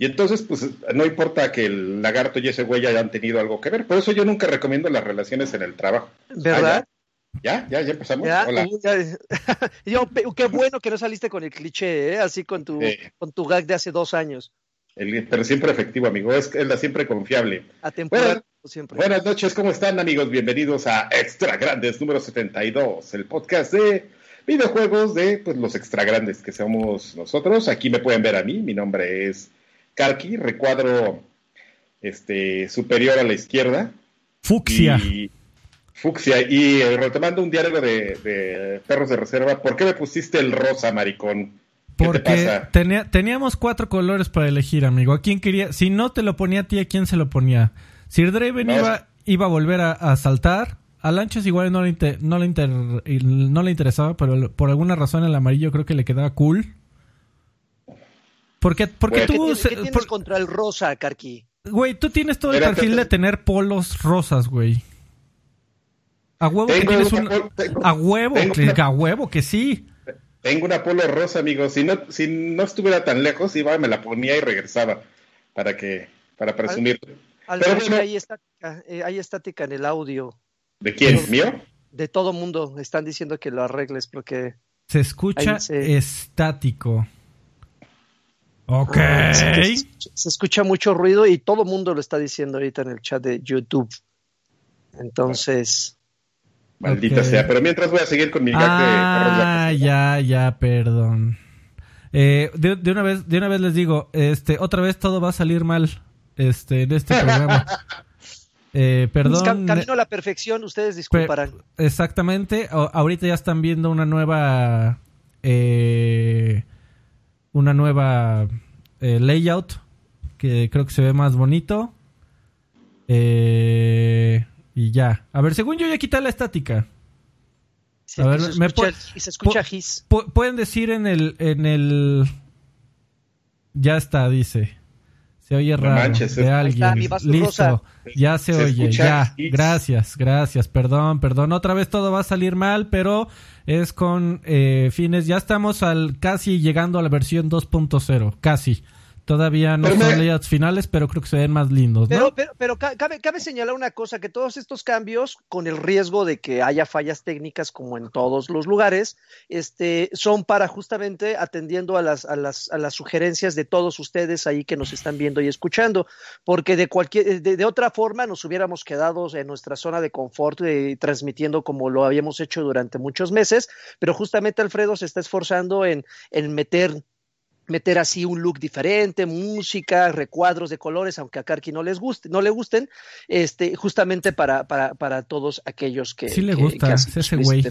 Y entonces, pues no importa que el lagarto y ese güey hayan tenido algo que ver. Por eso yo nunca recomiendo las relaciones en el trabajo. ¿Verdad? Ah, ya, ya, ya, empezamos. Hola. yo, qué bueno que no saliste con el cliché, ¿eh? así con tu, con tu gag de hace dos años. pero siempre efectivo, amigo. Es, es la siempre confiable. Atemporal, siempre. Buenas noches, ¿cómo están, amigos? Bienvenidos a Extra Grandes número 72, el podcast de videojuegos de pues, los extra grandes que somos nosotros. Aquí me pueden ver a mí. Mi nombre es Karki, recuadro este, superior a la izquierda. Fucsia. Y, fucsia. Y eh, retomando un diálogo de, perros de reserva, ¿por qué me pusiste el rosa, maricón? ¿Qué Porque te pasa? teníamos cuatro colores para elegir, amigo. ¿A quién quería? Si no te lo ponía a ti, ¿a quién se lo ponía? Sir Draven iba, iba a volver a, saltar. A Lanchas igual no le, no, le no le interesaba, pero por alguna razón el amarillo creo que le quedaba cool. Porque, porque tú... ¿Qué tienes, contra el rosa, Karki? Güey, tú tienes todo el perfil de tener polos rosas, güey. A huevo que tienes un... a huevo, que, a huevo que sí. Tengo una polo rosa, amigo. Si no, si no estuviera tan lejos, iba, me la ponía y regresaba para que, para presumir. Al, Pero hay, estática, eh, hay estática en el audio. ¿De quién? ¿Mío? De todo mundo. Están diciendo que lo arregles porque... Se escucha estático. Ok. se, escucha mucho ruido y todo el mundo lo está diciendo ahorita en el chat de YouTube. Entonces. Maldita sea. Pero mientras voy a seguir con mi gag ah, ya, ya, perdón. Eh, de, una vez, de una vez les digo, este, otra vez todo va a salir mal, este, en este programa. Eh, perdón. Camino a la perfección, ustedes disculparán. exactamente. ahorita ya están viendo una nueva eh, una nueva eh, layout que creo que se ve más bonito. Eh, y ya. A ver, según yo ya quité la estática. a ver, se, escucha, se escucha his. Pueden decir en el, en el. Ya está, dice. Se oye raro de alguien. Listo. Ya se, oye. Ya. Gracias, gracias. Perdón, perdón. Otra vez todo va a salir mal, pero es con eh, fines. Ya estamos al casi llegando a la versión 2.0. Casi. Todavía no son layouts finales, pero creo que se ven más lindos. ¿no? Pero, pero, cabe, cabe, señalar una cosa, que todos estos cambios, con el riesgo de que haya fallas técnicas como en todos los lugares, este, son para justamente atendiendo a las, a, las, a las sugerencias de todos ustedes ahí que nos están viendo y escuchando, porque de cualquier, de, otra forma nos hubiéramos quedado en nuestra zona de confort eh, transmitiendo como lo habíamos hecho durante muchos meses, pero justamente Alfredo se está esforzando en, en meter meter así un look diferente, música, recuadros de colores, aunque a Karki no les guste, no le gusten, este, justamente para, para, para todos aquellos que sí le gusta ese güey.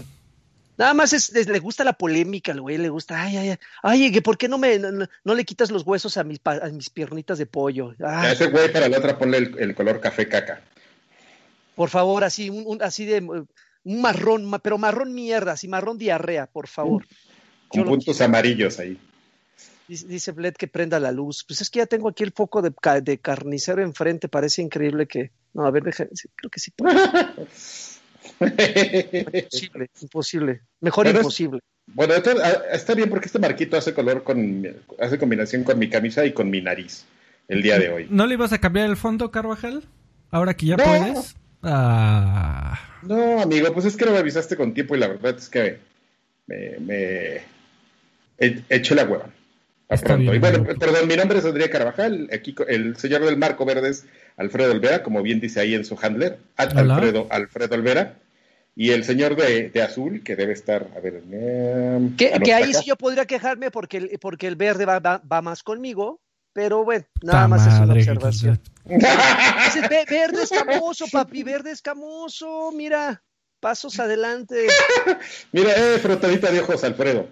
Nada más es, le gusta la polémica, al güey le gusta, ay, ay, ay, ay, ¿por qué no me no, le quitas los huesos a mis, a mis piernitas de pollo? A ese güey para la otra ponle el, color café caca. Por favor, así, un, así de un marrón, pero marrón mierda, así marrón diarrea, por favor. Con puntos amarillos ahí. Dice Bled que prenda la luz. Pues es que ya tengo aquí el foco de, de carnicero enfrente. Parece increíble que. No, a ver, deja, creo que sí. imposible, imposible. Mejor imposible. bueno, ah, está bien porque este marquito hace color con. hace combinación con mi camisa y con mi nariz el día de hoy. ¿No le ibas a cambiar el fondo, Carvajal? Ahora que ya puedes. Ah. No, amigo, pues es que no me avisaste con tiempo y la verdad es que me, me eché la hueva. Pronto. y bueno, perdón, mi nombre es Andrea Carvajal. Aquí el señor del marco verde es Alfredo Olvera, como bien dice ahí en su handler. Alfredo, Alfredo Olvera. Y el señor de, azul, que debe estar, a ver. Eh, que, ahí sí yo podría quejarme porque el, porque el verde va, va, más conmigo, pero bueno, nada más es una observación. verde escamoso, papi, verde escamoso, mira, pasos adelante. mira, eh, frotadita de ojos, Alfredo.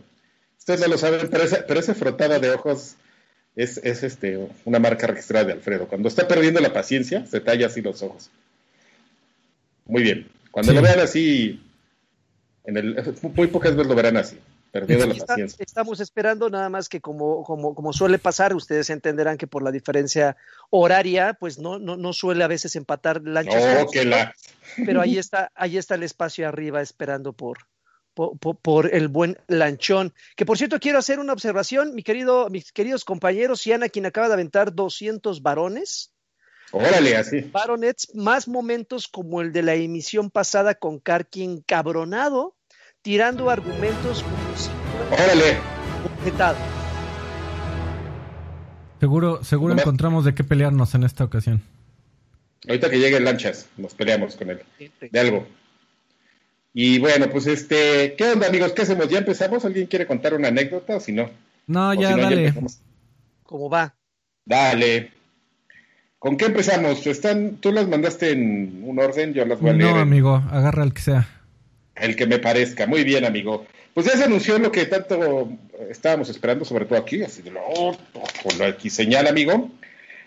Ustedes no lo saben, pero, esa, frotada de ojos es, este, una marca registrada de Alfredo. Cuando está perdiendo la paciencia, se talla así los ojos. Muy bien. Cuando lo vean así, en el, muy pocas veces lo verán así, perdiendo la paciencia. Estamos esperando nada más que como, como, como suele pasar, ustedes entenderán que por la diferencia horaria, pues no, no, no suele a veces empatar lanchas. que la... Pero ahí está, ahí está el espacio arriba esperando por, por, el buen lanchón. Que por cierto, quiero hacer una observación, mi querido, mis queridos compañeros, Siana, quien acaba de aventar 200 varones. Órale, así. Baronets, más momentos como el de la emisión pasada con Karkin cabronado, tirando argumentos como si Órale. Seguro, seguro encontramos de qué pelearnos en esta ocasión. Ahorita que llegue lanchas, nos peleamos con él. De algo. Y bueno, pues este, ¿qué onda amigos? ¿Qué hacemos? ¿Ya empezamos? ¿Alguien quiere contar una anécdota o si no? No, ya dale. ¿Cómo va? Dale. ¿Con qué empezamos? Están, tú las mandaste en un orden, yo las voy a leer. No, amigo, agarra el que sea. El que me parezca. Muy bien, amigo. Pues ya se anunció lo que tanto estábamos esperando, sobre todo aquí, así de lo, con lo aquí señala, amigo.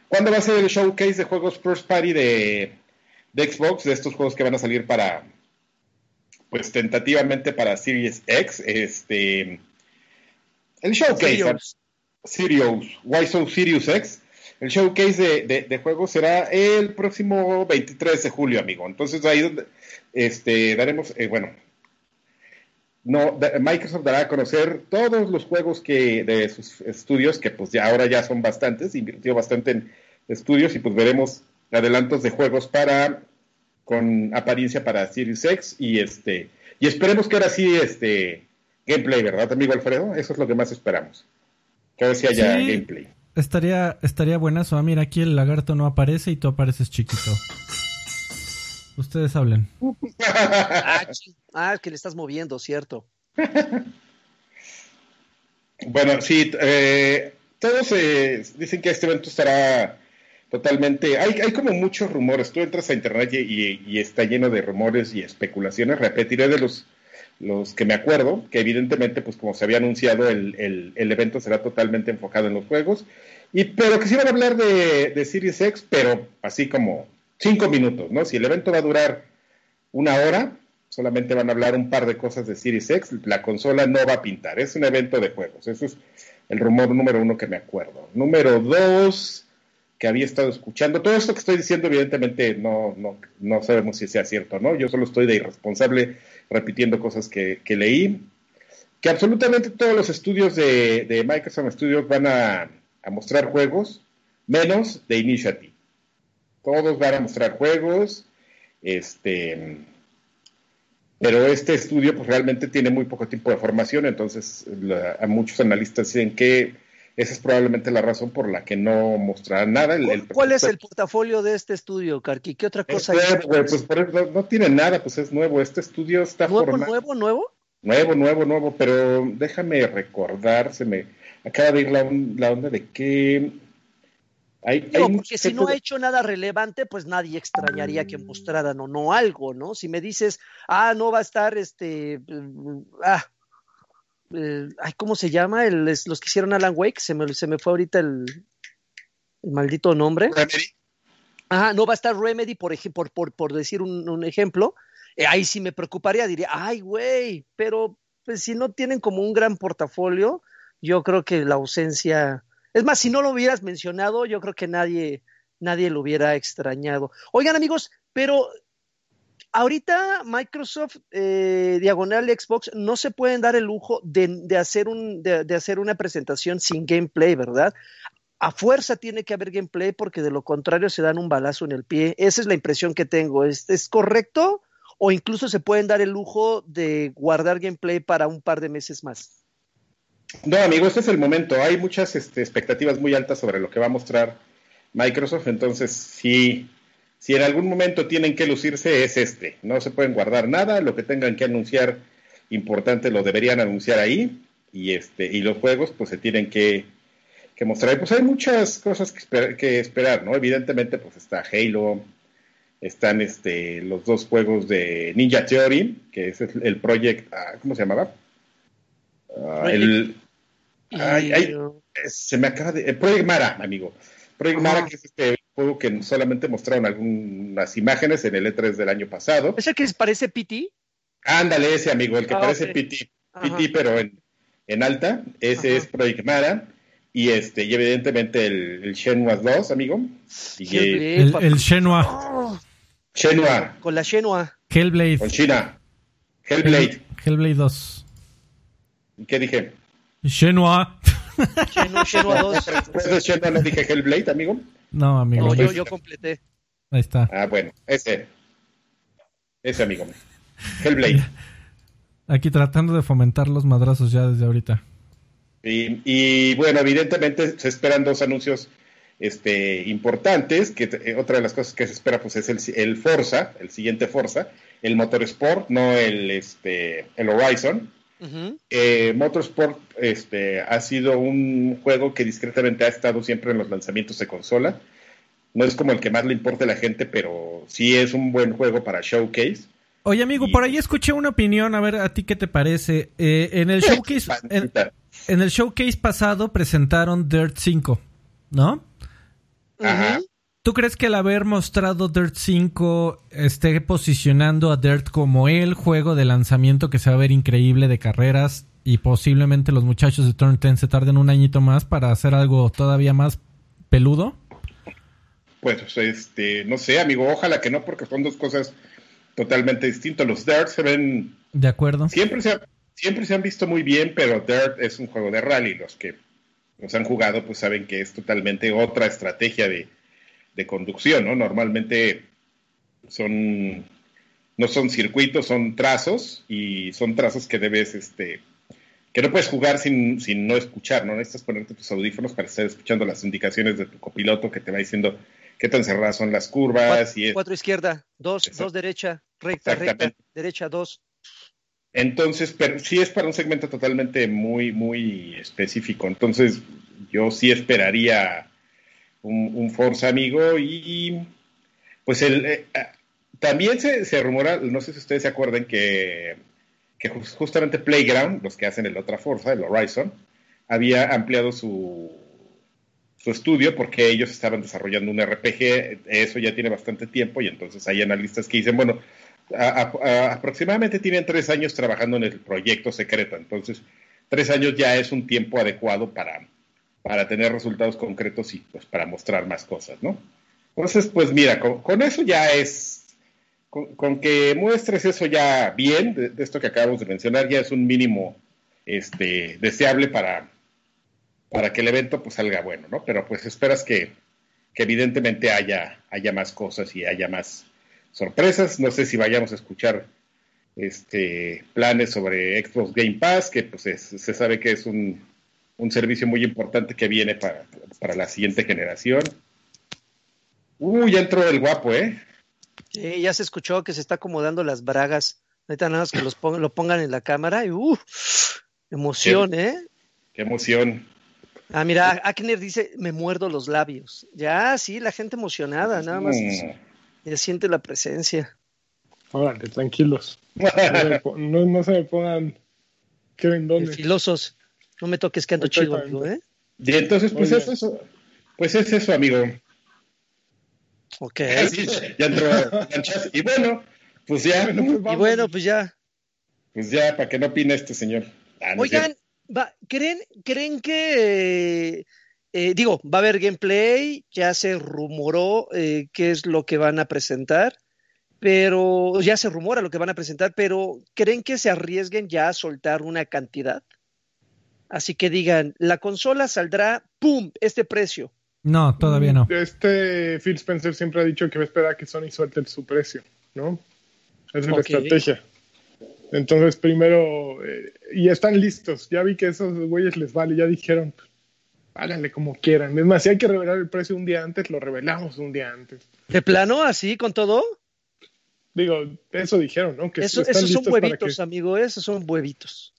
¿Cuándo va a ser el showcase de juegos First Party de, de Xbox, de estos juegos que van a salir para, pues tentativamente para Series X? Este, el showcase. Sirius. Why So Sirius X. El showcase de, de, juegos será el próximo 23 de julio, amigo. Entonces ahí donde este, daremos, eh, bueno, no, Microsoft dará a conocer todos los juegos que de sus estudios, que pues ya ahora ya son bastantes, invirtió bastante en estudios y pues veremos adelantos de juegos para con apariencia para Series X y este y esperemos que ahora sí este gameplay, ¿verdad, amigo Alfredo? Eso es lo que más esperamos. Que ahora sí haya gameplay. Estaría estaría buenazo. Ah, mira, aquí el lagarto no aparece y tú apareces chiquito. Ustedes hablen. ah, ah, que le estás moviendo, cierto. bueno, sí, eh, todos eh, dicen que este evento estará totalmente... Hay, hay como muchos rumores. Tú entras a internet y, está lleno de rumores y especulaciones. Repetiré de los, que me acuerdo, que evidentemente, pues como se había anunciado, el, el, evento será totalmente enfocado en los juegos. Y, pero que sí van a hablar de, de Series X, pero así como cinco minutos, ¿no? Si el evento va a durar una hora, solamente van a hablar un par de cosas de Series X, la consola no va a pintar, es un evento de juegos, eso es el rumor número uno que me acuerdo. Número dos, que había estado escuchando, todo esto que estoy diciendo evidentemente no, no, no sabemos si sea cierto, ¿no? Yo solo estoy de irresponsable repitiendo cosas que, leí, que absolutamente todos los estudios de, de Microsoft Studios van a, a mostrar juegos, menos de Initiative. Todos van a mostrar juegos, este, pero este estudio pues realmente tiene muy poco tiempo de formación, entonces a muchos analistas dicen que esa es probablemente la razón por la que no mostrará nada. ¿Cuál es el portafolio de este estudio, Carqui? ¿Qué otra cosa hay? Pues no, tiene nada, pues es nuevo. Este estudio está ¿Nuevo, nuevo, nuevo? Nuevo, nuevo, nuevo, pero déjame recordar, se me acaba de ir la, la onda de que porque si no ha hecho nada relevante, pues nadie extrañaría que mostraran o no algo, ¿no? Si me dices, ah, no va a estar este, ah, eh, ay, ¿cómo se llama? El, los que hicieron Alan Wake, se me, se me fue ahorita el, maldito nombre. Remedy. Ajá, no va a estar Remedy, por, por, por, por decir un, ejemplo. Eh, ahí sí me preocuparía, diría, ay, güey, pero pues si no tienen como un gran portafolio, yo creo que la ausencia es más, si no lo hubieras mencionado, yo creo que nadie, nadie lo hubiera extrañado. Oigan, amigos, pero ahorita Microsoft, eh, diagonal Xbox, no se pueden dar el lujo de, hacer un, de, hacer una presentación sin gameplay, ¿verdad? A fuerza tiene que haber gameplay porque de lo contrario se dan un balazo en el pie. Esa es la impresión que tengo. ¿Es, es correcto? O incluso se pueden dar el lujo de guardar gameplay para un par de meses más. No, amigo, este es el momento. Hay muchas este, expectativas muy altas sobre lo que va a mostrar Microsoft, entonces si, si en algún momento tienen que lucirse es este. No se pueden guardar nada, lo que tengan que anunciar importante lo deberían anunciar ahí y este y los juegos pues se tienen que, que mostrar. Pues hay muchas cosas que, que esperar, ¿no? Evidentemente pues está Halo, están este los dos juegos de Ninja Theory, que es el, el Project, ah, ¿cómo se llamaba? Ah, el, se me acaba de. Project Mara, amigo. Project Mara, que es este juego que solamente mostraron algunas imágenes en el E3 del año pasado. ¿Ese que parece PT? Ándale, ese amigo, el que ah, parece PT. PT, pero en, en alta. Ese es Project Mara. Y este, y evidentemente el, el Shenmue 2, amigo. Y el, el Shenmue. Shenmue. Con la Shenmue. Hellblade. Con China. Hellblade. Hellblade 2. ¿Qué dije? Shenua. Shenua, 2. Después de Shenua no dije Hellblade, amigo. No, amigo. No, yo, yo completé. Ahí está. Ah, bueno, ese. Ese, amigo. Hellblade. Aquí tratando de fomentar los madrazos ya desde ahorita. Y, bueno, evidentemente se esperan dos anuncios este, importantes, que eh, otra de las cosas que se espera pues es el, el Forza, el siguiente Forza, el Motorsport, no el, este, el Horizon. Eh, Motorsport este, ha sido un juego que discretamente ha estado siempre en los lanzamientos de consola. No es como el que más le importa a la gente, pero sí es un buen juego para showcase. Oye, amigo, por ahí escuché una opinión, a ver a ti qué te parece. Eh, en el showcase, en, el showcase pasado presentaron Dirt 5, ¿no? Ajá. ¿Tú crees que al haber mostrado Dirt 5 esté posicionando a Dirt como el juego de lanzamiento que se va a ver increíble de carreras y posiblemente los muchachos de Turn 10 se tarden un añito más para hacer algo todavía más peludo? Pues este, no sé, amigo, ojalá que no porque son dos cosas totalmente distintas. Los Dirt se ven De acuerdo. Siempre se siempre se han visto muy bien, pero Dirt es un juego de rally, los que los han jugado pues saben que es totalmente otra estrategia de de conducción, ¿no? Normalmente son no son circuitos, son trazos y son trazos que debes, este, que no puedes jugar sin, sin no escuchar, ¿no? Necesitas ponerte tus audífonos para estar escuchando las indicaciones de tu copiloto que te va diciendo qué tan cerradas son las curvas. Cuatro, y cuatro izquierda, dos, dos derecha, recta, recta, derecha, dos. Entonces, pero sí es para un segmento totalmente muy, muy específico. Entonces, yo sí esperaría un, Forza amigo y pues el, eh, ah, también se, se, rumora, no sé si ustedes se acuerdan que, que justamente Playground, los que hacen el otra Forza, el Horizon, había ampliado su, su estudio porque ellos estaban desarrollando un RPG, eso ya tiene bastante tiempo y entonces hay analistas que dicen, bueno, aproximadamente tienen tres años trabajando en el proyecto secreto, entonces tres años ya es un tiempo adecuado para, para tener resultados concretos y pues para mostrar más cosas, ¿no? Entonces, pues mira, con, eso ya es, con, que muestres eso ya bien, de, esto que acabamos de mencionar, ya es un mínimo este, deseable para, para que el evento pues salga bueno, ¿no? Pero pues esperas que, que evidentemente haya, haya más cosas y haya más sorpresas. No sé si vayamos a escuchar este planes sobre Xbox Game Pass, que pues se sabe que es un un servicio muy importante que viene para, la siguiente generación. Uy, ya entró el guapo, ¿eh? Sí, ya se escuchó que se está acomodando las bragas. Ahorita nada más que los lo pongan en la cámara y ¡uh! Emoción, ¿eh? Qué emoción. Ah, mira, Akner dice, me muerdo los labios. Ya, sí, la gente emocionada, nada más. Mm. Ya siente la presencia. Órale, tranquilos. No, se me pongan qué Filosos. No me toques que ando chido, amigo, ¿eh? Y entonces, pues es eso. Pues es eso, amigo. Ok. ya entró Y bueno, pues ya. y bueno, pues ya. Pues ya, para que no opine este señor. Ah, Oigan, va, ¿creen, ¿creen que... Eh, digo, va a haber gameplay, ya se rumoró eh, qué es lo que van a presentar, pero ya se rumora lo que van a presentar, pero ¿creen que se arriesguen ya a soltar una cantidad? Así que digan, la consola saldrá, ¡pum!, este precio. No, todavía no. Este Phil Spencer siempre ha dicho que va a esperar a que Sony suelte su precio, ¿no? Esa es la estrategia. Entonces, primero, eh, y están listos. Ya vi que esos güeyes les vale, ya dijeron, háganle como quieran. Es más, si hay que revelar el precio un día antes, lo revelamos un día antes. ¿De plano así, con todo? Digo, eso dijeron, ¿no? Que esos son huevitos, amigo, esos son huevitos.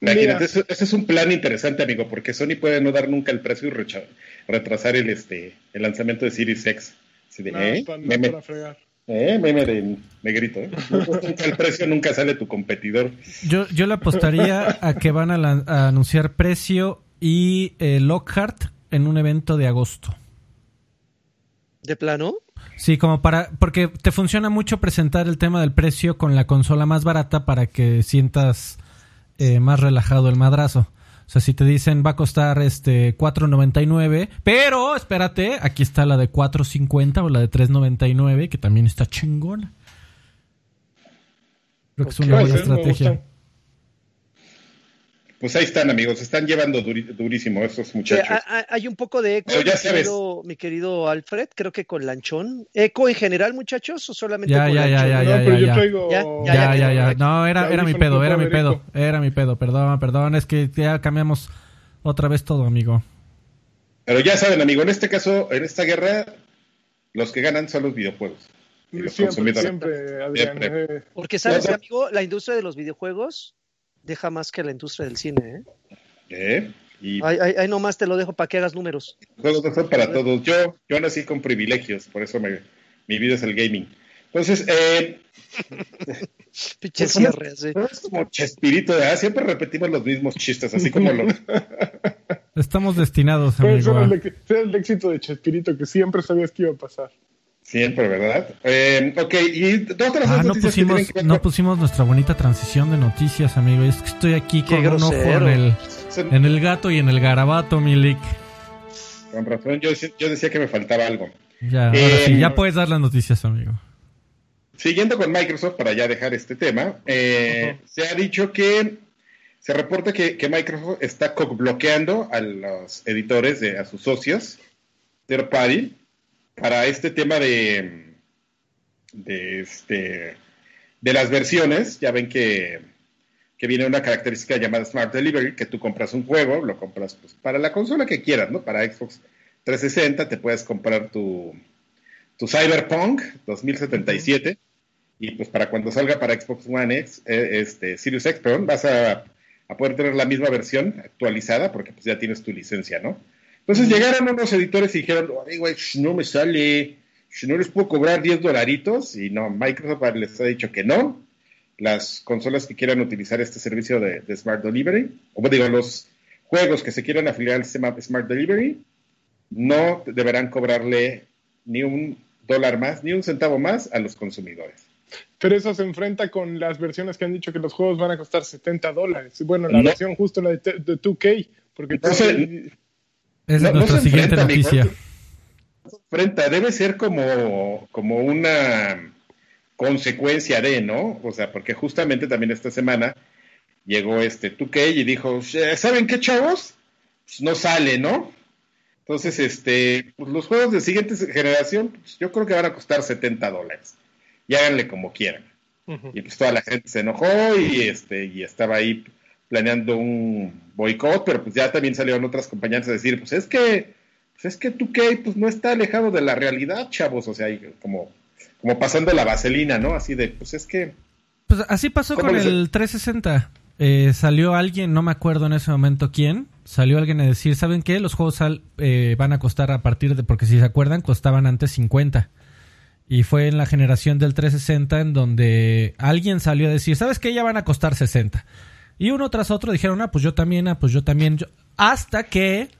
Imagínate, ese, es un plan interesante, amigo, porque Sony puede no dar nunca el precio y retrasar el, este, el lanzamiento de Series X. de, ¿eh? meme, ¿eh? meme de negrito. ¿eh? el precio nunca sale tu competidor. Yo, yo le apostaría a que van a, anunciar precio y eh, Lockhart en un evento de agosto. ¿De plano? Sí, como para. Porque te funciona mucho presentar el tema del precio con la consola más barata para que sientas eh, más relajado el madrazo. O sea, si te dicen va a costar este 4.99, pero espérate, aquí está la de 4.50 o la de 3.99 que también está chingona. Creo que es una buena estrategia. Pues ahí están, amigos, están llevando durísimo estos muchachos. hay un poco de eco, mi, querido, Alfred, creo que con Lanchón. ¿Eco en general, muchachos, o solamente ya, con ya, Lanchón? Ya, ya, no, pero yo traigo... Ya, ya, ya, No, era, era mi pedo, era mi pedo, era mi pedo, perdón, perdón, es que ya cambiamos otra vez todo, amigo. Pero ya saben, amigo, en este caso, en esta guerra, los que ganan son los videojuegos. Y los siempre, siempre, Adrián. Eh. Porque, ¿sabes, amigo? La industria de los videojuegos deja más que la industria del cine, ¿eh? ¿Eh? Y... Ahí, nomás te lo dejo para que hagas números. Juegos son para todos. Yo, yo nací con privilegios, por eso me, mi vida es el gaming. Entonces, eh, Pinche cierre, así. Es como Chespirito, ¿eh? siempre repetimos los mismos chistes, así como los. Estamos destinados, amigo. Pero el, el éxito de Chespirito que siempre sabías que iba a pasar. Siempre, ¿verdad? Eh, ok, y dos otras ah, no pusimos, no pusimos nuestra bonita transición de noticias, amigo. Es que estoy aquí con un ojo en el, en el gato y en el garabato, Milik. Con razón, yo, yo, decía que me faltaba algo. Ya, ahora sí, ya puedes dar las noticias, amigo. Siguiendo con Microsoft, para ya dejar este tema, eh, se ha dicho que se reporta que, que Microsoft está bloqueando a los editores, de, a sus socios, third party, para este tema de, de, este, de las versiones, ya ven que, viene una característica llamada Smart Delivery, que tú compras un juego, lo compras pues, para la consola que quieras, ¿no? Para Xbox 360 te puedes comprar tu, tu Cyberpunk 2077 y pues para cuando salga para Xbox One X, eh, este, Sirius X, perdón, vas a, a, poder tener la misma versión actualizada porque pues ya tienes tu licencia, ¿no? Entonces llegaron unos editores y dijeron, ay, güey, no me sale, no les puedo cobrar 10 dolaritos. Y no, Microsoft les ha dicho que no. Las consolas que quieran utilizar este servicio de, Smart Delivery, o digo, los juegos que se quieran afiliar al sistema Smart Delivery, no deberán cobrarle ni un dólar más, ni un centavo más a los consumidores. Pero eso se enfrenta con las versiones que han dicho que los juegos van a costar 70 dólares. Bueno, la versión justo la de, 2K, porque esa es nuestra siguiente noticia. Frenta, debe ser como, como una consecuencia de, ¿no? O sea, porque justamente también esta semana llegó este 2K y dijo, ¿saben qué, chavos? Pues no sale, ¿no? Entonces, este, pues los juegos de siguiente generación, pues yo creo que van a costar 70 dólares. Y háganle como quieran. Y pues toda la gente se enojó y este, y estaba ahí planeando un boicot, pero pues ya también salieron otras compañías a decir, pues es que, pues es que 2K pues no está alejado de la realidad, chavos, o sea, como, como pasando la vaselina, ¿no? Así de, pues es que... Pues así pasó con el 360. Eh, salió alguien, no me acuerdo en ese momento quién, salió alguien a decir, ¿saben qué? Los juegos eh, van a costar a partir de, porque si se acuerdan, costaban antes 50. Y fue en la generación del 360 en donde alguien salió a decir, ¿sabes qué? Ya van a costar 60. Y uno tras otro dijeron, ah, pues yo también, ah, pues yo también. Hasta que,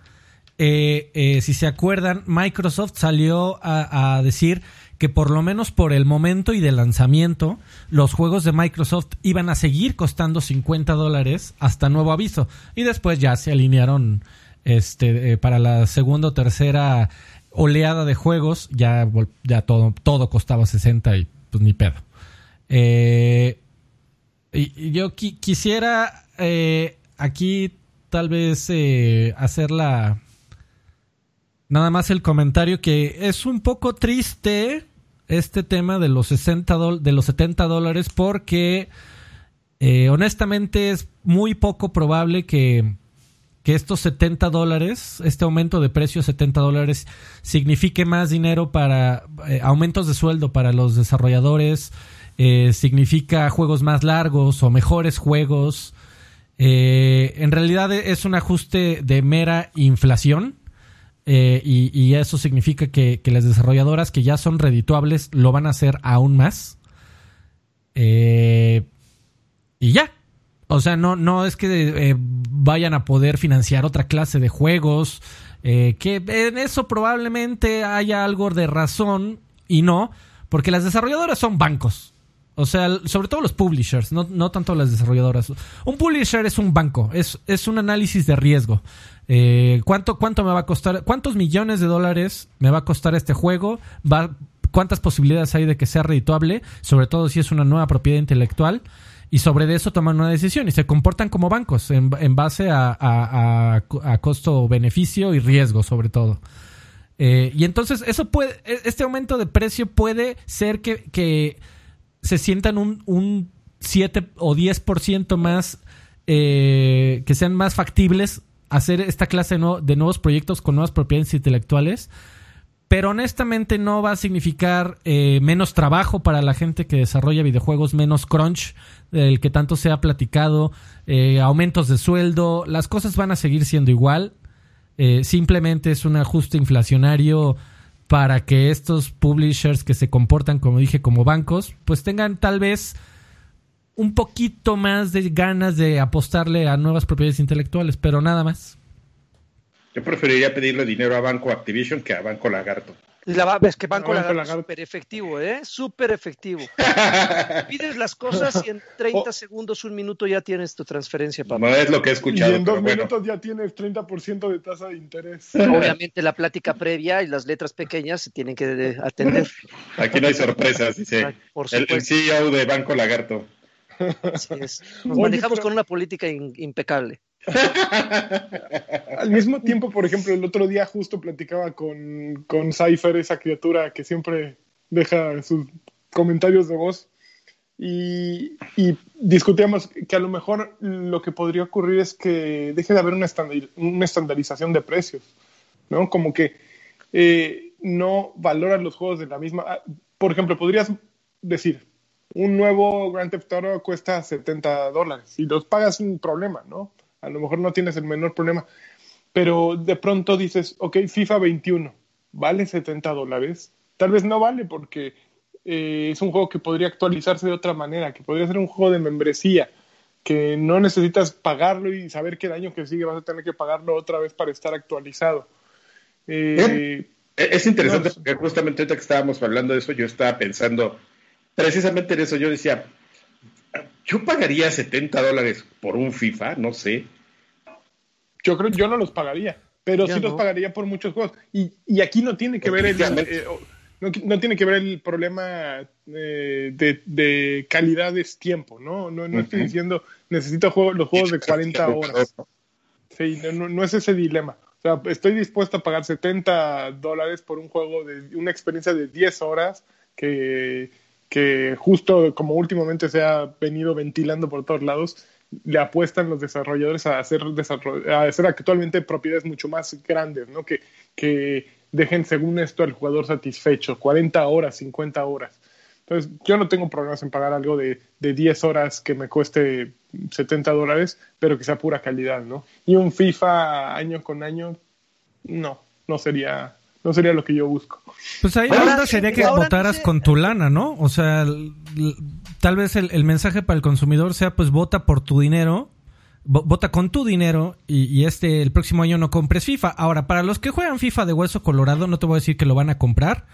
eh, eh, si se acuerdan, Microsoft salió a, decir que por lo menos por el momento y de lanzamiento, los juegos de Microsoft iban a seguir costando 50 dólares hasta nuevo aviso. Y después ya se alinearon este, eh, para la segunda o tercera oleada de juegos, ya, ya todo, todo costaba 60 y pues ni pedo. Eh, y, yo quisiera eh, aquí tal vez eh, hacer la... Nada más el comentario que es un poco triste este tema de los 60 de los 70 dólares porque eh, honestamente es muy poco probable que, que estos 70 dólares, este aumento de precio 70 dólares signifique más dinero para aumentos de sueldo para los desarrolladores, eh, significa juegos más largos o mejores juegos. Eh, en realidad es un ajuste de mera inflación. Eh, y, eso significa que, las desarrolladoras que ya son redituables lo van a hacer aún más. y ya. O sea, no, no es que vayan a poder financiar otra clase de juegos. que en eso probablemente haya algo de razón y no. Porque las desarrolladoras son bancos. O sea, sobre todo los publishers, no, no tanto las desarrolladoras. Un publisher es un banco, es, es un análisis de riesgo. Eh, ¿cuánto, ¿Cuánto me va a costar? ¿Cuántos millones de dólares me va a costar este juego? Va, cuántas posibilidades hay de que sea redituable, sobre todo si es una nueva propiedad intelectual, y sobre eso toman una decisión y se comportan como bancos en, base a, costo-beneficio y riesgo, sobre todo. Eh, y entonces, eso puede, e, este aumento de precio puede ser que, se sientan un, un 7 o 10% más, eh, que sean más factibles hacer esta clase de nuevos proyectos con nuevas propiedades intelectuales pero honestamente no va a significar eh, menos trabajo para la gente que desarrolla videojuegos, menos crunch del que tanto se ha platicado, eh, aumentos de sueldo, las cosas van a seguir siendo igual, simplemente es un ajuste inflacionario para que estos publishers que se comportan, como dije, como bancos, pues tengan tal vez un poquito más de ganas de apostarle a nuevas propiedades intelectuales, pero nada más. Yo preferiría pedirle dinero a Banco Activision que a Banco Lagarto. La, es que Banco, Lagarto, es súper efectivo, ¿eh? Súper efectivo. Pides las cosas y en 30 segundos, un minuto ya tienes tu transferencia, papá. No es lo que he escuchado. Y en dos minutos ya tienes 30% de tasa de interés. Obviamente la plática previa y las letras pequeñas se tienen que atender. Aquí no hay sorpresas, dice. el, el, CEO de Banco Lagarto. Así es. Nos manejamos con una política impecable. Al mismo tiempo, por ejemplo, el otro día justo platicaba con, con Cypher, esa criatura que siempre deja sus comentarios de voz, y, discutíamos que a lo mejor lo que podría ocurrir es que deje de haber una, estandarización de precios, ¿no? Como que eh, no valoran los juegos de la misma... Ah, por ejemplo, podrías decir, un nuevo Grand Theft Auto cuesta 70 dólares y los pagas sin problema, ¿no? A lo mejor no tienes el menor problema, pero de pronto dices, ok, FIFA 21, ¿vale 70 dólares? Tal vez no vale porque eh, es un juego que podría actualizarse de otra manera, que podría ser un juego de membresía, que no necesitas pagarlo y saber que el año que sigue vas a tener que pagarlo otra vez para estar actualizado. Eh, es interesante porque justamente ahorita que estábamos hablando de eso, yo estaba pensando precisamente en eso. Yo decía, yo pagaría 70 dólares por un FIFA, no sé. Yo creo que yo no los pagaría, pero sí los pagaría por muchos juegos. Y, y aquí no tiene que ver el, eh, no, tiene que ver el problema eh, de, de, calidad de tiempo, ¿no? No, no estoy diciendo necesito los juegos de 40 horas. Sí, no, no, es ese dilema. O sea, estoy dispuesto a pagar 70 dólares por un juego de una experiencia de 10 horas que que justo como últimamente se ha venido ventilando por todos lados, le apuestan los desarrolladores a hacer, a hacer actualmente propiedades mucho más grandes, ¿no? Que, que dejen según esto al jugador satisfecho, 40 horas, 50 horas. Entonces, yo no tengo problemas en pagar algo de, de 10 horas que me cueste 70 dólares, pero que sea pura calidad, ¿no? Y un FIFA año con año, no, no sería, no sería lo que yo busco. Pues ahí la onda sería que votaras con tu lana, ¿no? O sea, tal vez el, mensaje para el consumidor sea, pues vota por tu dinero, vota con tu dinero y, y, este el próximo año no compres FIFA. Ahora, para los que juegan FIFA de hueso colorado, no te voy a decir que lo van a comprar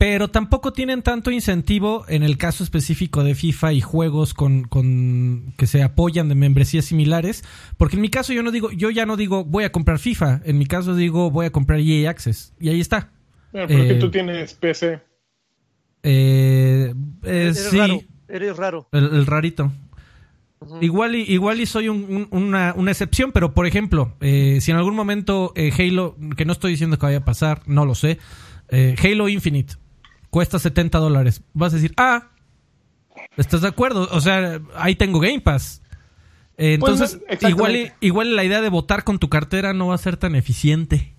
pero tampoco tienen tanto incentivo en el caso específico de FIFA y juegos con, con, que se apoyan de membresías similares, porque en mi caso yo no digo, yo ya no digo voy a comprar FIFA, en mi caso digo voy a comprar EA Access y ahí está. Pero porque tú eh, tienes PC. Eh, eh, eres raro, eres raro. El, rarito. Igual y, igual y soy una, una, excepción, pero por ejemplo, si en algún momento Halo, que no estoy diciendo que vaya a pasar, no lo sé, Halo Infinite cuesta 70 dólares. Vas a decir, ah, ¿estás de acuerdo? O sea, ahí tengo Game Pass. Eh, pues, entonces, igual, igual la idea de votar con tu cartera no va a ser tan eficiente.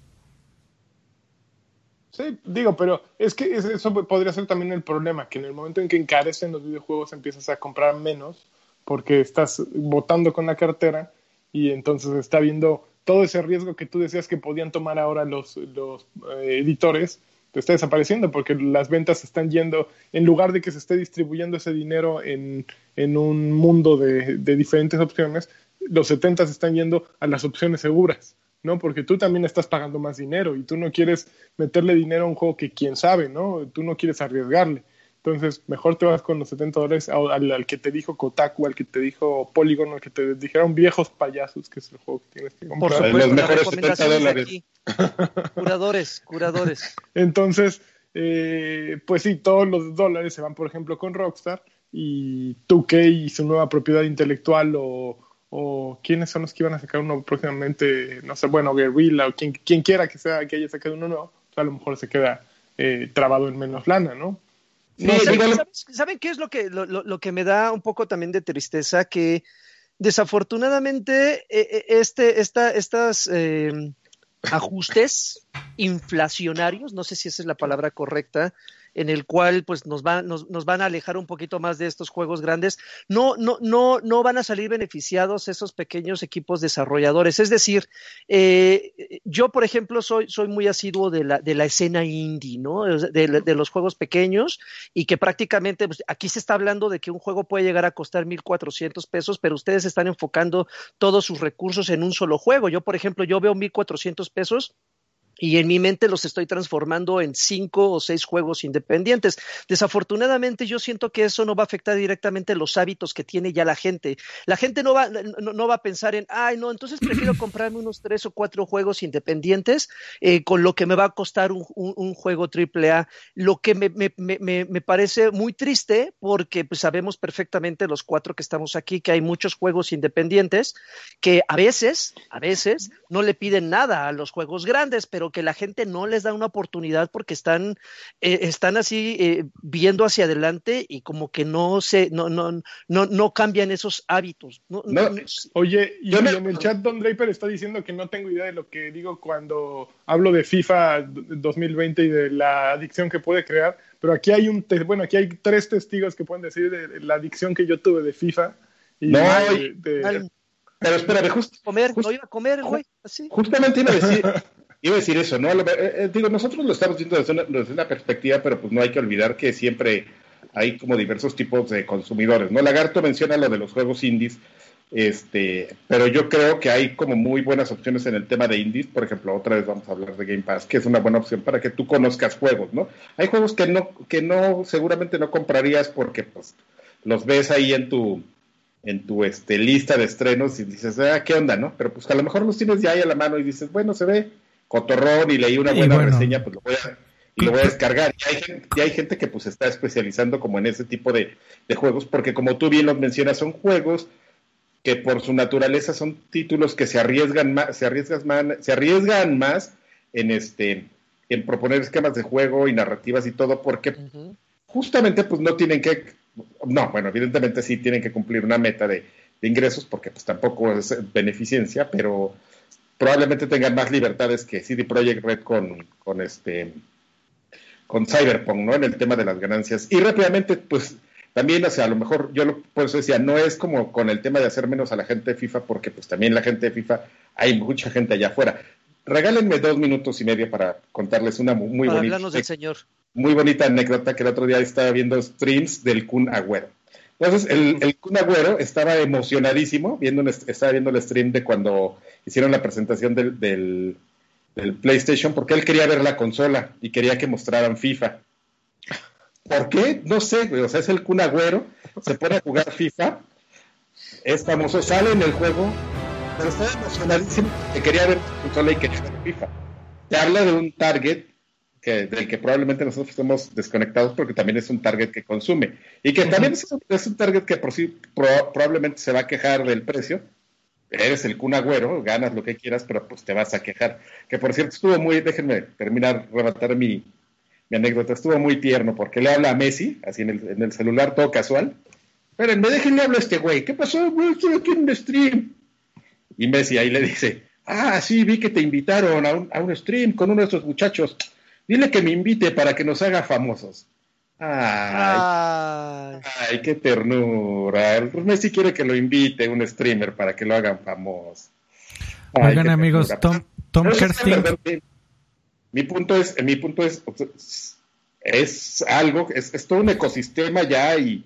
Sí, digo, pero es que eso podría ser también el problema, que en el momento en que encarecen los videojuegos empiezas a comprar menos porque estás votando con la cartera y entonces está viendo todo ese riesgo que tú decías que podían tomar ahora los, los eh, editores está desapareciendo porque las ventas están yendo, en lugar de que se esté distribuyendo ese dinero en, en un mundo de, de, diferentes opciones, los 70 están yendo a las opciones seguras, ¿no? Porque tú también estás pagando más dinero y tú no quieres meterle dinero a un juego que quién sabe, ¿no? Tú no quieres arriesgarle. Entonces, mejor te vas con los 70 dólares al, que te dijo Kotaku, al que te dijo Polygon, al que te dijeron viejos payasos, que es el juego que tienes que comprar. Por supuesto, los mejores 70 dólares. Curadores, curadores. Entonces, eh, pues sí, todos los dólares se van, por ejemplo, con Rockstar y 2K y su nueva propiedad intelectual o, o quiénes son los que iban a sacar uno próximamente, no sé, bueno, Guerrilla o quien, quien quiera que sea que haya sacado uno nuevo, a lo mejor se queda eh, trabado en menos lana, ¿no? ¿saben, qué es lo que, lo, que me da un poco también de tristeza? Que desafortunadamente eh, este, esta, estas ajustes inflacionarios, no sé si esa es la palabra correcta, en el cual pues nos, nos, van a alejar un poquito más de estos juegos grandes, no, no, no, no van a salir beneficiados esos pequeños equipos desarrolladores. Es decir, eh, yo, por ejemplo, soy, muy asiduo de la, de la escena indie, ¿no? De, de los juegos pequeños y que prácticamente pues, aquí se está hablando de que un juego puede llegar a costar 1.400 pesos, pero ustedes están enfocando todos sus recursos en un solo juego. Yo, por ejemplo, yo veo 1.400 pesos y en mi mente los estoy transformando en cinco o seis juegos independientes. Desafortunadamente yo siento que eso no va a afectar directamente los hábitos que tiene ya la gente. La gente no va, no, va a pensar en, ay, no, entonces prefiero comprarme unos tres o cuatro juegos independientes eh, con lo que me va a costar un, un, juego AAA. Lo que me, me, me, me, parece muy triste porque pues, sabemos perfectamente los cuatro que estamos aquí que hay muchos juegos independientes que a veces, a veces no le piden nada a los juegos grandes, pero que la gente no les da una oportunidad porque están, eh, están así eh, viendo hacia adelante y como que no se, no, no, no, no cambian esos hábitos. oye, y, en el chat Don Draper está diciendo que no tengo idea de lo que digo cuando hablo de FIFA 2020 y de la adicción que puede crear, pero aquí hay un, bueno, aquí hay tres testigos que pueden decir de la adicción que yo tuve de FIFA. Y no, pero espérame, justo. Comer, no iba a comer, güey. Así. Justamente iba a decir, Iba a decir eso, ¿no? Eh, eh, digo, nosotros lo estamos viendo desde una, perspectiva, pero pues no hay que olvidar que siempre hay como diversos tipos de consumidores, ¿no? Lagarto menciona lo de los juegos indies, este, pero yo creo que hay como muy buenas opciones en el tema de indies, por ejemplo, otra vez vamos a hablar de Game Pass, que es una buena opción para que tú conozcas juegos, ¿no? Hay juegos que no, que no, seguramente no comprarías porque pues los ves ahí en tu, en tu este, lista de estrenos y dices, ah, ¿qué onda, no? Pero pues a lo mejor los tienes ya ahí a la mano y dices, bueno, se ve, cotorrón y leí una buena reseña, pues lo voy a, y lo voy a descargar. Y hay, gente, y hay gente que pues está especializando como en ese tipo de, juegos, porque como tú bien los mencionas, son juegos que por su naturaleza son títulos que se arriesgan más, se arriesgan más, se arriesgan más en este en proponer esquemas de juego y narrativas y todo, porque justamente pues no tienen que, no, bueno, evidentemente sí tienen que cumplir una meta de, de ingresos, porque pues tampoco es beneficencia, pero probablemente tengan más libertades que CD Projekt Red con, con este con Cyberpunk, ¿no? En el tema de las ganancias. Y rápidamente, pues también, o sea, a lo mejor yo lo, por eso decía, no es como con el tema de hacer menos a la gente de FIFA, porque pues también la gente de FIFA, hay mucha gente allá afuera. Regálenme dos minutos y medio para contarles una muy, bonita. del señor. Muy bonita anécdota que el otro día estaba viendo streams del Kun Agüero. Entonces, el, el Kun Agüero estaba emocionadísimo, viendo, estaba viendo el stream de cuando hicieron la presentación del, del, PlayStation, porque él quería ver la consola y quería que mostraran FIFA. ¿Por qué? No sé, O sea, es el Kun Agüero, se pone a jugar FIFA, es famoso, sale en el juego, pero estaba emocionadísimo que quería ver la consola y quería ver FIFA. Te habla de un target que, del que probablemente nosotros estamos desconectados porque también es un target que consume y que también es, un target que por sí probablemente se va a quejar del precio. Eres el Kun Agüero, ganas lo que quieras, pero pues te vas a quejar. Que por cierto estuvo muy, déjenme terminar, rematar mi, mi anécdota, estuvo muy tierno porque le habla a Messi, así en el, en el celular todo casual. Espérenme, déjenle hablar a este güey. ¿Qué pasó? Estoy aquí en un stream. Y Messi ahí le dice, ah, sí, vi que te invitaron a un, a un stream con uno de estos muchachos. Dile que me invite para que nos haga famosos. Ay, ay, qué ternura. El Messi quiere que lo invite un streamer para que lo hagan famoso. Oigan amigos, Tom, Tom Kersting. Mi punto es, mi punto es, es algo, es, es todo un ecosistema ya y,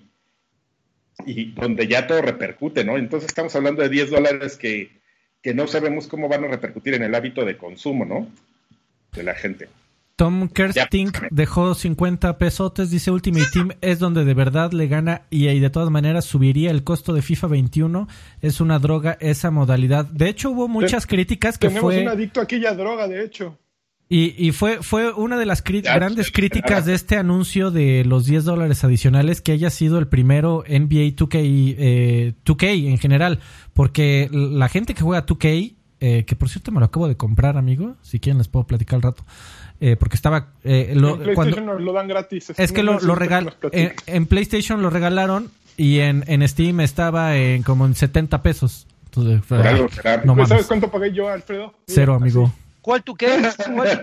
y donde ya todo repercute, ¿no? Entonces estamos hablando de 10 dólares que, que no sabemos cómo van a repercutir en el hábito de consumo, ¿no? De la gente. Tom Kersting dejó 50 pesotes, dice Ultimate Team es donde de verdad le gana y, de todas maneras subiría el costo de FIFA 21. Es una droga esa modalidad. De hecho hubo muchas críticas que Tenemos un adicto a aquella droga, de hecho. Y, fue, fue una de las grandes críticas de este anuncio de los 10 dólares adicionales que haya sido el primero NBA 2K, eh, 2K en general. Porque la gente que juega 2K, eh, que por cierto me lo acabo de comprar, amigo, si quieren les puedo platicar al rato. Eh, porque estaba... Eh, lo, en PlayStation lo dan gratis. Es, que lo, lo en, PlayStation lo regalaron y en, en Steam estaba en como en 70 pesos. ¿Sabes cuánto pagué yo, Alfredo? Cero, amigo. ¿Cuál tú qué?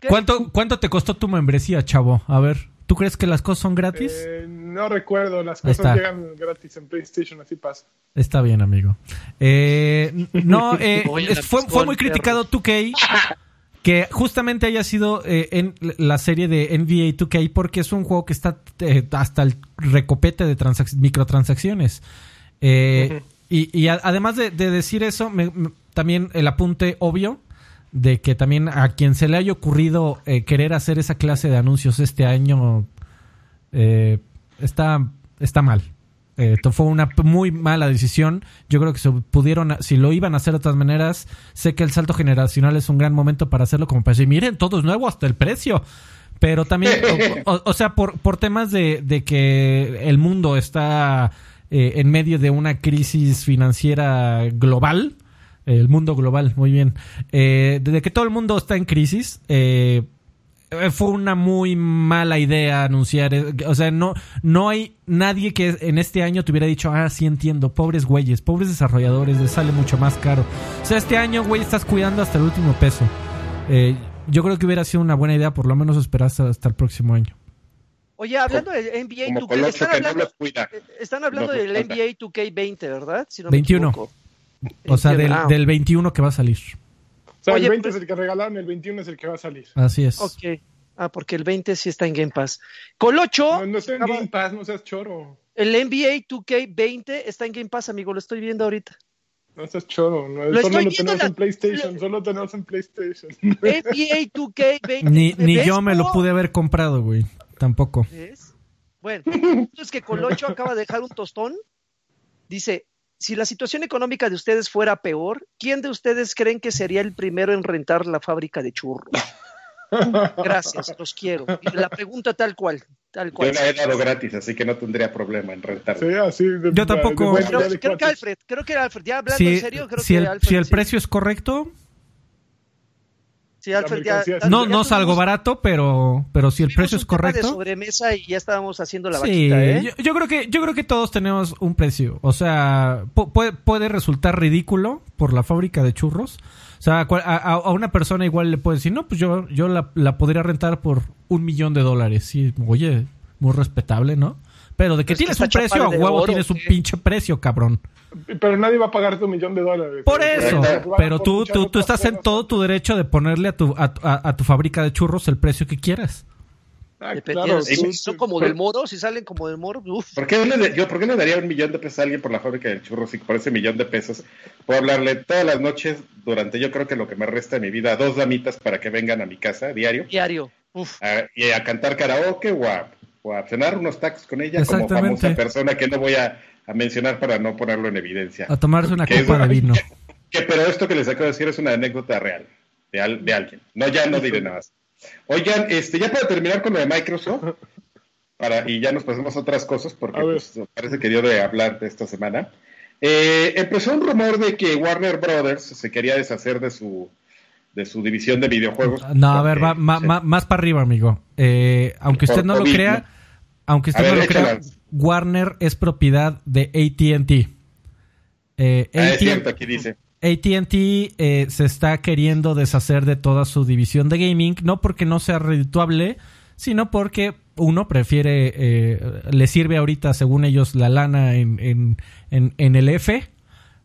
¿Cuánto, ¿Cuánto te costó tu membresía, chavo? A ver, ¿tú crees que las cosas son gratis? Eh, no recuerdo, las cosas llegan gratis en PlayStation, así pasa. Está bien, amigo. Eh, no, eh, fue, fue muy criticado 2K que justamente haya sido en la serie de NBA 2K porque es un juego que está hasta el recopete de microtransacciones. y, además de, decir eso, también el apunte obvio de que también a quien se le haya ocurrido eh, querer hacer esa clase de anuncios este año eh, está, está mal. Eh, fue una muy mala decisión. Yo creo que se pudieron, si lo iban a hacer de otras maneras, sé que el salto generacional es un gran momento para hacerlo como para decir, miren, todo es nuevo hasta el precio. Pero también, o, sea, por, por temas de, de que el mundo está en medio de una crisis financiera global, el mundo global, muy bien. Eh, desde que todo el mundo está en crisis, eh, fue una muy mala idea anunciar. Eh, o sea, no, no hay nadie que en este año te hubiera dicho, ah, sí entiendo, pobres güeyes, pobres desarrolladores, les sale mucho más caro. O sea, este año, güey, estás cuidando hasta el último peso. yo creo que hubiera sido una buena idea, por lo menos esperar hasta, el próximo año. Oye, hablando de NBA 2K, están hablando, están hablando del NBA 2K20, ¿verdad? Si no 21. O sea, del, del 21 que va a salir. O sea, el 20 pues es el que regalaron, el 21 es el que va a salir. Así es. Ok. Ah, porque el 20 sí está en Game Pass. Colocho. No, no está en Game Pass, no seas choro. El NBA 2K20 está en Game Pass, amigo, lo estoy viendo ahorita. No seas choro, no, solo lo tenemos en PlayStation, solo tenemos en PlayStation. NBA 2K20. Ni, ni yo me lo pude haber comprado, güey. Tampoco. ¿Ves? Bueno, es que Colocho acaba de dejar un tostón. Dice, si la situación económica de ustedes fuera peor, ¿quién de ustedes creen que sería el primero en rentar la fábrica de churros? Gracias, los quiero. Y la pregunta tal cual, tal cual. Yo la he dado gratis, así que no tendría problema en rentar. Sí, así Yo tampoco. creo que Alfred, creo que Alfred, ya hablando en serio, creo si que el, Alfred, Si el precio es correcto, Sí, Alfred, ya, no, no salgo barato, pero, pero si el precio es correcto. de sobremesa y ya estábamos haciendo la vaquita, ¿eh? yo, creo que, yo creo que todos tenemos un precio. O sea, puede, puede resultar ridículo por la fábrica de churros. O sea, a, una persona igual le puede decir, no, pues yo, yo la, la podría rentar por un millón de dólares. Sí, oye, muy respetable, ¿no? Pero de que tienes un precio, a huevo tienes un pinche precio, cabrón. Pero nadie va a pagar tu millón de dólares. Por eso, pero tú, tú, tú estás en todo tu derecho de ponerle a tu, a, tu fábrica de churros el precio que quieras. Ah, si son como del moro, si salen como del moro, uff. ¿Por qué, le, yo, ¿Por qué le daría un millón de pesos a alguien por la fábrica de churros y por ese millón de pesos puedo hablarle todas las noches durante yo creo que lo que me resta de mi vida a dos damitas para que vengan a mi casa diario? Diario. y a cantar karaoke o a o a cenar unos tacos con ella como famosa persona que no voy a, mencionar para no ponerlo en evidencia. A tomarse una copa de vino. Que, pero esto que les acabo de decir es una anécdota real de, alguien. No, ya no diré nada más. Oigan, este, ya para terminar con lo de Microsoft, para, y ya nos pasamos a otras cosas, porque pues, parece que dio de hablar de esta semana. Eh, empezó un rumor de que Warner Brothers se quería deshacer de su de su división de videojuegos. No, a ver, va, más para arriba, amigo. Eh, aunque usted no lo crea, aunque usted no lo crea, Warner es propiedad de ATT. Eh, ah, aquí dice. ATT eh, se está queriendo deshacer de toda su división de gaming, no porque no sea redituable, sino porque uno prefiere, eh, le sirve ahorita, según ellos, la lana en, en, en, en el F.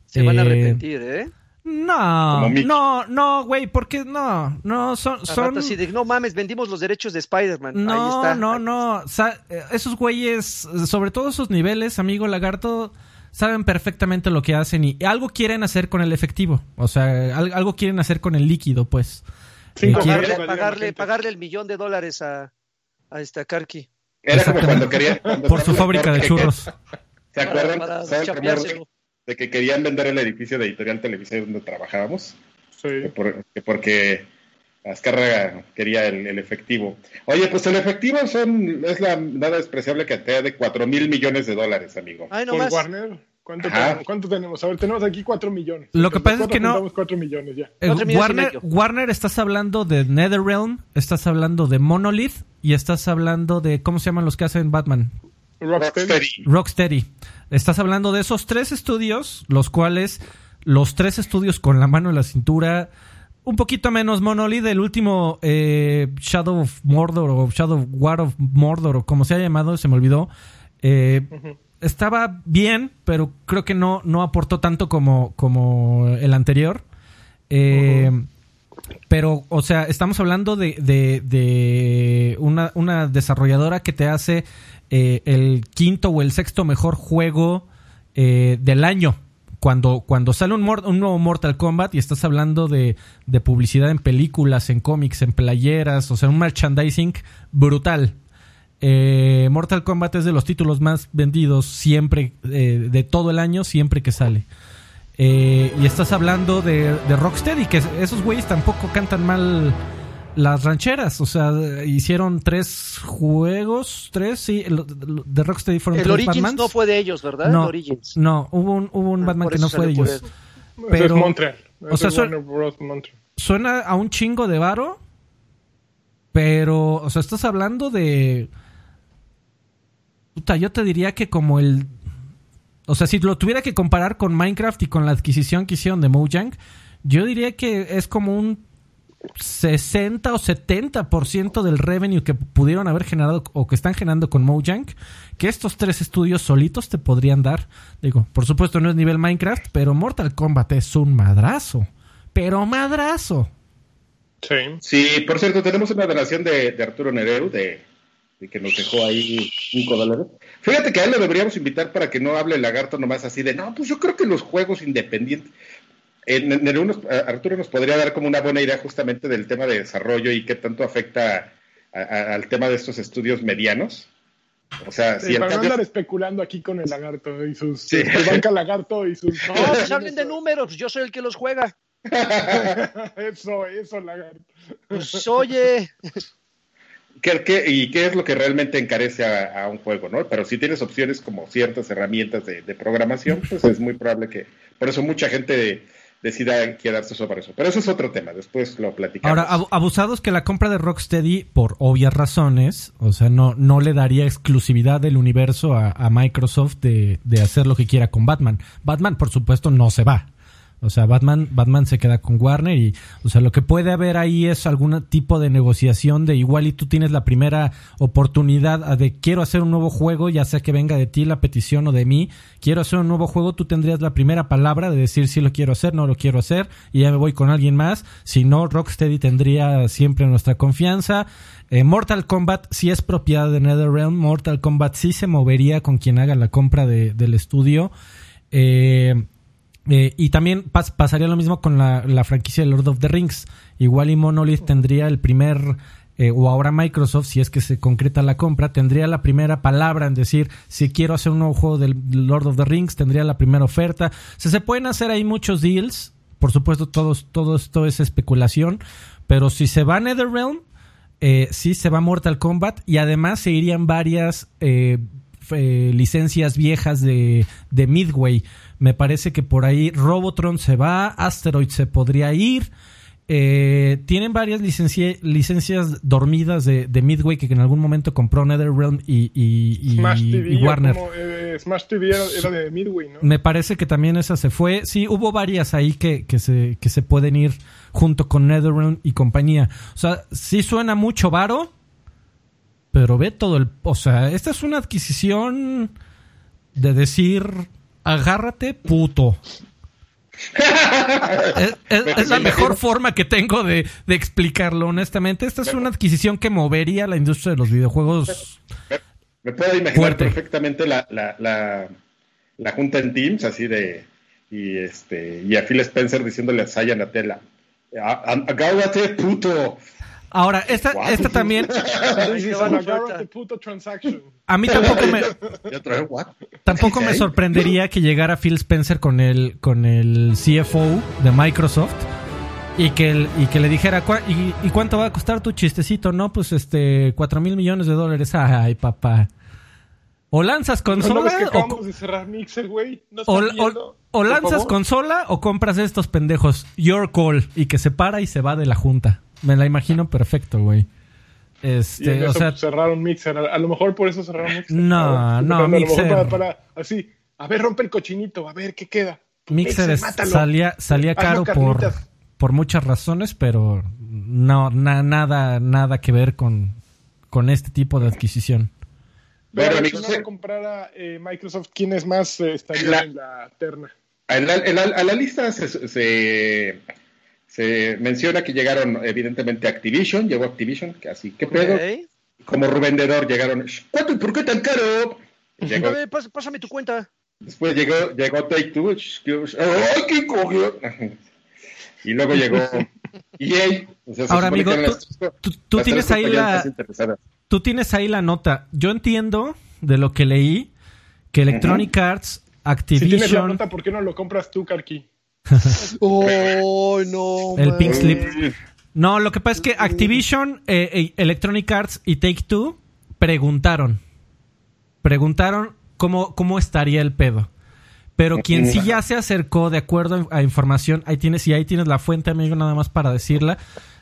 Se van a arrepentir, ¿eh? No, no, no, güey, porque no, no, son... son... no mames, vendimos los derechos de Spider-Man. No, no, no, eh, esos güeyes, sobre todo esos niveles, amigo lagarto, saben perfectamente lo que hacen y algo quieren hacer con el efectivo, o sea, algo quieren hacer con el líquido, pues. Eh, pagarle, pagarle, el millón de dólares a, a esta Karki. Era como cuando quería... Por su fábrica de churros. ¿Se acuerdan? De que querían vender el edificio de Editorial Televisión donde trabajábamos. Sí. porque Azcárraga quería el, efectivo. Oye, pues el efectivo son es la nada despreciable cantidad de 4 mil millones de dólares, amigo. Ay, no ¿Por Warner? ¿Cuánto tenemos? ¿Cuánto tenemos? A ver, tenemos aquí 4 millones. Lo que pasa es que no. 4 millones ya. Eh, Warner, Warner, estás hablando de NetherRealm, estás hablando de Monolith y estás hablando de. ¿Cómo se llaman los que hacen Batman? Rocksteady. Rocksteady. Estás hablando de esos tres estudios, los cuales. Los tres estudios con la mano en la cintura un poquito menos Monolith, el último eh, Shadow of Mordor o Shadow War of Mordor o como se ha llamado, se me olvidó. Eh, estaba bien, pero creo que no, no aportó tanto como, como el anterior. Eh, pero, o sea, estamos hablando de, de, una, una, desarrolladora que te hace el quinto o el sexto mejor juego del año cuando, cuando sale un, un, nuevo Mortal Kombat y estás hablando de, de, publicidad en películas, en cómics, en playeras, o sea, un merchandising brutal. Eh, Mortal Kombat es de los títulos más vendidos siempre, eh, de todo el año, siempre que sale. Eh, y estás hablando de, de Rocksteady, que esos güeyes tampoco cantan mal las rancheras, o sea, hicieron tres juegos, tres, sí, de Rocksteady fueron el tres Origins no fue de ellos, ¿verdad? No, el Origins. no hubo un, hubo un ah, Batman que no fue de ellos. Pero, es Montreal. o sea, suena, a un chingo de varo, pero, o sea, estás hablando de... Puta, yo te diría que como el... O sea, si lo tuviera que comparar con Minecraft y con la adquisición que hicieron de Mojang, yo diría que es como un 60 o 70% del revenue que pudieron haber generado o que están generando con Mojang, que estos tres estudios solitos te podrían dar. Digo, por supuesto no es nivel Minecraft, pero Mortal Kombat es un madrazo. Pero madrazo. Sí. Sí, por cierto, tenemos una donación de, Arturo Nereu de, que nos dejó ahí 5 dólares. Fíjate que a él lo deberíamos invitar para que no hable el lagarto nomás así de, no, pues yo creo que los juegos independientes, Arturo nos podría dar como una buena idea justamente del tema de desarrollo y qué tanto afecta al tema de estos estudios medianos. O sea, si para no andar especulando aquí con el lagarto y sus sí. banca lagarto y sus no, pues hablen de números, yo soy el que los juega. eso, eso, lagarto. Pues oye. ¿Qué, y qué es lo que realmente encarece a, un juego, ¿no? Pero si tienes opciones como ciertas herramientas de, de programación, pues es muy probable que. Por eso mucha gente decida quedarse sobre eso. Pero eso es otro tema, después lo platicamos. Ahora, abusados que la compra de Rocksteady, por obvias razones, o sea, no, no le daría exclusividad del universo a, a Microsoft de, de hacer lo que quiera con Batman. Batman, por supuesto, no se va. O sea, Batman, Batman se queda con Warner y, o sea, lo que puede haber ahí es algún tipo de negociación de igual y tú tienes la primera oportunidad de quiero hacer un nuevo juego, ya sea que venga de ti la petición o de mí, quiero hacer un nuevo juego, tú tendrías la primera palabra de decir si lo quiero hacer, no lo quiero hacer y ya me voy con alguien más. Si no, Rocksteady tendría siempre nuestra confianza. Eh, Mortal Kombat sí es propiedad de NetherRealm. Mortal Kombat sí se movería con quien haga la compra de, del estudio. Eh, eh, y también pasaría lo mismo con la, franquicia de Lord of the Rings. Igual y Monolith tendría el primer, eh, o ahora Microsoft, si es que se concreta la compra, tendría la primera palabra en decir, si quiero hacer un nuevo juego del Lord of the Rings, tendría la primera oferta. O se pueden hacer ahí muchos deals. Por supuesto, todo, esto es especulación. Pero si se va a NetherRealm, eh, sí se va Mortal Kombat y además se irían varias eh, licencias viejas de Midway. Me parece que por ahí Robotron se va, Asteroid se podría ir. Eh, tienen varias licencias dormidas de, Midway que en algún momento compró NetherRealm y, y, Warner. Eh, Smash TV era, de Midway, ¿no? Me parece que también esa se fue. Sí, hubo varias ahí que, que, se, que se pueden ir junto con NetherRealm y compañía. O sea, sí suena mucho varo, pero ve todo el... O sea, esta es una adquisición de decir agárrate, puto. es, la mejor forma que tengo de, explicarlo, honestamente. Esta es una adquisición que movería la industria de los videojuegos. Me, puedo imaginar perfectamente la, la, la, junta en Teams, así de. Y, este, y a Phil Spencer diciéndole a Saya Natella: Agárrate, puto. Ahora, esta, esta también. A mí tampoco me. tampoco me sorprendería que llegara Phil Spencer con el, con el CFO de Microsoft Y que, y que le dijera, ¿y, cuánto va a costar tu chistecito? No, pues este, cuatro mil millones de dólares. Ay, papá. O lanzas consola. o, de cerrar Mixer, güey. o, lanzas consola o compras estos pendejos. Your call. Y que se para y se va de la junta. Me la imagino perfecto, güey. Este, o sea, cerraron Mixer. A, lo mejor por eso cerraron Mixer. No, no, Mixer. para, así, a ver, rompe el cochinito, a ver qué queda. Mixer, salía, salía caro por, por muchas razones, pero no, nada, nada que ver con, con este tipo de adquisición. Pero, si no comprara eh, Microsoft, ¿quiénes más eh, estarían en la terna? A la, lista se, se, menciona que llegaron, evidentemente, Activision, llegó Activision, que así, ¿qué pedo? Como revendedor llegaron, ¿cuánto y por qué tan caro? Llegó, pásame tu cuenta. Después llegó, llegó Take Two, ¡ay, qué cogió! Y luego llegó EA. Ahora, amigo, tú, tienes ahí la tú tienes ahí la nota. Yo entiendo de lo que leí que Electronic Arts, Activision. Si tienes la nota, ¿por qué no lo compras tú, Karki? Oh, no. El Pink Slip. No, lo que pasa es que Activision, eh, eh, Electronic Arts y Take Two preguntaron. Preguntaron cómo, cómo estaría el pedo. Pero quien sí ya se acercó de acuerdo a información, ahí tienes, y ahí tienes la fuente, amigo, nada más para decirla.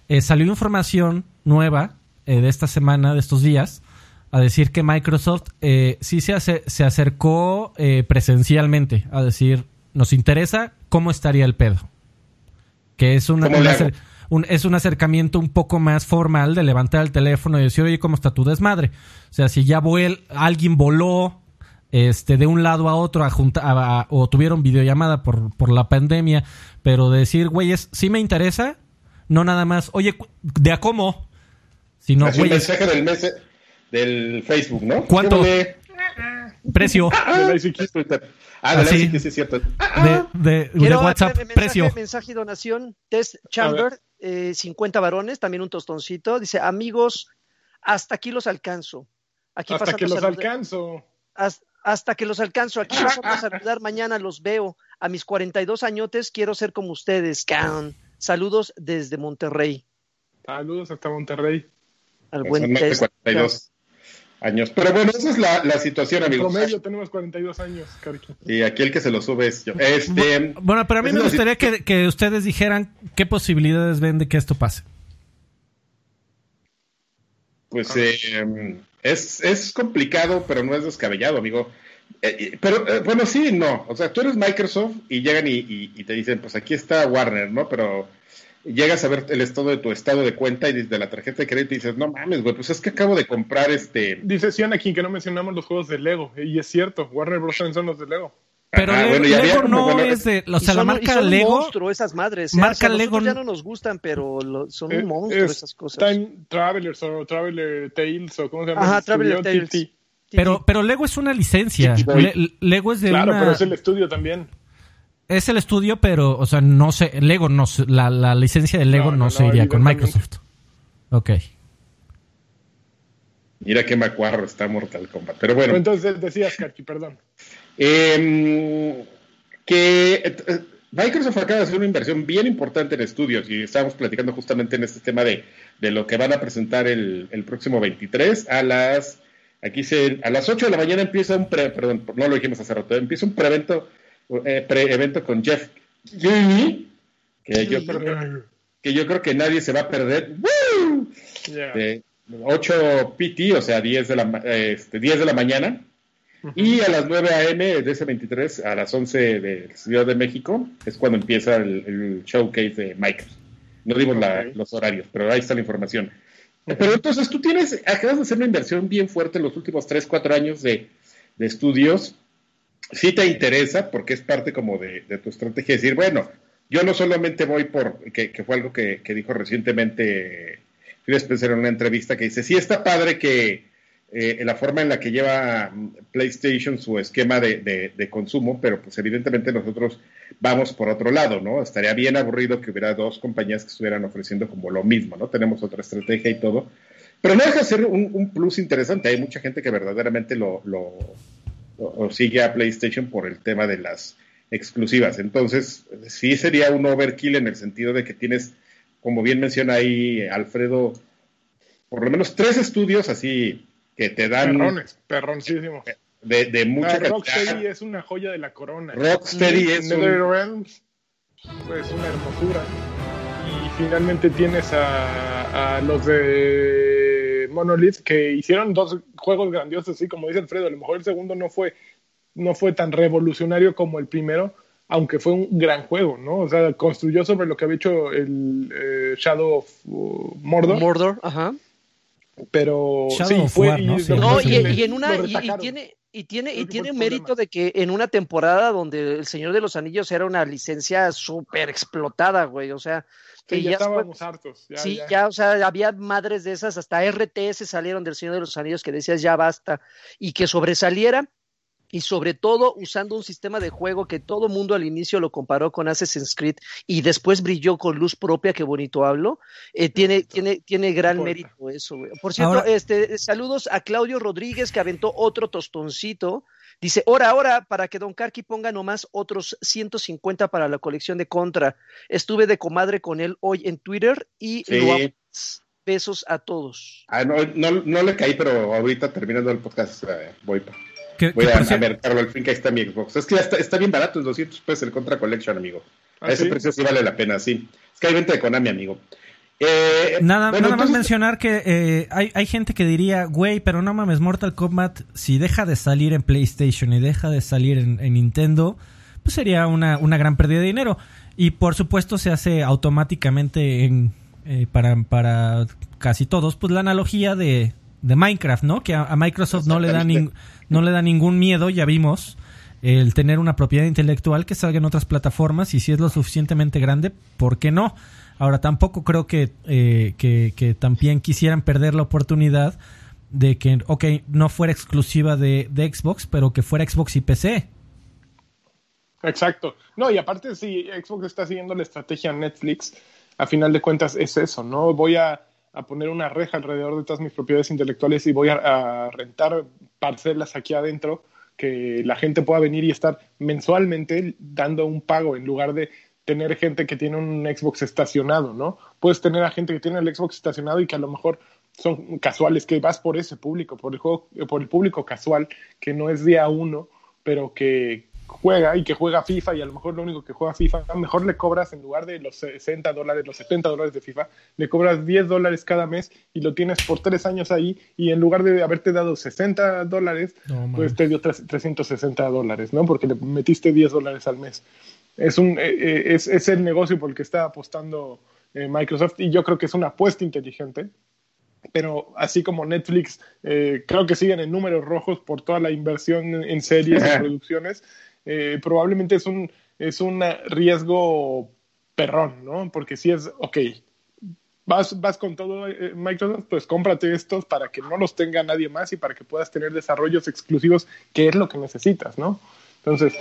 Eh, salió información nueva eh, de esta semana, de estos días, a decir que Microsoft eh, sí se, se acercó eh, presencialmente a decir, nos interesa cómo estaría el pedo. Que es, una, un, es un acercamiento un poco más formal de levantar el teléfono y decir, oye, ¿cómo está tu desmadre? O sea, si ya vuel, alguien voló este, de un lado a otro a o tuvieron videollamada por, por la pandemia, pero decir, güeyes, sí me interesa, no nada más, oye, ¿de a cómo? Si no, el mensaje del mes del Facebook, ¿no? ¿Cuánto? Precio. ah, de sí es cierto. De, de, WhatsApp, mensaje, precio. Mensaje y donación, Test Chamber, eh, 50 varones, también un tostoncito. Dice, amigos, hasta aquí los alcanzo. Aquí hasta que los alcanzo. Hasta, que los alcanzo. Aquí los a saludar, mañana los veo. A mis 42 añotes quiero ser como ustedes. Saludos desde Monterrey. Saludos hasta Monterrey al buen test. 42 años. Pero bueno, esa es la, la situación, amigos. En promedio tenemos 42 años, Karki. Y aquí el que se lo sube es yo. Este, bueno, pero a mí me gustaría que, que, ustedes dijeran qué posibilidades ven de que esto pase. Pues eh, es, es complicado, pero no es descabellado, amigo. Eh, pero eh, bueno, sí, no. O sea, tú eres Microsoft y llegan y, y, te dicen, pues aquí está Warner, ¿no? Pero llegas a ver el estado de tu estado de cuenta y desde la tarjeta de crédito dices, no mames, güey, pues es que acabo de comprar este... Dice aquí que no mencionamos los juegos de Lego, y es cierto, Warner Bros. son los de Lego. Pero Lego, no es de, o sea, la marca Lego. Un monstruo esas madres. ¿eh? Marca Lego ya no nos gustan, pero son un eh, monstruo esas cosas. Time Travelers o Traveler Tales o cómo se llama. Ajá, Traveler Tales. Pero, pero Lego es una licencia. Lego es de claro, una. pero es el estudio también es el estudio, pero, o sea, no sé, Lego no, la, la licencia de Lego no, se iría con Microsoft. Ok. Mira qué macuarro está Mortal Kombat. Pero bueno. Entonces decías, Karki, perdón. Em, que eh, Microsoft acaba de hacer una inversión bien importante en estudios y estábamos platicando justamente en este tema de, de lo que van a presentar el, el, próximo 23 a las aquí se, a las 8 de la mañana empieza un pre, perdón, no lo dijimos hace rato, empieza un prevento eh, pre-evento con Jeff que yo, creo que, yo creo que nadie se va a perder. 8 PT, o sea, 10 de la, este, 10 de la mañana. Y a las 9 a.m. de ese 23 a las 11 de Ciudad de México es cuando empieza el, showcase de Microsoft. No dimos los horarios, pero ahí está la información. Pero entonces tú tienes, acabas de hacer una inversión bien fuerte en los últimos 3, 4 años de, de estudios si te interesa, porque es parte como de, tu estrategia, decir, bueno, yo no solamente voy por, que, fue algo que, dijo recientemente Phil Spencer en una entrevista, que dice, sí está padre que eh, la forma en la que lleva PlayStation su esquema de, consumo, pero pues evidentemente nosotros vamos por otro lado, ¿no? Estaría bien aburrido que hubiera dos compañías que estuvieran ofreciendo como lo mismo, ¿no? Tenemos otra estrategia y todo. Pero no deja de ser un, plus interesante. Hay mucha gente que verdaderamente lo, o, sigue a PlayStation por el tema de las exclusivas. Entonces, sí sería un overkill en el sentido de que tienes como bien menciona ahí Alfredo, por lo menos tres estudios así que te dan... Perrones, perroncísimos. De, de mucha Rocksteady es una joya de la corona. Rocksteady es Realms, pues una hermosura. Y finalmente tienes a, a los de Monolith que hicieron dos juegos grandiosos, así como dice Alfredo, a lo mejor el segundo no fue, no fue tan revolucionario como el primero, aunque fue un gran juego, ¿no? O sea, construyó sobre lo que había hecho el eh, Shadow of uh, Mordor. Mordor, ajá. Pero sí, fue. ¿no? y, en una. Y, tiene. Y tiene, y tiene mérito de que en una temporada donde El Señor de los Anillos era una licencia súper explotada, güey. O sea, que ya, estábamos hartos. sí, ya. o sea, había madres de esas, hasta RTS salieron del Señor de los Anillos que decías ya basta. Y que sobresaliera y sobre todo usando un sistema de juego que todo mundo al inicio lo comparó con Assassin's Creed y después brilló con luz propia, qué bonito hablo, eh, tiene, tiene, tiene gran mérito eso. Por cierto, este, saludos a Claudio Rodríguez que aventó otro tostoncito. Dice, ahora, ahora, para que Don Carqui ponga nomás otros 150 para la colección de Contra. Estuve de comadre con él hoy en Twitter y besos a todos. Ah, no, no, le caí, pero ahorita terminando el podcast eh, voy para Voy a, a al fin que ahí está mi Xbox. Es que ya está, está bien barato, es 200 pesos el Contra Collection, amigo. a ¿Ah, ese precio sí vale la pena, sí. Es que hay venta de Konami, amigo. Eh, nada, nada más mencionar que eh, hay, hay, gente que diría, güey, pero no mames, Mortal Kombat, si deja de salir en PlayStation y deja de salir en, Nintendo, pues sería una, una, gran pérdida de dinero. Y por supuesto se hace automáticamente en, eh, para, para casi todos, pues la analogía de, de Minecraft, ¿no? Que a, Microsoft no le, da no le da ningún miedo, ya vimos, el tener una propiedad intelectual que salga en otras plataformas y si es lo suficientemente grande, ¿por qué no? Ahora, tampoco creo que, eh, que, también quisieran perder la oportunidad de que, ok, no fuera exclusiva de, de Xbox, pero que fuera Xbox y PC. Exacto. No, y aparte, si Xbox está siguiendo la estrategia Netflix, a final de cuentas es eso, ¿no? Voy a a poner una reja alrededor de todas mis propiedades intelectuales y voy a, rentar parcelas aquí adentro que la gente pueda venir y estar mensualmente dando un pago en lugar de tener gente que tiene un Xbox estacionado, ¿no? Puedes tener a gente que tiene el Xbox estacionado y que a lo mejor son casuales, que vas por ese público, por el, juego, por el público casual, que no es día uno, pero que, juega y que juega FIFA y a lo mejor lo único que juega FIFA, a lo mejor le cobras en lugar de los 60 dólares, los 70 dólares de FIFA, le cobras 10 dólares cada mes y lo tienes por tres años ahí y en lugar de haberte dado 60 dólares, pues te dio 360 dólares, ¿no? Porque le metiste 10 dólares al mes. Es, un, eh, eh, es, es el negocio por el que está apostando eh, Microsoft y yo creo que es una apuesta inteligente pero así como Netflix, creo que siguen en números rojos por toda la inversión en series y producciones. Eh, probablemente es un, es un riesgo perrón, ¿no? Porque si es, ok, vas, vas con todo eh, Microsoft, pues cómprate estos para que no los tenga nadie más y para que puedas tener desarrollos exclusivos, que es lo que necesitas, ¿no? Entonces,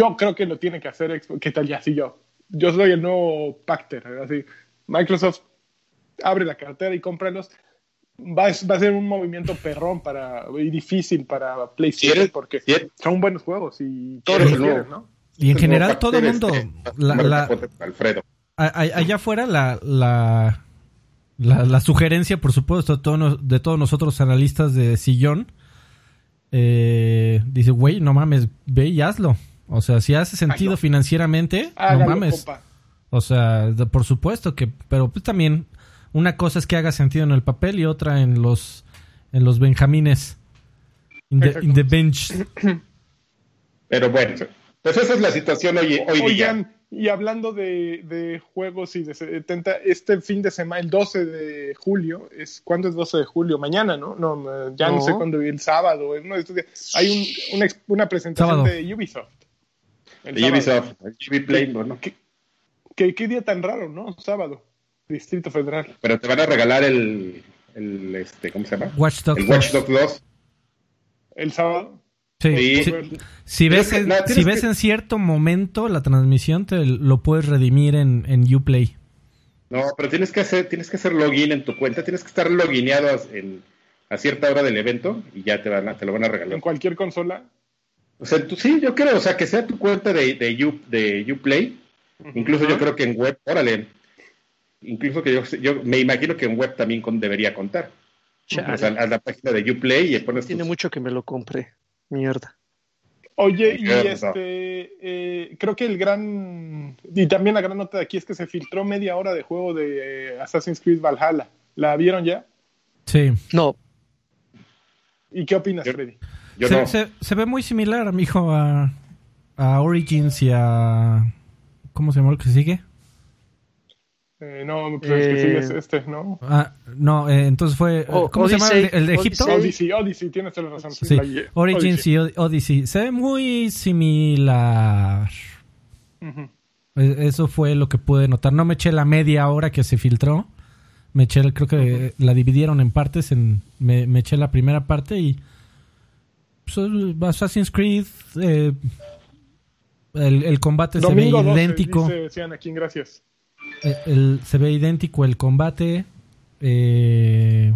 yo creo que lo tiene que hacer, ¿qué tal ya? Así yo, yo soy el nuevo Pacter, así, Microsoft abre la cartera y cómpralos va, va, a ser un movimiento perrón para, y difícil para PlayStation porque son buenos juegos y todos los ¿no? Y en general todo el mundo, la, Alfredo. allá afuera la, la, la, sugerencia, por supuesto, de todos, de todos nosotros analistas de sillón, eh, dice, güey, no mames, ve y hazlo. O sea, si hace sentido financieramente, no mames. O sea, por supuesto que, pero pues también una cosa es que haga sentido en el papel y otra en los en los benjamines in the, bench. Pero bueno, pues esa es la situación hoy, hoy día. Y hablando de, de, juegos y de 70, este fin de semana, el 12 de julio, es ¿cuándo es 12 de julio? Mañana, ¿no? No, ya no, sé cuándo, el sábado. Uno de hay un, una, una, presentación de Ubisoft. De Ubisoft, Play, ¿no? ¿Qué, qué, día tan raro, ¿no? Sábado. Distrito Federal. Pero te van a regalar el, el este, ¿cómo se llama? Watch Dogs el Watch Dogs 2. ¿El sábado? Sí. Si, ves, en, si ves en cierto momento la transmisión, te lo puedes redimir en, en Uplay. No, pero tienes que hacer, tienes que hacer login en tu cuenta, tienes que estar logineado en, a cierta hora del evento y ya te, van te lo van a regalar. ¿En cualquier consola? O sea, tú, sí, yo creo, o sea, que sea tu cuenta de, de, de Uplay, incluso yo creo que en web, órale, incluso que yo, me imagino que en web también debería contar. O sea, a la página de Uplay y pones Tiene mucho que me lo compre. Mierda. Oye, y este, eh, creo que el gran, y también la gran nota de aquí es que se filtró media hora de juego de eh, Assassin's Creed Valhalla. ¿La vieron ya? Sí. No. ¿Y qué opinas, Freddy? Se, ve muy similar, amigo, a, a Origins y a... ¿Cómo se llama el que sigue? Eh, no, pero es que sigue este, ¿no? Ah, no, eh, entonces fue. ¿Cómo se llama el, de Egipto? Odyssey, Odyssey, tienes la razón. Sí, Origins y Odyssey. Se ve muy similar. E, eso fue lo que pude notar. No me eché la media hora que se filtró. Me eché, creo que la dividieron en partes. En, me, me, eché la primera parte y. Pues, Assassin's Creed. Eh, el, el, combate se ve idéntico. Dice aquí, gracias. Eh, se ve idéntico el combate. Eh,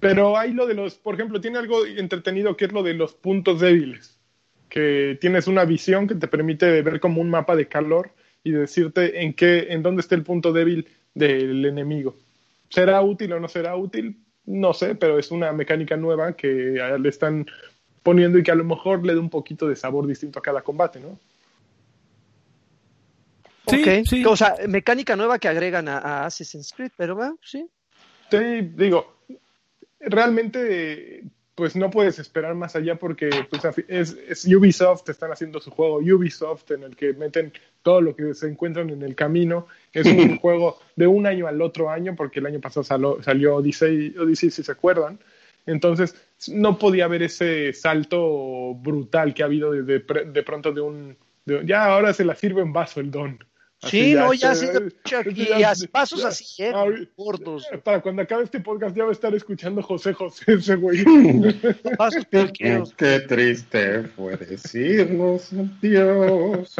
Pero hay lo de los, por ejemplo, tiene algo entretenido que es lo de los puntos débiles. Que tienes una visión que te permite ver como un mapa de calor y decirte en qué, en dónde está el punto débil del enemigo. ¿Será útil o no será útil? No sé, pero es una mecánica nueva que le están poniendo y que a lo mejor le da un poquito de sabor distinto a cada combate, ¿no? Sí, O sea, mecánica nueva que agregan a, Assassin's Creed, pero bueno, sí. Sí, digo, realmente pues no puedes esperar más allá porque pues, es, Ubisoft, están haciendo su juego Ubisoft en el que meten todo lo que se encuentran en el camino. Es un juego de un año al otro año porque el año pasado salió, salió Odyssey, Odyssey, si se acuerdan. Entonces no podía haber ese salto brutal que ha habido de, de, pronto de un... ya ahora se la sirve en vaso el don sí, no, ya sí, y pasos así, ¿eh? gordos. Para cuando acabe este podcast ya va a estar escuchando José José ese güey. Qué triste fue decirnos Dios.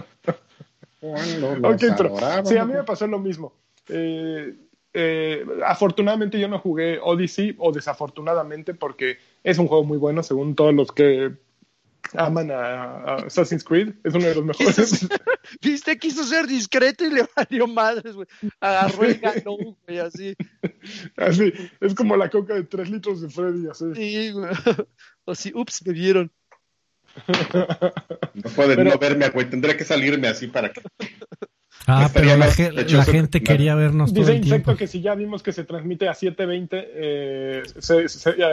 Cuando nos okay, pero, sí, a mí me pasó lo mismo. Eh, eh, afortunadamente yo no jugué Odyssey, o desafortunadamente, porque es un juego muy bueno, según todos los que aman a, Assassin's Creed, es uno de los mejores. Viste, quiso ser discreto y le valió madres, güey. Agarró el ganó, güey, así. Así, es como la coca de 3 litros de Freddy, así. Sí, güey. Así, ups, me vieron. No pueden no verme, güey, tendré que salirme así para que. Ah, pero la, gente quería vernos Dice todo el tiempo. que si ya vimos que se transmite a 720 eh,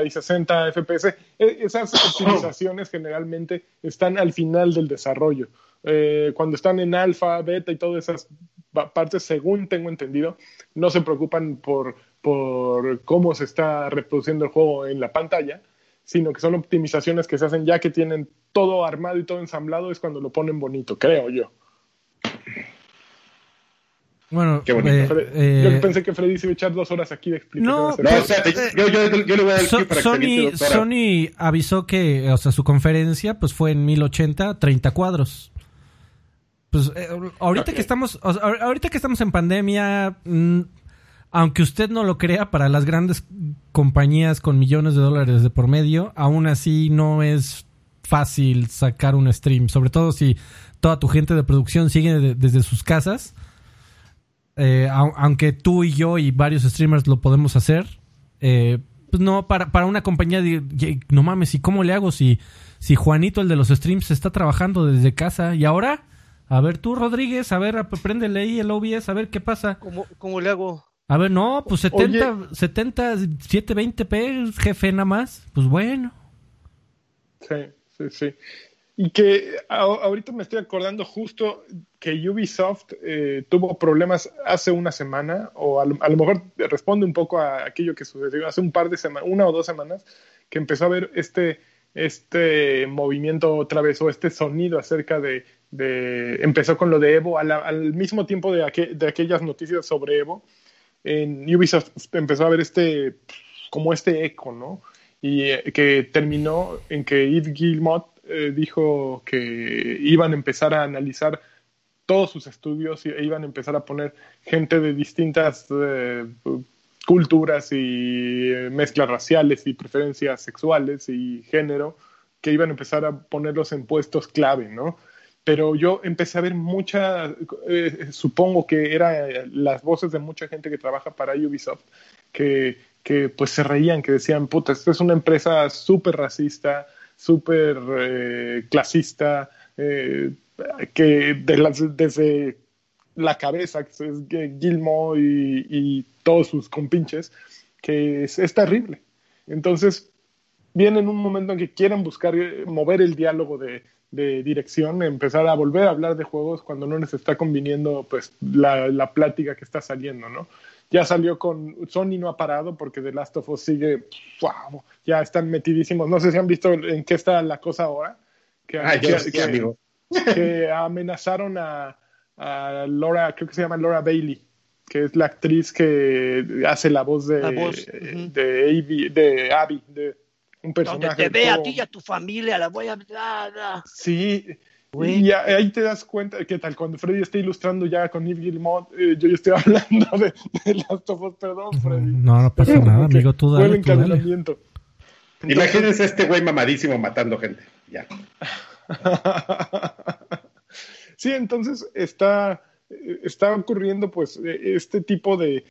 y 60 FPS, esas optimizaciones generalmente están al final del desarrollo. Eh, cuando están en alfa, beta y todas esas partes, según tengo entendido, no se preocupan por, por cómo se está reproduciendo el juego en la pantalla, sino que son optimizaciones que se hacen ya que tienen todo armado y todo ensamblado, es cuando lo ponen bonito, creo yo. Bueno, Qué bonito. Eh, eh, yo pensé que Freddy se iba a echar dos horas aquí de explicación. No, no o sea, yo, yo, yo, le voy a dar so, para Sony, que Sony avisó que, o sea, su conferencia pues fue en 1080, 30 cuadros. Pues eh, ahorita que estamos, o sea, ahorita que estamos en pandemia, mm, aunque usted no lo crea, para las grandes compañías con millones de dólares de por medio, aún así no es fácil sacar un stream, sobre todo si toda tu gente de producción sigue desde sus casas eh, aunque tú y yo y varios streamers lo podemos hacer, eh, pues no, para, para una compañía, de, no mames, ¿y cómo le hago si, si Juanito, el de los streams, está trabajando desde casa y ahora? A ver, tú, Rodríguez, a ver, préndele ahí el OBS, a ver qué pasa. ¿Cómo, cómo le hago? A ver, no, pues 70, 70, 720p, jefe, nada más. Pues bueno. Sí, sí, sí. Y que ahorita me estoy acordando justo que Ubisoft eh, tuvo problemas hace una semana, o a lo, mejor responde un poco a aquello que sucedió hace un par de semanas, una o dos semanas, que empezó a ver este, este movimiento otra vez, o este sonido acerca de, de empezó con lo de Evo, al, mismo tiempo de, de aquellas noticias sobre Evo, en Ubisoft empezó a ver este, como este eco, ¿no? Y eh, que terminó en que Yves Guillemot eh, dijo que iban a empezar a analizar todos sus estudios iban a empezar a poner gente de distintas eh, culturas y eh, mezclas raciales y preferencias sexuales y género que iban a empezar a ponerlos en puestos clave, ¿no? pero yo empecé a ver mucha, eh, supongo que eran las voces de mucha gente que trabaja para Ubisoft, que, que pues se reían, que decían, puta, esta es una empresa súper racista, súper clasista, eh, que desde la cabeza, que es Gilmo y, todos sus compinches, que es, es terrible. Entonces, viene en un momento en que quieren buscar mover el diálogo de, de dirección, empezar a volver a hablar de juegos cuando no les está conviniendo pues la, la plática que está saliendo, ¿no? Ya salió con Sony no ha parado porque The Last of Us sigue, wow, ya están metidísimos. No sé si han visto en qué está la cosa ahora. Que, que, amenazaron a, a, Laura, creo que se llama Laura Bailey, que es la actriz que hace la voz de, de, de Abby, de un personaje. Donde te ve a ti y a tu familia, la voy a. Sí. Y ahí te das cuenta que tal, cuando Freddy está ilustrando ya con Yves Guillemot, eh, yo ya estoy hablando de, de Last of perdón, Freddy. No, no pasa nada, amigo, tú dale, tú dale. Imagínense este güey mamadísimo matando gente, ya. sí, entonces está está ocurriendo pues este tipo de,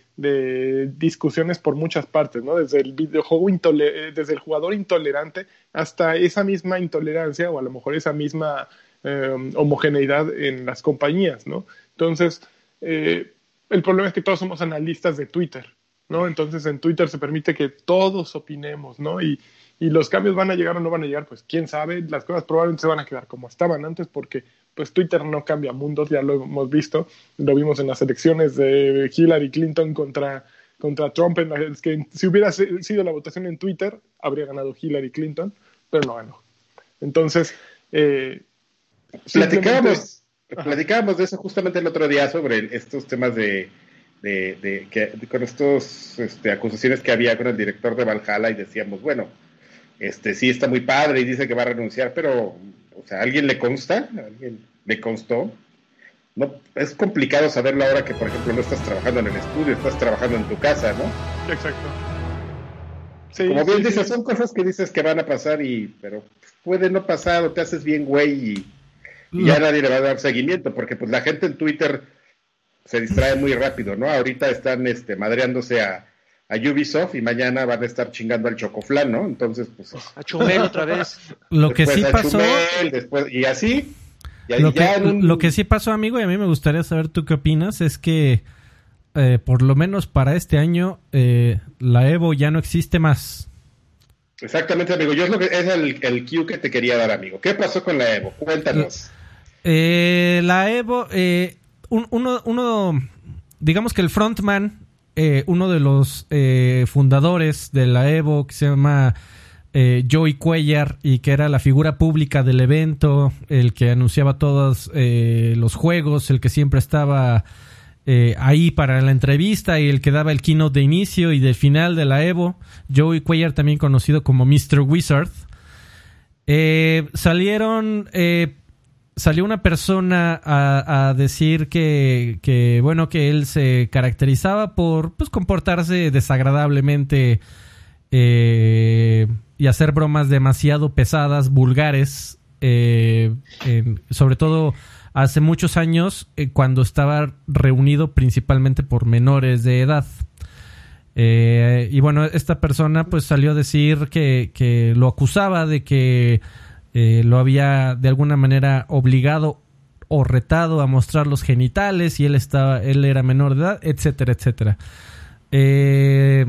discusiones por muchas partes, ¿no? Desde el videojuego desde el jugador intolerante hasta esa misma intolerancia o a lo mejor esa misma em, homogeneidad en las compañías, ¿no? Entonces, eh, el problema es que todos somos analistas de Twitter, ¿no? Entonces en Twitter se permite que todos opinemos, ¿no? Y, y los cambios van a llegar o no van a llegar, pues quién sabe, las cosas probablemente se van a quedar como estaban antes porque pues Twitter no cambia mundos, ya lo hemos visto, lo vimos en las elecciones de Hillary Clinton contra, contra Trump, en las que si hubiera sido la votación en Twitter, habría ganado Hillary Clinton, pero no ganó. Entonces, eh, platicábamos, platicábamos de eso justamente el otro día sobre estos temas de, de, que, con estas este, acusaciones que había con el director de Valhalla y decíamos, bueno, este sí está muy padre y dice que va a renunciar, pero, o sea, ¿alguien le consta? ¿Alguien le constó? No, es complicado saberlo ahora que, por ejemplo, no estás trabajando en el estudio, estás trabajando en tu casa, ¿no? Exacto. Como bien dices, son cosas que dices que van a pasar y, pero puede no pasar o te haces bien güey y, ya nadie le va a dar seguimiento, porque pues la gente en Twitter se distrae muy rápido, ¿no? Ahorita están este, madreándose a, a Ubisoft y mañana van a estar chingando al Chocoflan, ¿no? Entonces, pues. A Chumel otra vez. Lo que sí pasó. después, y así. lo, que, lo que sí pasó, amigo, y a mí me gustaría saber tú qué opinas, es que eh, por lo menos para este año eh, la Evo ya no existe más. Exactamente, amigo. Yo es, lo que, es el, el cue que te quería dar, amigo. ¿Qué pasó con la Evo? Cuéntanos. Eh, la Evo, uno, uno, digamos que el frontman eh, uno de los eh, fundadores de la Evo, que se llama eh, Joey Cuellar, y que era la figura pública del evento, el que anunciaba todos los juegos, el que siempre estaba ahí para la entrevista y el que daba el keynote de inicio y de final de la Evo. Joey Cuellar, también conocido como Mr. Wizard. salieron salió una persona a, decir que, bueno, que él se caracterizaba por pues, comportarse desagradablemente eh, y hacer bromas demasiado pesadas, vulgares, eh, sobre todo hace muchos años eh, cuando estaba reunido principalmente por menores de edad. y bueno, esta persona pues salió a decir que, que lo acusaba de que eh, lo había de alguna manera obligado o retado a mostrar los genitales y él estaba él era menor de edad etcétera etcétera. Eh,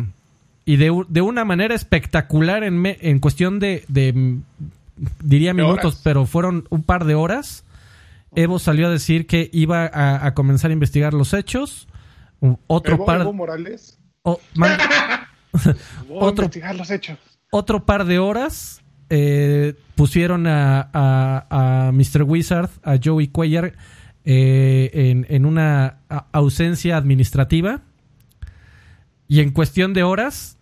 y de, de, una manera espectacular en, en cuestión de, de diría minutos pero fueron un par de horas Evo salió a decir que iba a, comenzar a investigar los hechos. Otro par Evo Morales. Otro, investigar los hechos. otro par de horas eh, pusieron a, Mr. Wizard, a Joey Cuellar, eh, en, una ausencia administrativa. Y en cuestión de horas,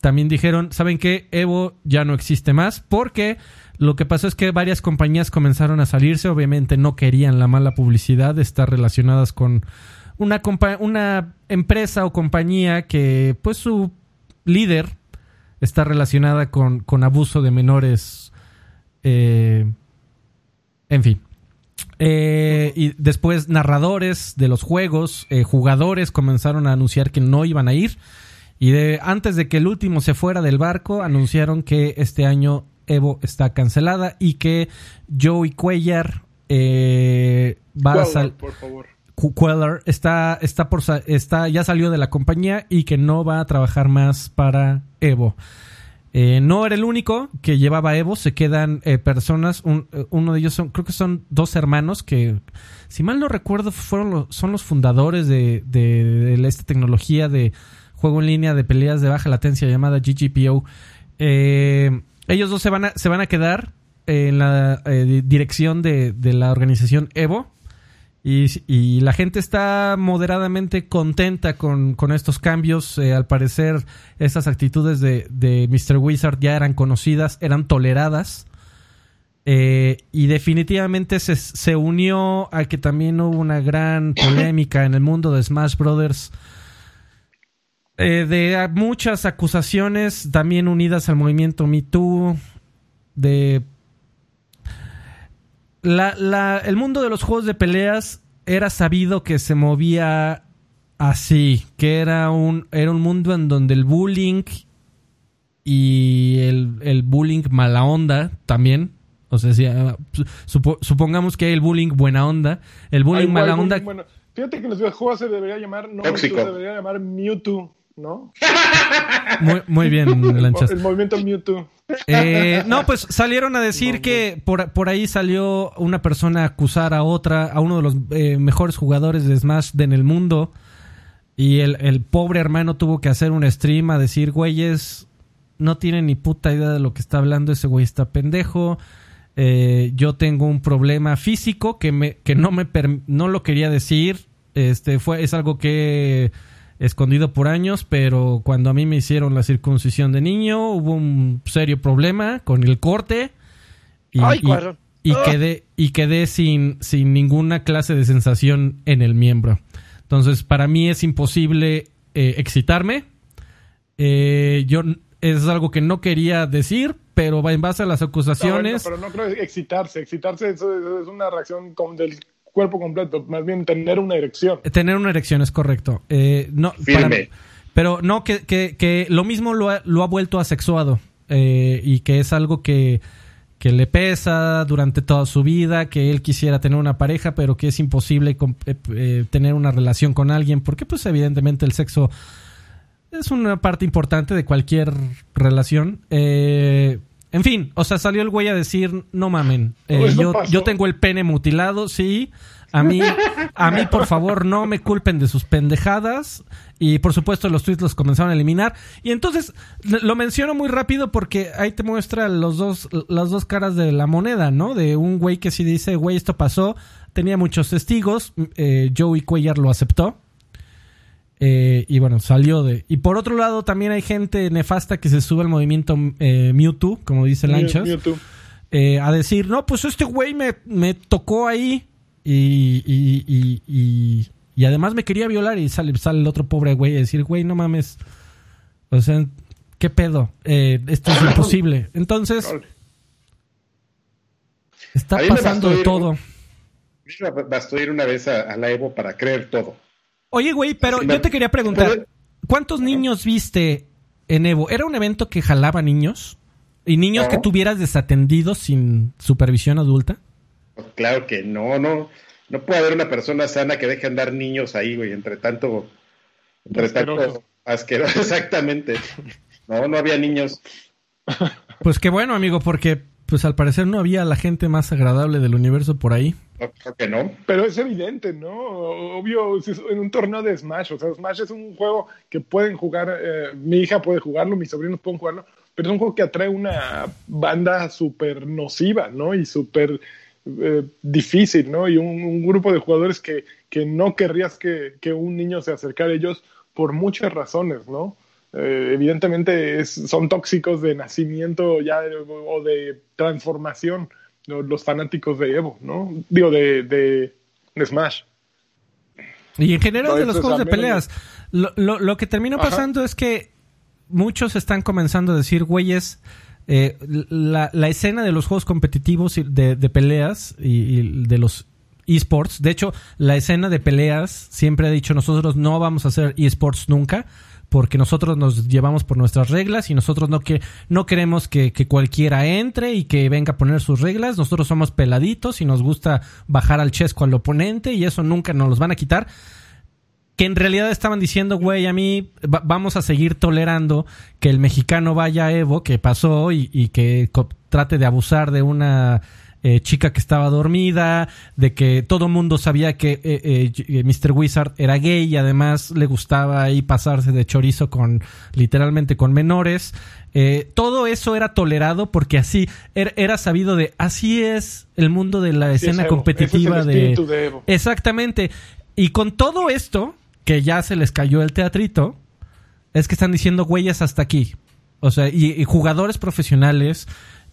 también dijeron, ¿saben qué? Evo ya no existe más porque lo que pasó es que varias compañías comenzaron a salirse, obviamente no querían la mala publicidad de estar relacionadas con una empresa o compañía que pues su líder está relacionada con, con abuso de menores. Eh, en fin. Eh, y después narradores de los juegos, eh, jugadores comenzaron a anunciar que no iban a ir. Y de, antes de que el último se fuera del barco, anunciaron que este año Evo está cancelada y que Joey Cuellar eh, va a salir. Por favor. Queller está, está, por, está, ya salió de la compañía y que no va a trabajar más para Evo. Eh, no era el único que llevaba Evo, se quedan eh, personas, eh, uno de ellos son, creo que son dos hermanos que, si mal no recuerdo, fueron los, son los fundadores de, esta tecnología de juego en línea de peleas de baja latencia llamada GGPO. ellos dos se van a, se van a quedar en la dirección de, de la organización Evo y, la gente está moderadamente contenta con, estos cambios. Eh, al parecer, estas actitudes de, de, Mr. Wizard ya eran conocidas, eran toleradas. Eh, y definitivamente se, se, unió a que también hubo una gran polémica en el mundo de Smash Brothers. Eh, de muchas acusaciones también unidas al movimiento Me Too. De la, el mundo de los juegos de peleas era sabido que se movía así, que era un, era un mundo en donde el bullying y el, bullying mala onda también. O sea, si, ah, supongamos que hay el bullying buena onda. El bullying mala onda. fíjate que en los videojuegos se debería llamar, no se debería llamar Mewtwo. ¿No? Muy, bien, Lanchas. El movimiento Mewtwo. Eh, no, pues salieron a decir que por, por, ahí salió una persona a acusar a otra, a uno de los eh, mejores jugadores de Smash en el mundo. Y el, pobre hermano tuvo que hacer un stream a decir, güeyes, no tiene ni puta idea de lo que está hablando, ese güey está pendejo. Eh, yo tengo un problema físico que, me, que no, me no lo quería decir. Este, fue, es algo que escondido por años, pero cuando a mí me hicieron la circuncisión de niño hubo un serio problema con el corte y, y, ah. quedé, y quedé sin, sin ninguna clase de sensación en el miembro. Entonces, para mí es imposible eh, excitarme. Eh, yo es algo que no quería decir, pero va en base a las acusaciones. pero no creo excitarse. Excitarse es, es una reacción como del cuerpo completo, más bien tener una erección. Tener una erección es correcto. Eh, no, pero no, que, que, lo mismo lo ha, lo ha vuelto asexuado eh, y que es algo que, que le pesa durante toda su vida, que él quisiera tener una pareja, pero que es imposible eh, tener una relación con alguien, porque pues evidentemente el sexo es una parte importante de cualquier relación. Eh, en fin, o sea, salió el güey a decir, no mamen, eh, yo, yo tengo el pene mutilado, sí. A mí, a mí, por favor, no me culpen de sus pendejadas. Y por supuesto, los tweets los comenzaron a eliminar. Y entonces, lo menciono muy rápido porque ahí te muestra los dos, las dos caras de la moneda, ¿no? De un güey que sí dice, güey, esto pasó. Tenía muchos testigos. Eh, Joey Cuellar lo aceptó. Eh, y bueno, salió de. Y por otro lado, también hay gente nefasta que se sube al movimiento eh, Mewtwo, como dice Lanchas. Eh, a decir, no, pues este güey me, me tocó ahí y, y, y, y, además me quería violar. Y sale, sale el otro pobre güey a decir, güey, no mames. O sea, ¿qué pedo? esto es imposible. Entonces, está pasando de todo. bastó ir una vez a la Evo para creer todo. Oye, güey, pero yo te quería preguntar, ¿cuántos niños viste en Evo? ¿Era un evento que jalaba niños? ¿Y niños que tuvieras desatendidos sin supervisión adulta? Pues claro que no, no. No puede haber una persona sana que deje andar niños ahí, güey, entre tanto... Entre tanto asqueroso, exactamente. No, no había niños. Pues qué bueno, amigo, porque pues al parecer no había la gente más agradable del universo por ahí. No, que no. Pero es evidente, ¿no? Obvio, en un torneo de Smash, o sea, Smash es un juego que pueden jugar, eh, mi hija puede jugarlo, mis sobrinos pueden jugarlo, pero es un juego que atrae una banda súper nociva, ¿no? Y súper eh, difícil, ¿no? Y un, grupo de jugadores que, que no querrías que, que, un niño se acercara a ellos por muchas razones, ¿no? Eh, evidentemente son tóxicos de nacimiento ya o de transformación los fanáticos de Evo, ¿no? Digo, de, de, Smash. Y en general de los juegos de peleas, lo, lo, que termina pasando es que muchos están comenzando a decir, güeyes, eh, la, la, escena de los juegos competitivos de, de peleas y, de los esports, de hecho, la escena de peleas siempre ha dicho nosotros no vamos a hacer esports nunca porque nosotros nos llevamos por nuestras reglas y nosotros no, que, no queremos que, que, cualquiera entre y que venga a poner sus reglas. Nosotros somos peladitos y nos gusta bajar al chesco al oponente y eso nunca nos los van a quitar que en realidad estaban diciendo, güey, a mí vamos a seguir tolerando que el mexicano vaya a Evo, que pasó, y, que trate de abusar de una eh, chica que estaba dormida, de que todo el mundo sabía que eh, eh, Mr. Wizard era gay y además le gustaba ahí pasarse de chorizo con, literalmente, con menores. todo eso era tolerado porque así era, sabido de así es el mundo de la escena competitiva de, de Evo. exactamente y con todo esto que ya se les cayó el teatrito, es que están diciendo huellas hasta aquí. O sea, y, jugadores profesionales,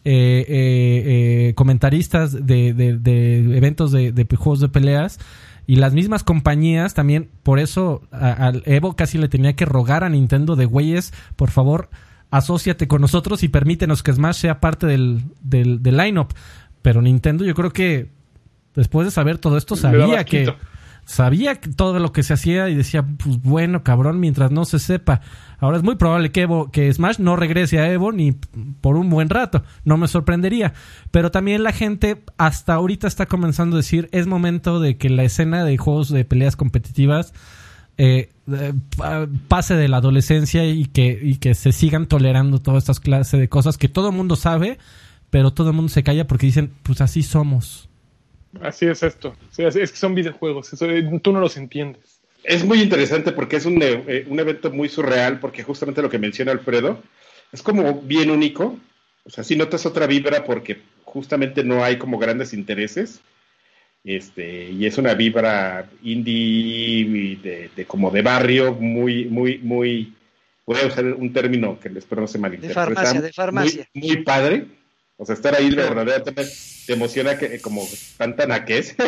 eh, eh, eh, comentaristas de, de, eventos de, juegos de peleas y las mismas compañías también, por eso al Evo casi le tenía que rogar a Nintendo de güeyes, por favor, asóciate con nosotros y permítenos que Smash sea parte del, del, del lineup. Pero Nintendo yo creo que después de saber todo esto sabía que sabía todo lo que se hacía y decía, pues bueno, cabrón, mientras no se sepa. Ahora es muy probable que, Evo, que Smash no regrese a Evo ni por un buen rato, no me sorprendería. Pero también la gente hasta ahorita está comenzando a decir, es momento de que la escena de juegos de peleas competitivas eh, eh, pase de la adolescencia y que, y que se sigan tolerando todas estas clases de cosas que todo el mundo sabe, pero todo el mundo se calla porque dicen, pues así somos. Así es esto. es que son videojuegos. tú no los entiendes. Es muy interesante porque es un, eh, un, evento muy surreal, porque justamente lo que menciona Alfredo es como bien único. O sea, si notas otra vibra porque justamente no hay como grandes intereses. Este, y es una vibra indie de, de como de barrio, muy, muy, muy, voy a usar un término que espero no se malinterprete. De farmacia, de farmacia. Muy, muy padre o sea, estar ahí de verdad te emociona que, como tan que es.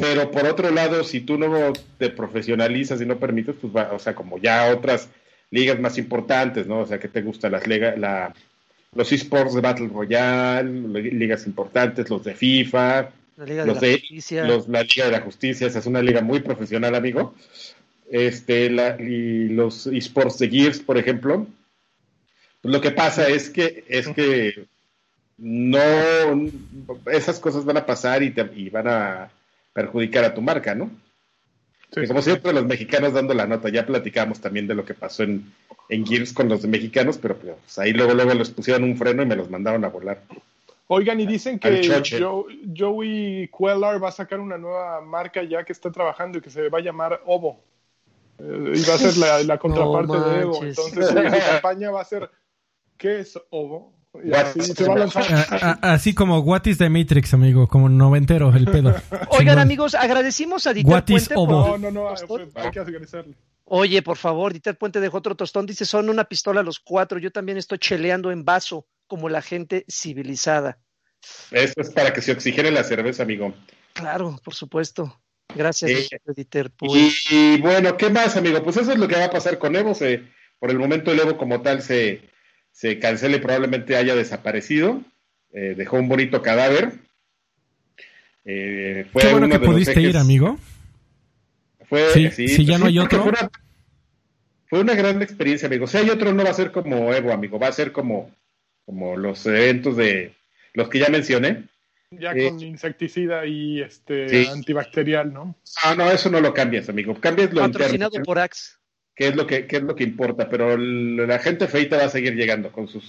Pero por otro lado, si tú no te profesionalizas y no permites, pues va, o sea, como ya otras ligas más importantes, ¿no? O sea, que te gustan las ligas, la, los esports de Battle Royale, ligas importantes, los de FIFA, la Liga de la Justicia. la Liga de la Justicia, esa es una liga muy profesional, amigo. Este, la, y los esports de Gears, por ejemplo. Pues lo que pasa es que, es que no, esas cosas van a pasar y, te, van a perjudicar a tu marca, ¿no? como siempre, los mexicanos dando la nota, ya platicamos también de lo que pasó en, en Gears con los mexicanos, pero pues, ahí luego, luego les pusieron un freno y me los mandaron a volar. Oigan, y dicen que Joey Quellar va a sacar una nueva marca ya que está trabajando y que se va a llamar Ovo. Eh, y va a ser la, contraparte de Evo. Entonces, la campaña va a ser ¿qué es Ovo? Así, como What is the Matrix, amigo, como noventero el pedo. Oigan, amigos, agradecimos a Dieter Puente. No, no, no, hay que agradecerle. Oye, por favor, Dieter Puente dejó otro tostón. Dice, son una pistola los cuatro. Yo también estoy cheleando en vaso, como la gente civilizada. Esto es para que se oxigene la cerveza, amigo. Claro, por supuesto. Gracias, Dieter Puente. Y, bueno, ¿qué más, amigo? Pues eso es lo que va a pasar con Evo. por el momento el Evo como tal se se cancele probablemente haya desaparecido. Eh, dejó un bonito cadáver. Eh, fue Qué bueno que pudiste ir, amigo. Fue, sí, si ya no hay otro. Fue una, gran experiencia, amigo. Si hay otro, no va a ser como Evo, amigo. Va a ser como, como los eventos de los que ya mencioné. Ya eh, con insecticida y este antibacterial, ¿no? Ah, no, eso no lo cambias, amigo. Cambias lo Patrocinado por Axe qué es lo que, qué es lo que importa, pero la gente feita va a seguir llegando con sus,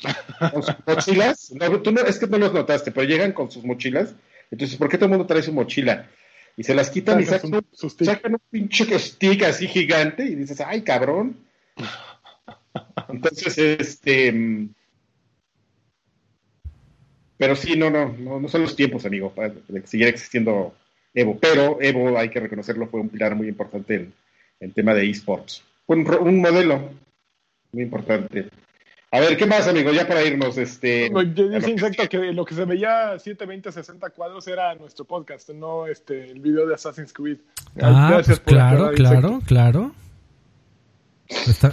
mochilas. No, tú no, es que no los notaste, pero llegan con sus mochilas. Entonces, ¿por qué todo el mundo trae su mochila? Y se las quitan y sacan, un pinche stick así gigante y dices, ay, cabrón. Entonces, este... Pero sí, no, no, no, son los tiempos, amigo, para seguir existiendo Evo. Pero Evo, hay que reconocerlo, fue un pilar muy importante en el tema de esports un, modelo muy importante. A ver, ¿qué más, amigo? Ya para irnos, este... dice Insecto que lo que se veía 720 60 cuadros era nuestro podcast, no este el video de Assassin's Creed. Ah, pues claro, claro, claro.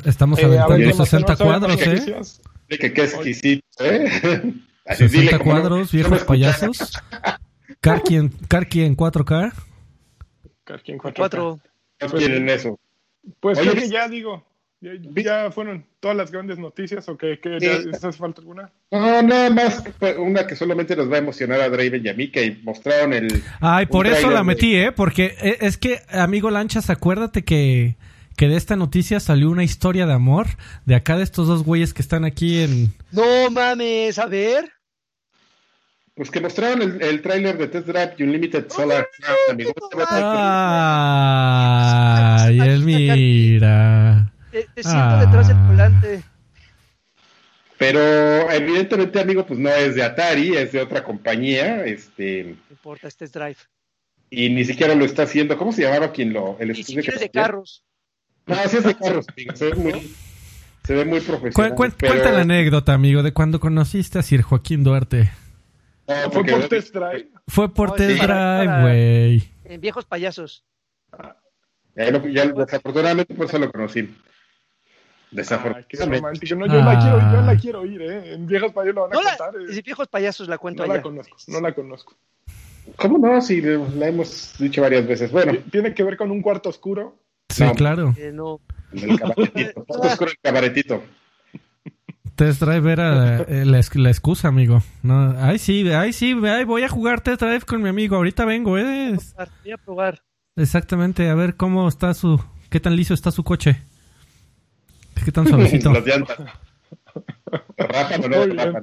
estamos aventando 60 cuadros, ¿eh? Que qué exquisito, ¿eh? 60 cuadros, viejos payasos. Karki en, Karki en 4K. Karki en 4K. ¿Qué quieren eso? Pues creo que ya digo, ya, fueron todas las grandes noticias o que, que hace falta alguna. No, nada más una que solamente nos va a emocionar a Draven y a mí que mostraron el. Ay, por eso la metí, ¿eh? Porque e, es que, amigo Lanchas, acuérdate que, que de esta noticia salió una historia de amor de acá de estos dos güeyes que están aquí en. No mames, a ver. Pues que mostraron el, el tráiler de Test Drive Unlimited Solar. Ay, él mira. Te, siento detrás del volante. Pero evidentemente, amigo, pues no es de Atari, es de otra compañía. Este... No importa, este es Drive. Y ni siquiera lo está haciendo. ¿Cómo se llamaba quien lo.? El ni siquiera es de carros. No, sí es de carros, amigo. Se ve muy, se ve muy profesional. Cuenta la anécdota, amigo, de cuando conociste a Sir Joaquín Duarte fue por test drive. Fue por test drive, güey. En viejos payasos. Ya, desafortunadamente por eso lo conocí. Desafortunadamente. yo, la quiero, yo la quiero oír, ¿eh? En viejos payasos la van a no contar. La, eh. viejos payasos la cuento no la conozco, no la conozco. ¿Cómo no? Si la hemos dicho varias veces. Bueno. ¿Tiene que ver con un cuarto oscuro? Sí, claro. Eh, no. El cabaretito. oscuro el cabaretito. Test Drive era eh, la, excusa, amigo. No, ay, sí, ay, sí, ay, voy a jugar Test Drive con mi amigo. Ahorita vengo, ¿eh? Voy a probar. Exactamente, a ver cómo está su. ¿Qué tan liso está su coche? ¿Qué tan suavecito? Las llantas. Rájalo, no,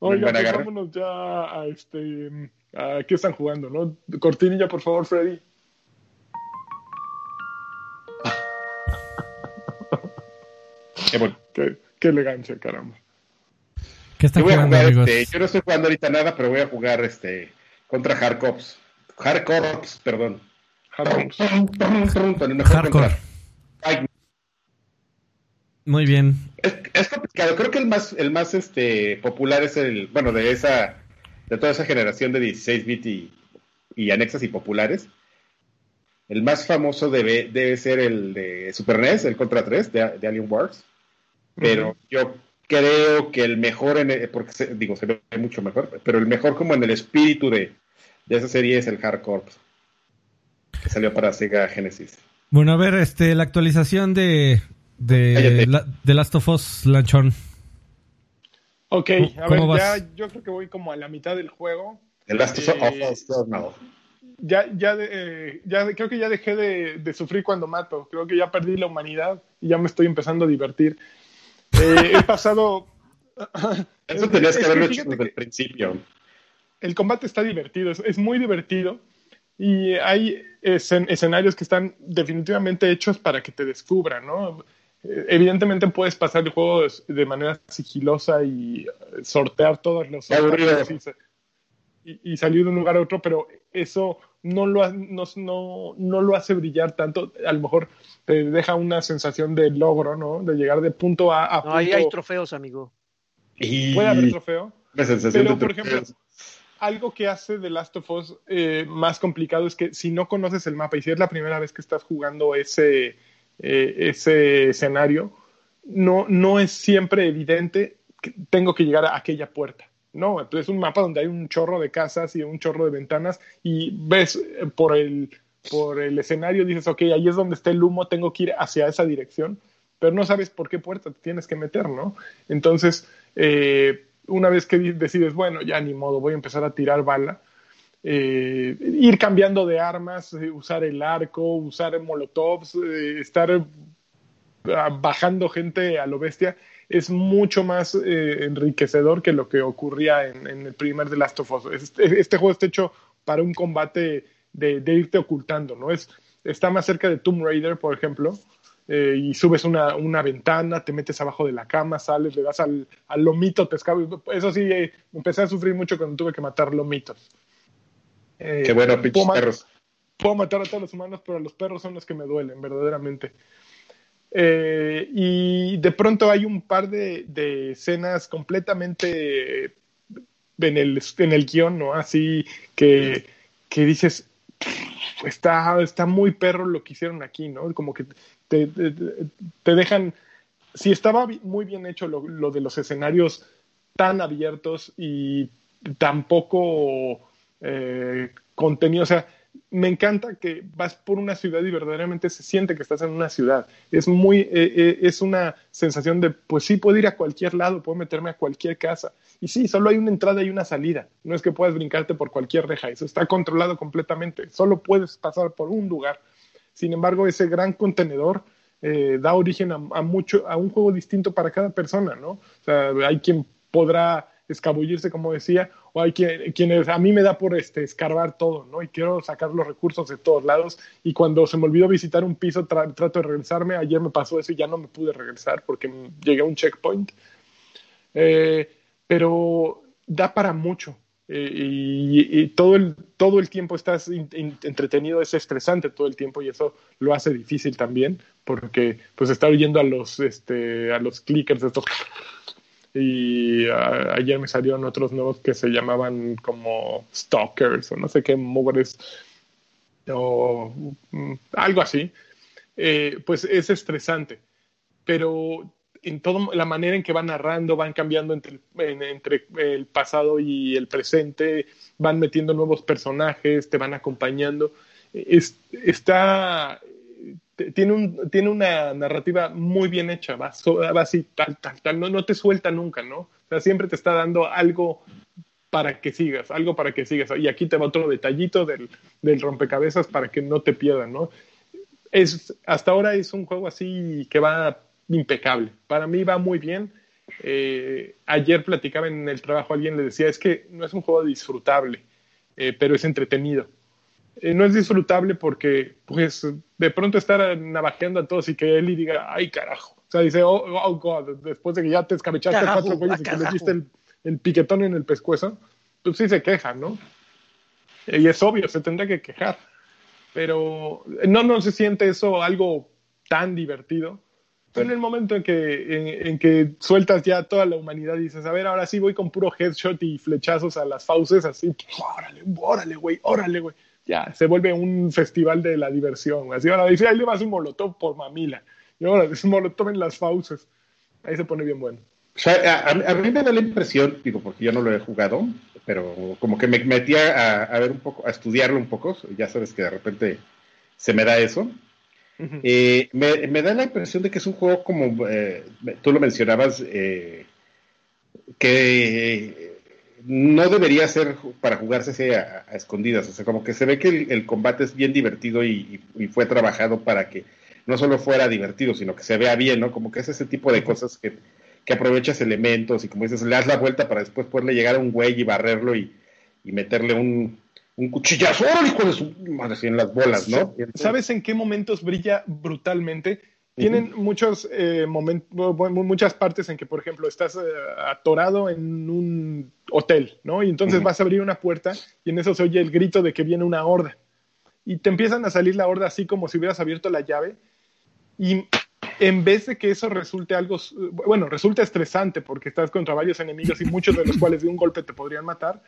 Oiga, pues vámonos ya a este. A qué están jugando, ¿no? Cortinilla, por favor, Freddy. Qué bueno. Qué elegancia, caramba. ¿Qué está jugando, amigos? Este, yo no estoy jugando ahorita nada, pero voy a jugar este contra Hardcops. Hardcops, perdón. Hardcops. Hardcore. Muy bien. Es, complicado. Creo que el más, el más este, popular es el, bueno, de esa, de toda esa generación de 16 bit y, y anexas y populares. El más famoso debe, debe ser el de Super NES, el Contra 3 de, de Alien Wars pero yo creo que el mejor, en porque digo, se ve mucho mejor, pero el mejor como en el espíritu de, esa serie es el Hardcore, que salió para Sega Genesis. Bueno, a ver, este, la actualización de, de, de Last of Us Lanchón. Ok, a ver, ya yo creo que voy como a la mitad del juego. El Last of Us, eh, no. Ya, ya, eh, ya creo que ya dejé de, de, sufrir cuando mato. Creo que ya perdí la humanidad y ya me estoy empezando a divertir. Eh, he pasado. Eso tenías que haberlo hecho desde el principio. El combate está divertido, es, muy divertido. Y hay escenarios que están definitivamente hechos para que te descubran, ¿no? Eh, evidentemente puedes pasar el juego de manera sigilosa y sortear todos los y, y, salir de un lugar a otro, pero eso no lo, no, no, no, lo hace brillar tanto. A lo mejor te deja una sensación de logro, ¿no? De llegar de punto A a punto... Ahí hay trofeos, amigo. Puede haber trofeo. Pero, por ejemplo, algo que hace The Last of Us eh, más complicado es que si no conoces el mapa y si es la primera vez que estás jugando ese, eh, ese escenario, no, no es siempre evidente que tengo que llegar a aquella puerta. No, es un mapa donde hay un chorro de casas y un chorro de ventanas y ves eh, por el, por el escenario, dices, ok, ahí es donde está el humo, tengo que ir hacia esa dirección, pero no sabes por qué puerta te tienes que meter, ¿no? Entonces, eh, una vez que decides, bueno, ya ni modo, voy a empezar a tirar bala, eh, ir cambiando de armas, usar el arco, usar molotovs, estar bajando gente a lo bestia, es mucho más eh, enriquecedor que lo que ocurría en, el primer The Last of Us. Este, este, juego está hecho para un combate de, irte ocultando, ¿no? Es, está más cerca de Tomb Raider, por ejemplo, eh, y subes una, una, ventana, te metes abajo de la cama, sales, le das al, al lomito, te. Eso sí, eh, empecé a sufrir mucho cuando tuve que matar lomitos. Qué bueno, pinches perros. Puedo matar a todos los humanos, pero los perros son los que me duelen, verdaderamente. Eh, y de pronto hay un par de, escenas completamente en el, en el guion, ¿no? Así que, que dices, está, está muy perro lo que hicieron aquí, ¿no? Como que te, te, dejan, si estaba muy bien hecho lo, lo, de los escenarios tan abiertos y tampoco eh, contenido, o sea, me encanta que vas por una ciudad y verdaderamente se siente que estás en una ciudad. Es muy, eh, eh, es una sensación de, pues sí, puedo ir a cualquier lado, puedo meterme a cualquier casa. Y sí, solo hay una entrada y una salida. No es que puedas brincarte por cualquier reja, eso está controlado completamente. Solo puedes pasar por un lugar. Sin embargo, ese gran contenedor eh, da origen a, mucho, a un juego distinto para cada persona, ¿no? Hay quien podrá escabullirse, como decía, o hay quienes a mí me da por este, escarbar todo, ¿no? Y quiero sacar los recursos de todos lados. Y cuando se me olvidó visitar un piso, trato de regresarme. Ayer me pasó eso y ya no me pude regresar porque llegué a un checkpoint. Eh, pero da para mucho. Eh, y, todo, el, todo el tiempo estás entretenido, es estresante todo el tiempo y eso lo hace difícil también, porque pues estar oyendo a los, este, a los clickers estos y ayer me salieron otros nuevos que se llamaban como stalkers o no sé qué mugres o mm, algo así, eh, pues es estresante. Pero en toda la manera en que van narrando, van cambiando entre, entre el pasado y el presente, van metiendo nuevos personajes, te van acompañando. está, tiene, un, tiene una narrativa muy bien hecha, va, así, tal, tal, tal, no, no te suelta nunca, ¿no? O sea, siempre te está dando algo para que sigas, algo para que sigas. Y aquí te va otro detallito del, del rompecabezas para que no te pierdan, ¿no? Es, hasta ahora es un juego así que va impecable. Para mí va muy bien. Eh, ayer platicaba en el trabajo, alguien le decía, es que no es un juego disfrutable, eh, pero es entretenido. Eh, no es disfrutable porque, pues, de pronto estar navajeando a todos y que él y diga, ay, carajo. O sea, dice, oh, oh God, después de que ya te escabechaste a cuatro güeyes y que le diste el, piquetón en el pescuezo, pues sí se queja, ¿no? Y es obvio, se tendrá que quejar. Pero no, no se siente eso algo tan divertido. Pero en el momento en que, en, que sueltas ya toda la humanidad y dices, a ver, ahora sí voy con puro headshot y flechazos a las fauces, así, órale, órale, güey, órale, güey ya se vuelve un festival de la diversión. Así ahora dice, ahí le vas un molotov por mamila. Y ahora es un molotov en las fauces. Ahí se pone bien bueno. a, mí me da la impresión, digo, porque yo no lo he jugado, pero como que me metí a, ver un poco, a estudiarlo un poco, ya sabes que de repente se me da eso. Eh, me, da la impresión de que es un juego como, eh, tú lo mencionabas, eh, que no debería ser para jugarse a, escondidas. O sea, como que se ve que el, combate es bien divertido y, fue trabajado para que no solo fuera divertido, sino que se vea bien, ¿no? Como que es ese tipo de cosas que, aprovechas elementos y como dices, le das la vuelta para después poderle llegar a un güey y barrerlo y, meterle un, un cuchillazo, hijo de su madre! en las bolas, ¿no? ¿Sabes en qué momentos brilla brutalmente? Tienen muchos eh, momentos, muchas partes en que, por ejemplo, estás eh, atorado en un hotel, ¿no? Y entonces vas a abrir una puerta y en eso se oye el grito de que viene una horda. Y te empiezan a salir la horda así como si hubieras abierto la llave. Y en vez de que eso resulte algo, bueno, resulta estresante porque estás contra varios enemigos y muchos de los cuales de un golpe te podrían matar,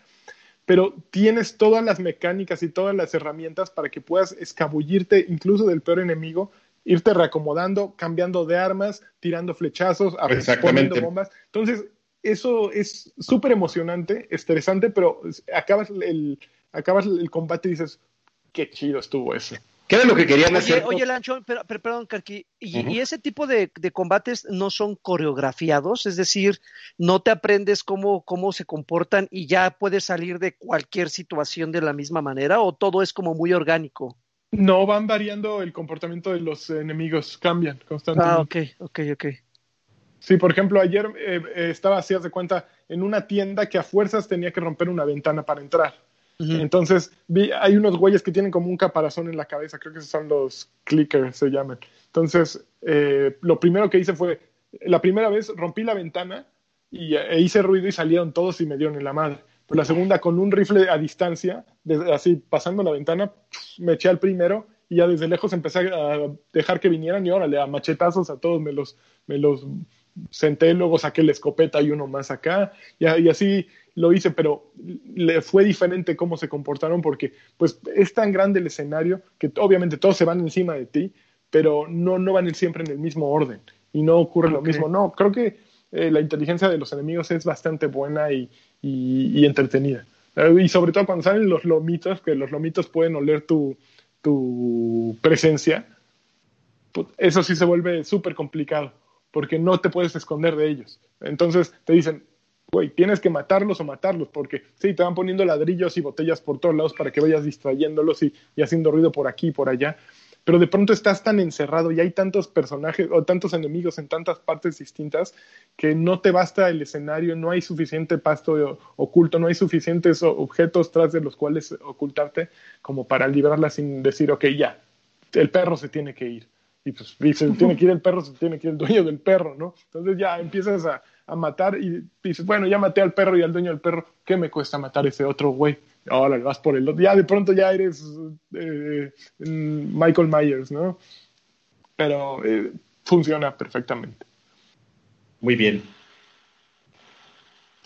pero tienes todas las mecánicas y todas las herramientas para que puedas escabullirte incluso del peor enemigo irte reacomodando, cambiando de armas, tirando flechazos, poniendo bombas. Entonces, eso es súper emocionante, estresante, pero acabas el, acabas el combate y dices, qué chido estuvo eso. ¿Qué era lo que querían hacer? Oye, Lancho, pero, perdón, Carqui, ¿y, ese tipo de, combates no son coreografiados? Es decir, ¿no te aprendes cómo, cómo se comportan y ya puedes salir de cualquier situación de la misma manera? ¿O todo es como muy orgánico? No, van variando el comportamiento de los enemigos, cambian constantemente. Ah, ok, ok, ok. Sí, por ejemplo, ayer eh, eh, estaba así, de cuenta, en una tienda que a fuerzas tenía que romper una ventana para entrar. Entonces, vi, hay unos güeyes que tienen como un caparazón en la cabeza, creo que esos son los clickers, se llaman. Entonces, eh, lo primero que hice fue, la primera vez rompí la ventana y e hice ruido y salieron todos y me dieron en la madre. La segunda con un rifle a distancia, así pasando la ventana, me eché al primero y ya desde lejos empecé a dejar que vinieran y órale, a machetazos a todos me los, me los senté, luego saqué la escopeta y uno más acá y, y así lo hice, pero le fue diferente cómo se comportaron porque pues es tan grande el escenario que obviamente todos se van encima de ti, pero no, no van siempre en el mismo orden y no ocurre lo mismo. No, creo que eh, la inteligencia de los enemigos es bastante buena y, y, entretenida. Eh, y sobre todo cuando salen los lomitos, que los lomitos pueden oler tu, tu presencia, pues, eso sí se vuelve súper complicado, porque no te puedes esconder de ellos. Entonces te dicen, güey, tienes que matarlos o matarlos, porque sí, te van poniendo ladrillos y botellas por todos lados para que vayas distrayéndolos y, y haciendo ruido por aquí y por allá, pero de pronto estás tan encerrado y hay tantos personajes o tantos enemigos en tantas partes distintas que no te basta el escenario, no hay suficiente pasto oculto, no hay suficientes objetos tras de los cuales ocultarte como para librarla sin decir, ok, ya, el perro se tiene que ir. Y pues y se tiene que ir el perro, se tiene que ir el dueño del perro, ¿no? Entonces ya empiezas a, a matar y dices, bueno, ya maté al perro y al dueño del perro, ¿qué me cuesta matar ese otro güey? Ahora vas por el otro. Ya de pronto ya eres eh, Michael Myers, ¿no? Pero eh, funciona perfectamente. Muy bien.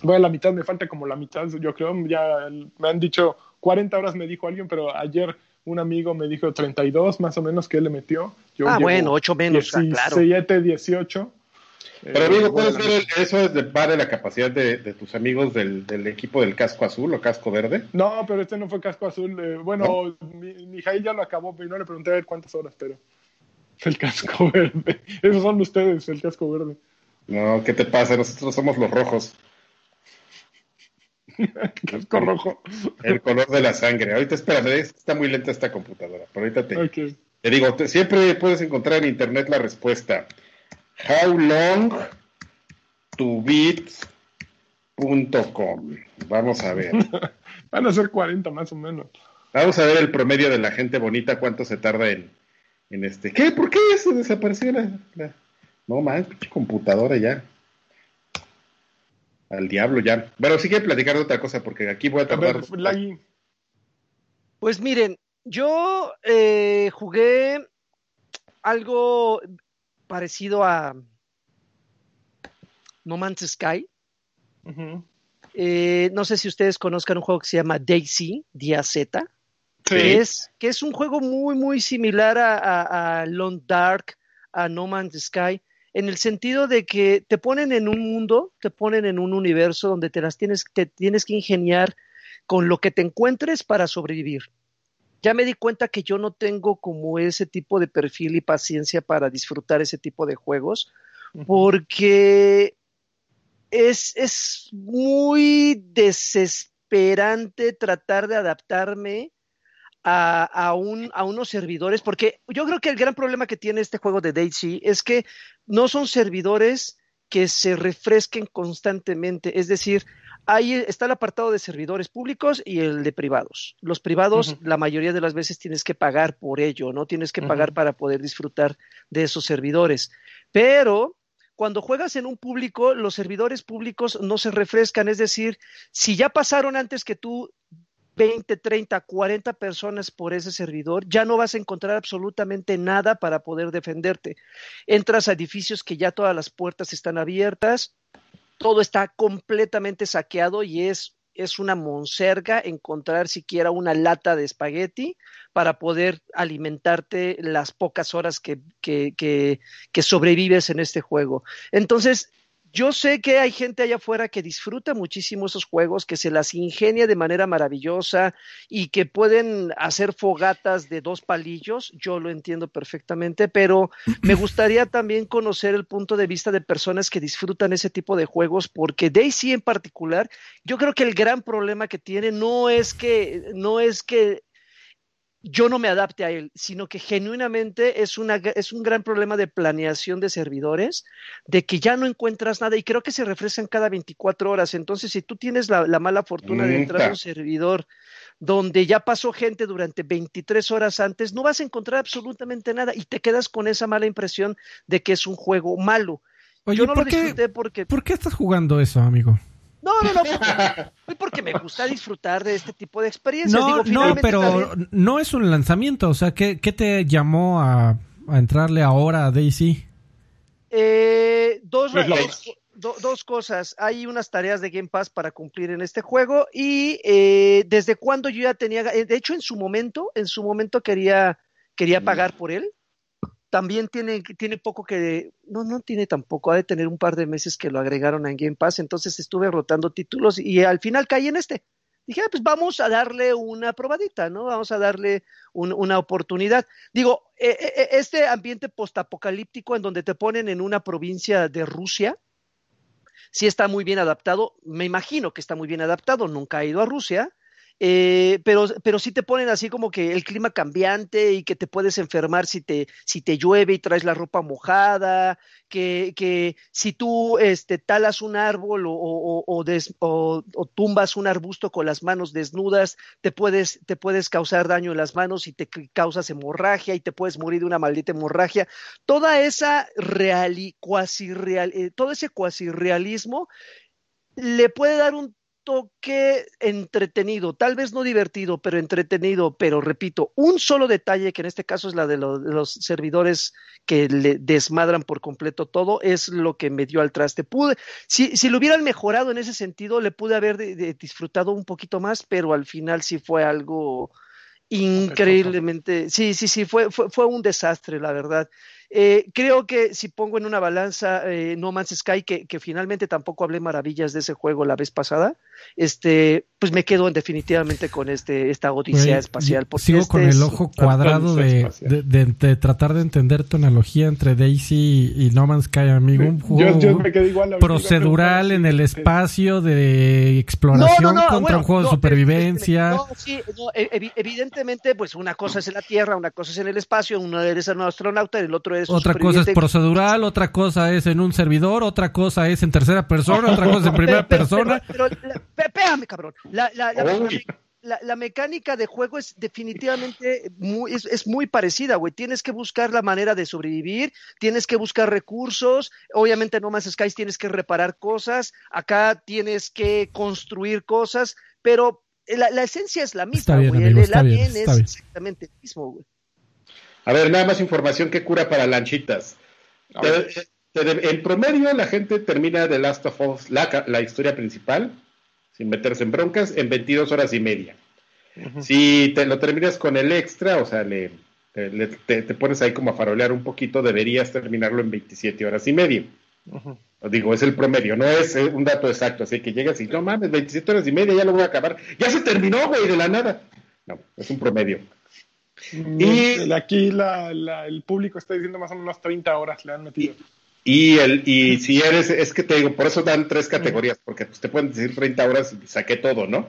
Voy a la mitad, me falta como la mitad, yo creo. Ya me han dicho 40 horas, me dijo alguien, pero ayer un amigo me dijo 32 más o menos que él le metió. Yo ah, bueno, 8 menos, 17, ah, claro. 18. Pero amigo, eh, ¿puedes ver eso es de, va de la capacidad de, tus amigos del, equipo del casco azul o casco verde? No, pero este no fue casco azul. Eh, bueno, mi, ya lo acabó, pero no le pregunté a ver cuántas horas, pero el casco verde. Esos son ustedes, el casco verde. No, ¿qué te pasa? Nosotros somos los rojos. casco rojo. El color de la sangre. Ahorita espérame, está muy lenta esta computadora, pero ahorita te, te digo, siempre puedes encontrar en internet la respuesta. How long to beat.com. Vamos a ver. Van a ser 40 más o menos. Vamos a ver el promedio de la gente bonita, cuánto se tarda en, en este. ¿Qué? ¿Por qué se desapareció la, No más, pinche computadora ya. Al diablo ya. Bueno, sí que platicar de otra cosa porque aquí voy a tardar. pues miren, yo eh, jugué algo parecido a No Man's Sky. Eh, no sé si ustedes conozcan un juego que se llama Daisy, Día Z, que, es, que es un juego muy, muy similar a, a, Long Dark, a No Man's Sky, en el sentido de que te ponen en un mundo, te ponen en un universo donde te las tienes, te tienes que ingeniar con lo que te encuentres para sobrevivir ya me di cuenta que yo no tengo como ese tipo de perfil y paciencia para disfrutar ese tipo de juegos, porque es, es muy desesperante tratar de adaptarme a, a, un, a, unos servidores, porque yo creo que el gran problema que tiene este juego de Daisy es que no son servidores que se refresquen constantemente, es decir, Ahí está el apartado de servidores públicos y el de privados. Los privados, la mayoría de las veces tienes que pagar por ello, ¿no? Tienes que pagar para poder disfrutar de esos servidores. Pero cuando juegas en un público, los servidores públicos no se refrescan. Es decir, si ya pasaron antes que tú 20, 30, 40 personas por ese servidor, ya no vas a encontrar absolutamente nada para poder defenderte. Entras a edificios que ya todas las puertas están abiertas, todo está completamente saqueado y es, es una monserga encontrar siquiera una lata de espagueti para poder alimentarte las pocas horas que, que, que, que sobrevives en este juego. Entonces, yo sé que hay gente allá afuera que disfruta muchísimo esos juegos, que se las ingenia de manera maravillosa y que pueden hacer fogatas de dos palillos, yo lo entiendo perfectamente, pero me gustaría también conocer el punto de vista de personas que disfrutan ese tipo de juegos, porque Daisy en particular, yo creo que el gran problema que tiene no es que, no es que yo no me adapte a él, sino que genuinamente es, una, es un gran problema de planeación de servidores, de que ya no encuentras nada y creo que se refrescan cada 24 horas. Entonces, si tú tienes la, mala fortuna de entrar a un servidor donde ya pasó gente durante 23 horas antes, no vas a encontrar absolutamente nada y te quedas con esa mala impresión de que es un juego malo. yo no lo disfruté porque... ¿Por qué estás jugando eso, amigo? No, no, no, porque, porque me gusta disfrutar de este tipo de experiencias. No, no, pero no es un lanzamiento, o sea, ¿qué, qué te llamó a, a, entrarle ahora a Daisy? Eh, dos, dos, cosas. Hay unas tareas de Game Pass para cumplir en este juego y eh, desde cuando yo ya tenía, de hecho en su momento, en su momento quería, quería pagar por él también tiene, tiene poco que, no, no tiene tampoco, ha de tener un par de meses que lo agregaron en Game Pass, entonces estuve rotando títulos y al final caí en este. Dije, ah, pues vamos a darle una probadita, ¿no? Vamos a darle una oportunidad. Digo, e, e, e, este ambiente postapocalíptico en donde te ponen en una provincia de Rusia, sí está muy bien adaptado, me imagino que está muy bien adaptado, nunca he ido a Rusia, eh, pero, pero sí te ponen así como que el clima cambiante y que te puedes enfermar si te, si te llueve y traes la ropa mojada, que, que si tú este, talas un árbol o, o, o, tumbas un arbusto con las manos desnudas, te puedes, te puedes causar daño en las manos y te causas hemorragia y te puedes morir de una maldita hemorragia. Toda esa real, cuasi real, eh, todo ese cuasi realismo le puede dar un toque entretenido, tal vez no divertido, pero entretenido, pero repito, un solo detalle, que en este caso es la de, los servidores que le desmadran por completo todo, es lo que me dio al traste. Pude, si, si lo hubieran mejorado en ese sentido, le pude haber disfrutado un poquito más, pero al final sí fue algo increíblemente, sí, sí, sí, fue, fue, fue un desastre, la verdad. Eh, creo que si pongo en una balanza eh, No Man's Sky, que, que, finalmente tampoco hablé maravillas de ese juego la vez pasada, este, pues me quedo definitivamente con este, esta odisea espacial. Sigo este con el ojo cuadrado de, de, tratar de entender tu analogía entre Daisy y No Man's Sky, amigo. Un juego procedural en el espacio de exploración contra un juego de supervivencia. E, evidentemente, pues una cosa es en la Tierra, una cosa es en el espacio, uno eres un astronauta, el otro es otra cosa es procedural, otra cosa es en un servidor, otra cosa es en tercera persona, otra cosa es en primera persona. Pero, espérame, cabrón. La, mecánica de juego es definitivamente muy, es, muy parecida, güey. Tienes que buscar la manera de sobrevivir, tienes que buscar recursos. Obviamente, no más Skies tienes que reparar cosas. Acá tienes que construir cosas, pero la, esencia es la misma, güey. el, es exactamente el mismo, güey. A ver, nada más información que cura para lanchitas. en promedio, la gente termina The Last of Us, la, historia principal, sin meterse en broncas, en 22 horas y media. Si te lo terminas con el extra, o sea, le, te, pones ahí como a farolear un poquito, deberías terminarlo en 27 horas y media. Digo, es el promedio, no es eh, un dato exacto, así que llegas y no mames, 27 horas y media, ya lo voy a acabar. Ya se terminó, güey, de la nada. No, es un promedio. Y aquí el público está diciendo más o menos 30 horas le han metido. Y, el, y si eres, es que te digo, por eso dan tres categorías, porque pues, te pueden decir 30 horas y saqué todo, ¿no?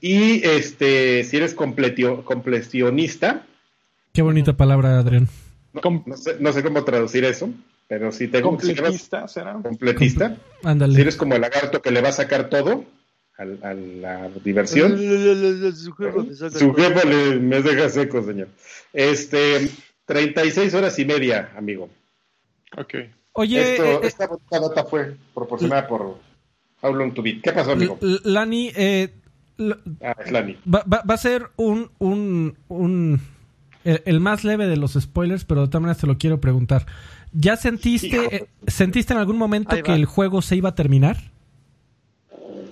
Y este, si eres completio, completionista. Qué bonita palabra, Adrián. No, sé, no sé cómo traducir eso, pero si te completista, ¿será? Completista. Ándale. Si eres como el lagarto que le va a sacar todo, a, la diversión. Su jefe me deja seco, señor. Este, 36 horas y media, amigo. Ok. Oye, Esto, eh, esta nota fue proporcionada por How Long to Beat. ¿Qué pasó, amigo? Lani, eh, ah, es Lani. Va, va, a ser un, un, un el, más leve de los spoilers, pero de todas maneras te lo quiero preguntar. ¿Ya sentiste, eh, sentiste en algún momento que el juego se iba a terminar?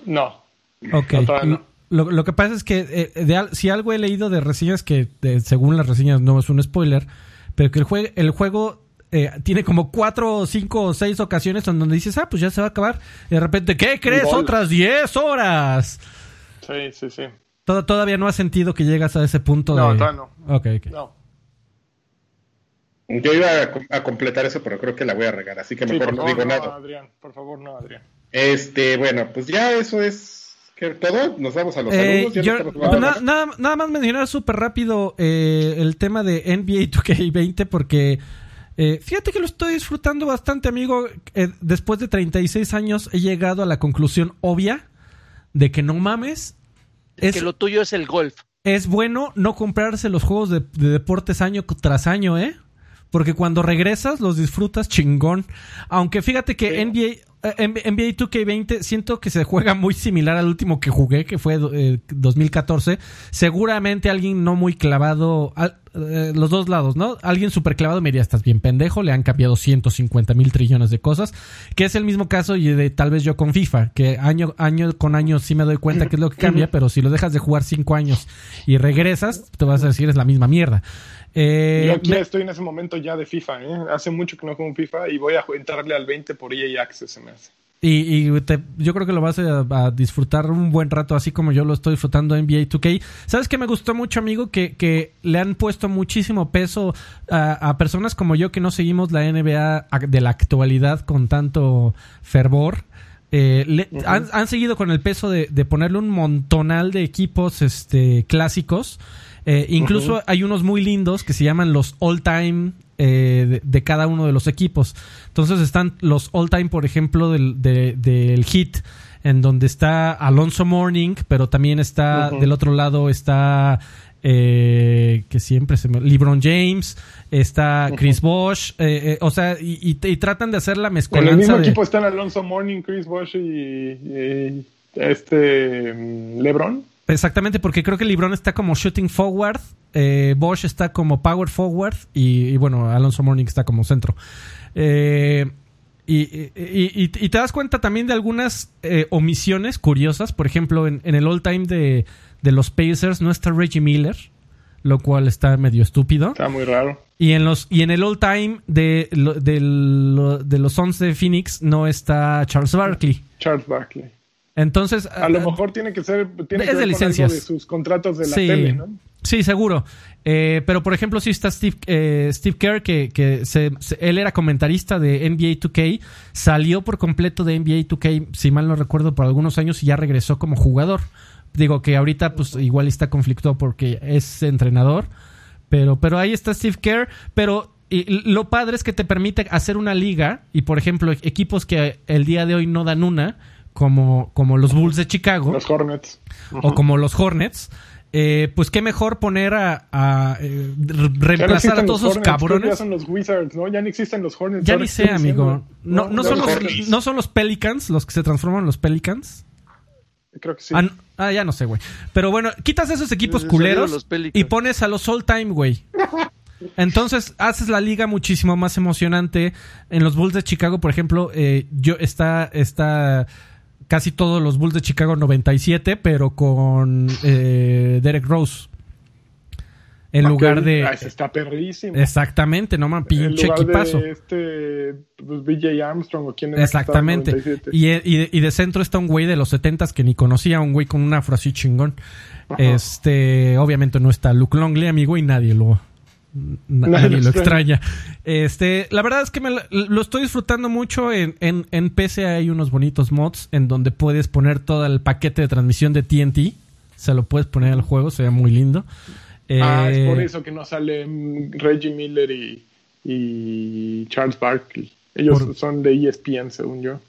No. Ok. lo, que pasa es que eh, si algo he leído de reseñas que según las reseñas no es un spoiler, pero que el, el juego eh, tiene como cuatro, cinco o seis ocasiones en donde dices, ah, pues ya se va a acabar. Y de repente, ¿qué crees? Otras diez horas. Sí, sí, sí. todavía no has sentido que llegas a ese punto no, de... Todavía no. Ok, ok. No. Yo iba a, completar eso, pero creo que la voy a regar, así que mejor no digo nada. Adrián, por favor, no, Adrián. Este, bueno, pues ya eso es todo? ¿Nos vamos a los eh, saludos? Pues nada, nada, más mencionar súper rápido eh, el tema de NBA 2K20 porque eh, fíjate que lo estoy disfrutando bastante, amigo. después de 36 años he llegado a la conclusión obvia de que no mames. Es, que lo tuyo es el golf. Es bueno no comprarse los juegos de, deportes año tras año, ¿eh? Porque cuando regresas los disfrutas chingón. Aunque fíjate que NBA NBA 2K20 siento que se juega muy similar al último que jugué, que fue 2014. Eh, Seguramente alguien no muy clavado, eh, los dos lados, ¿no? Alguien súper clavado me diría, estás bien pendejo, le han cambiado 150 mil trillones de cosas, que es el mismo caso y de tal vez yo con FIFA, que año, año con año sí me doy cuenta que es lo que cambia, pero si lo dejas de jugar cinco años y regresas, te vas a decir es la misma mierda. Eh, yo aquí estoy en ese momento ya de FIFA, ¿eh? Hace mucho que no juego FIFA y voy a entrarle al 20 por EA Access, se me hace. Y, yo creo que lo vas a, disfrutar un buen rato, así como yo lo estoy disfrutando en NBA 2K. ¿Sabes qué me gustó mucho, amigo? Que, que le han puesto muchísimo peso a, personas como yo que no seguimos la NBA de la actualidad con tanto fervor. Eh, han, seguido con el peso de, de, ponerle un montonal de equipos este, clásicos. Eh, incluso hay unos muy lindos que se llaman los all time eh, de, cada uno de los equipos. Entonces están los all time, por ejemplo, del, del Hit, en donde está Alonso Morning, pero también está del otro lado está eh, que siempre se me... LeBron James, está Chris Bosh, eh, o sea, y, tratan de hacer la mezcla. En el mismo equipo están Alonso Morning, Chris Bosh y, este mm, LeBron. Exactamente, porque creo que LeBron está como shooting forward eh, Bosch está como power forward y, bueno, Alonso Morning está como centro. Eh, y, te das cuenta también de algunas eh, omisiones curiosas. Por ejemplo, en, el all time de, los Pacers no está Reggie Miller, lo cual está medio estúpido. Está muy raro. Y en, los, y en el all time de, de, los Suns de Phoenix no está Charles Barkley. Charles Barkley. Entonces. A lo mejor tiene que ser. Tiene es de licencias. de sus contratos de la tele, ¿no? Sí, seguro. Eh, pero por ejemplo, sí está Steve, eh, Steve Kerr, que, que se, él era comentarista de NBA 2K, salió por completo de NBA 2K, si mal no recuerdo, por algunos años y ya regresó como jugador. Digo que ahorita pues igual está conflictuado porque es entrenador, pero, pero ahí está Steve Kerr, pero lo padre es que te permite hacer una liga y por ejemplo equipos que el día de hoy no dan una, como, como los Bulls de Chicago. Los Hornets. O como los Hornets eh, pues qué mejor poner a, eh, reemplazar a todos esos cabrones. Ya son los Wizards, ¿no? Ya no existen los Hornets. Ya ni sé, amigo. No, no, son los, no son los Pelicans los que se transforman en los Pelicans. Creo que sí. Ah, ah ya no sé, güey. Pero bueno, quitas esos equipos culeros y pones a los All Time, güey. Entonces haces la liga muchísimo más emocionante. En los Bulls de Chicago, por ejemplo, eh, yo está, está casi todos los Bulls de Chicago 97, pero con eh, Derek Rose. En lugar de. Ah, está perrísimo. Exactamente, no man, pinche equipazo. De este, pues, BJ Armstrong o quién Exactamente. Y, y, de, centro está un güey de los 70 que ni conocía, un güey con un afro así chingón. Este, obviamente no está Luke Longley, amigo, y nadie lo, nadie lo extraña. Este, la verdad es que me lo estoy disfrutando mucho. En, en, en, PC hay unos bonitos mods en donde puedes poner todo el paquete de transmisión de TNT. Se lo puedes poner al juego, se ve muy lindo. ah, es por eh, eso que no salen Reggie Miller y, y Charles Barkley. Ellos son de ESPN, según yo.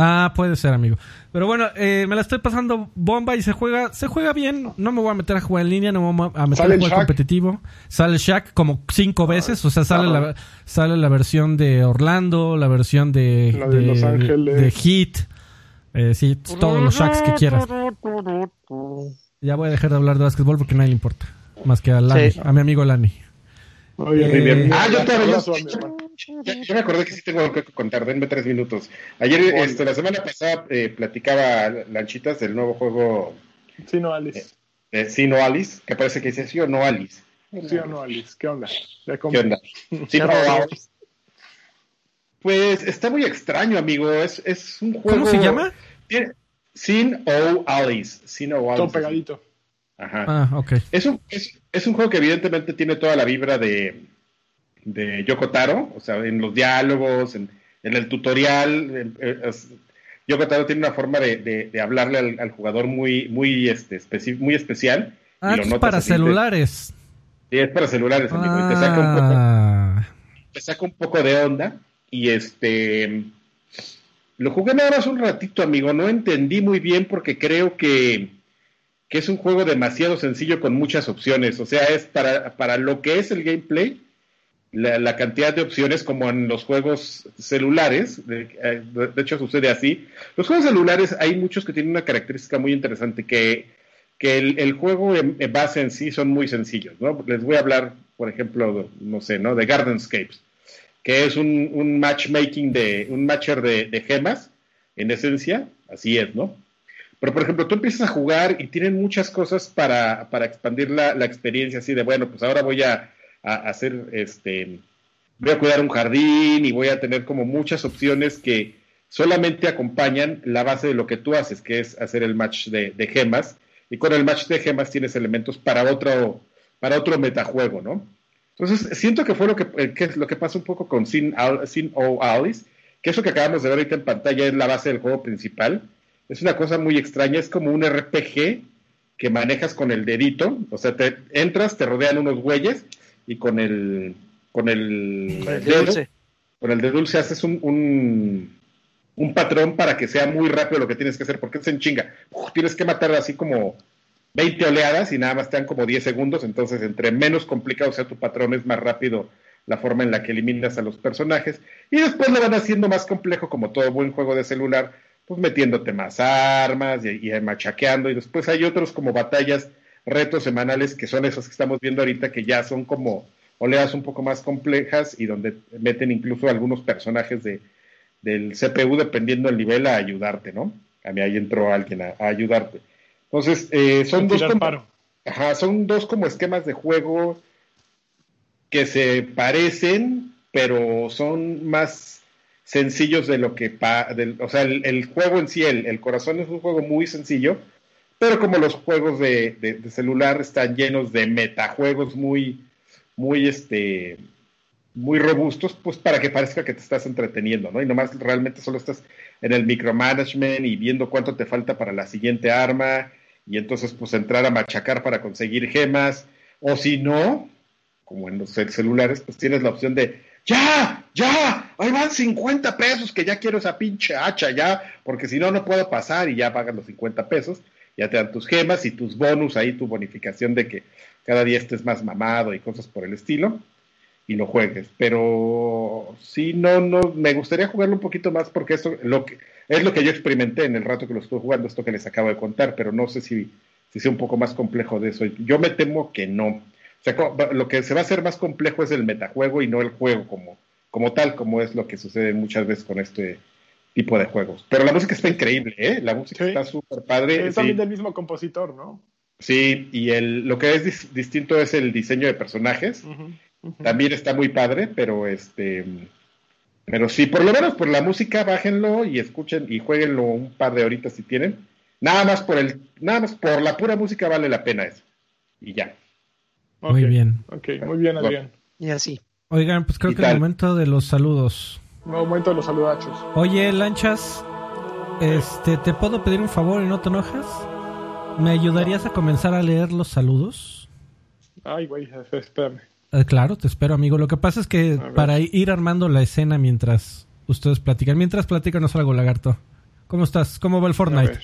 Ah, puede ser, amigo. Pero bueno, eh, me la estoy pasando bomba y se juega, se juega bien. No me voy a meter a jugar en línea, no me voy a meter a jugar competitivo. Sale Shaq como cinco veces, o sea, sale la, sale la versión de Orlando, la versión de, de, Los Ángeles. de Heat. Eh, sí, todos los Shaqs que quieras. Ya voy a dejar de hablar de básquetbol porque a nadie le importa. Más que a, Lani, a mi amigo Lani. Eh, ah, yo todavía yo, me acordé que sí tengo que contar, denme tres minutos. Ayer, este, la semana pasada, eh, platicaba Lanchitas del nuevo juego. Sí, no, Alice. Eh, sí, no, Alice, que parece que dice sí o no, Alice. Sí o no, Alice, ¿qué onda? ¿Qué onda? Sí, no, Alice. Pues está muy extraño, amigo. Es, es un juego. ¿Cómo se llama? Sin o Alice. Sin o Alice. Todo pegadito. Ajá. Ah, ok. Es un, es, es un juego que evidentemente tiene toda la vibra de de Yoko Taro, o sea, en los diálogos, en, el tutorial. Eh, Yoko Taro tiene una forma de, hablarle al, jugador muy, muy, este, muy especial. Ah, es para celulares. Sí, es para celulares, amigo. te, saca un poco, ah. te saca un poco de onda. Y este. Lo jugué nada más un ratito, amigo. No entendí muy bien porque creo que, que es un juego demasiado sencillo con muchas opciones. O sea, es para, para lo que es el gameplay la, cantidad de opciones como en los juegos celulares, eh, de, hecho sucede así. Los juegos celulares hay muchos que tienen una característica muy interesante, que, que el, juego en, base en sí son muy sencillos, ¿no? Les voy a hablar por ejemplo, no sé, ¿no? De Gardenscapes, que es un, un matchmaking de, un matcher de, gemas, en esencia, así es, ¿no? Pero, por ejemplo, tú empiezas a jugar y tienen muchas cosas para, para expandir la, la, experiencia, así de, bueno, pues ahora voy a, a, hacer, este, voy a cuidar un jardín y voy a tener como muchas opciones que solamente acompañan la base de lo que tú haces, que es hacer el match de, de gemas. Y con el match de gemas tienes elementos para otro, para otro metajuego, ¿no? Entonces, siento que fue lo que, eh, que, lo que pasa un poco con Sin, Sin o Alice, que eso que acabamos de ver ahorita en pantalla es la base del juego principal. Es una cosa muy extraña, es como un RPG que manejas con el dedito, o sea, te entras, te rodean unos güeyes y con el con el, de dulce. con el de dulce haces un, un, un, patrón para que sea muy rápido lo que tienes que hacer, porque es en chinga. tienes que matar así como 20 oleadas y nada más te dan como 10 segundos, entonces entre menos complicado sea tu patrón es más rápido la forma en la que eliminas a los personajes y después lo van haciendo más complejo como todo buen juego de celular, pues metiéndote más armas y, machaqueando y después hay otros como batallas, retos semanales que son esos que estamos viendo ahorita que ya son como oleadas un poco más complejas y donde meten incluso algunos personajes de, del CPU dependiendo del nivel a ayudarte, ¿no? A mí ahí entró alguien a ayudarte. Entonces, eh, son, dos como, son dos como esquemas de juego que se parecen, pero son más sencillos de lo que... o sea, el, juego en sí, el, corazón es un juego muy sencillo, pero como los juegos de, celular están llenos de metajuegos muy, muy, este, muy robustos, pues para que parezca que te estás entreteniendo, ¿no? Y nomás realmente solo estás en el micromanagement y viendo cuánto te falta para la siguiente arma y entonces pues entrar a machacar para conseguir gemas, o si no, como en los celulares, pues tienes la opción de, ya, ya, ahí van 50 pesos, que ya quiero esa pinche hacha, ya, porque si no, no puedo pasar y ya pagan los 50 pesos, ya te dan tus gemas y tus bonus, ahí tu bonificación de que cada día estés más mamado y cosas por el estilo, y lo juegues. Pero sí, no, no, me gustaría jugarlo un poquito más porque eso, lo que, es lo que yo experimenté en el rato que lo estuve jugando, esto que les acabo de contar, pero no sé si, si sea un poco más complejo de eso. Yo me temo que no. O sea, lo que se va a hacer más complejo es el metajuego y no el juego como, como tal, como es lo que sucede muchas veces con este tipo de juegos. Pero la música está increíble, ¿eh? La música está súper padre. Es también del mismo compositor, ¿no? Sí, y el, lo que es distinto es el diseño de personajes. También está muy padre, pero este pero sí, por lo menos por la música, bájenlo y escuchen y jueguenlo un par de horitas si tienen. Nada más por el, nada más por la pura música vale la pena eso. Y ya. Muy bien. Ok, muy bien, Adrián. Y así. Oigan, pues creo que es el momento de los saludos. momento de los saludachos. Oye, Lanchas, este, ¿te puedo pedir un favor y no te enojas? ¿Me ayudarías a comenzar a leer los saludos? Ay, güey, espérame. Eh, claro, te espero, amigo. Lo que pasa es que para ir armando la escena mientras ustedes platican, mientras platican algo, lagarto. ¿Cómo estás? ¿Cómo va el Fortnite?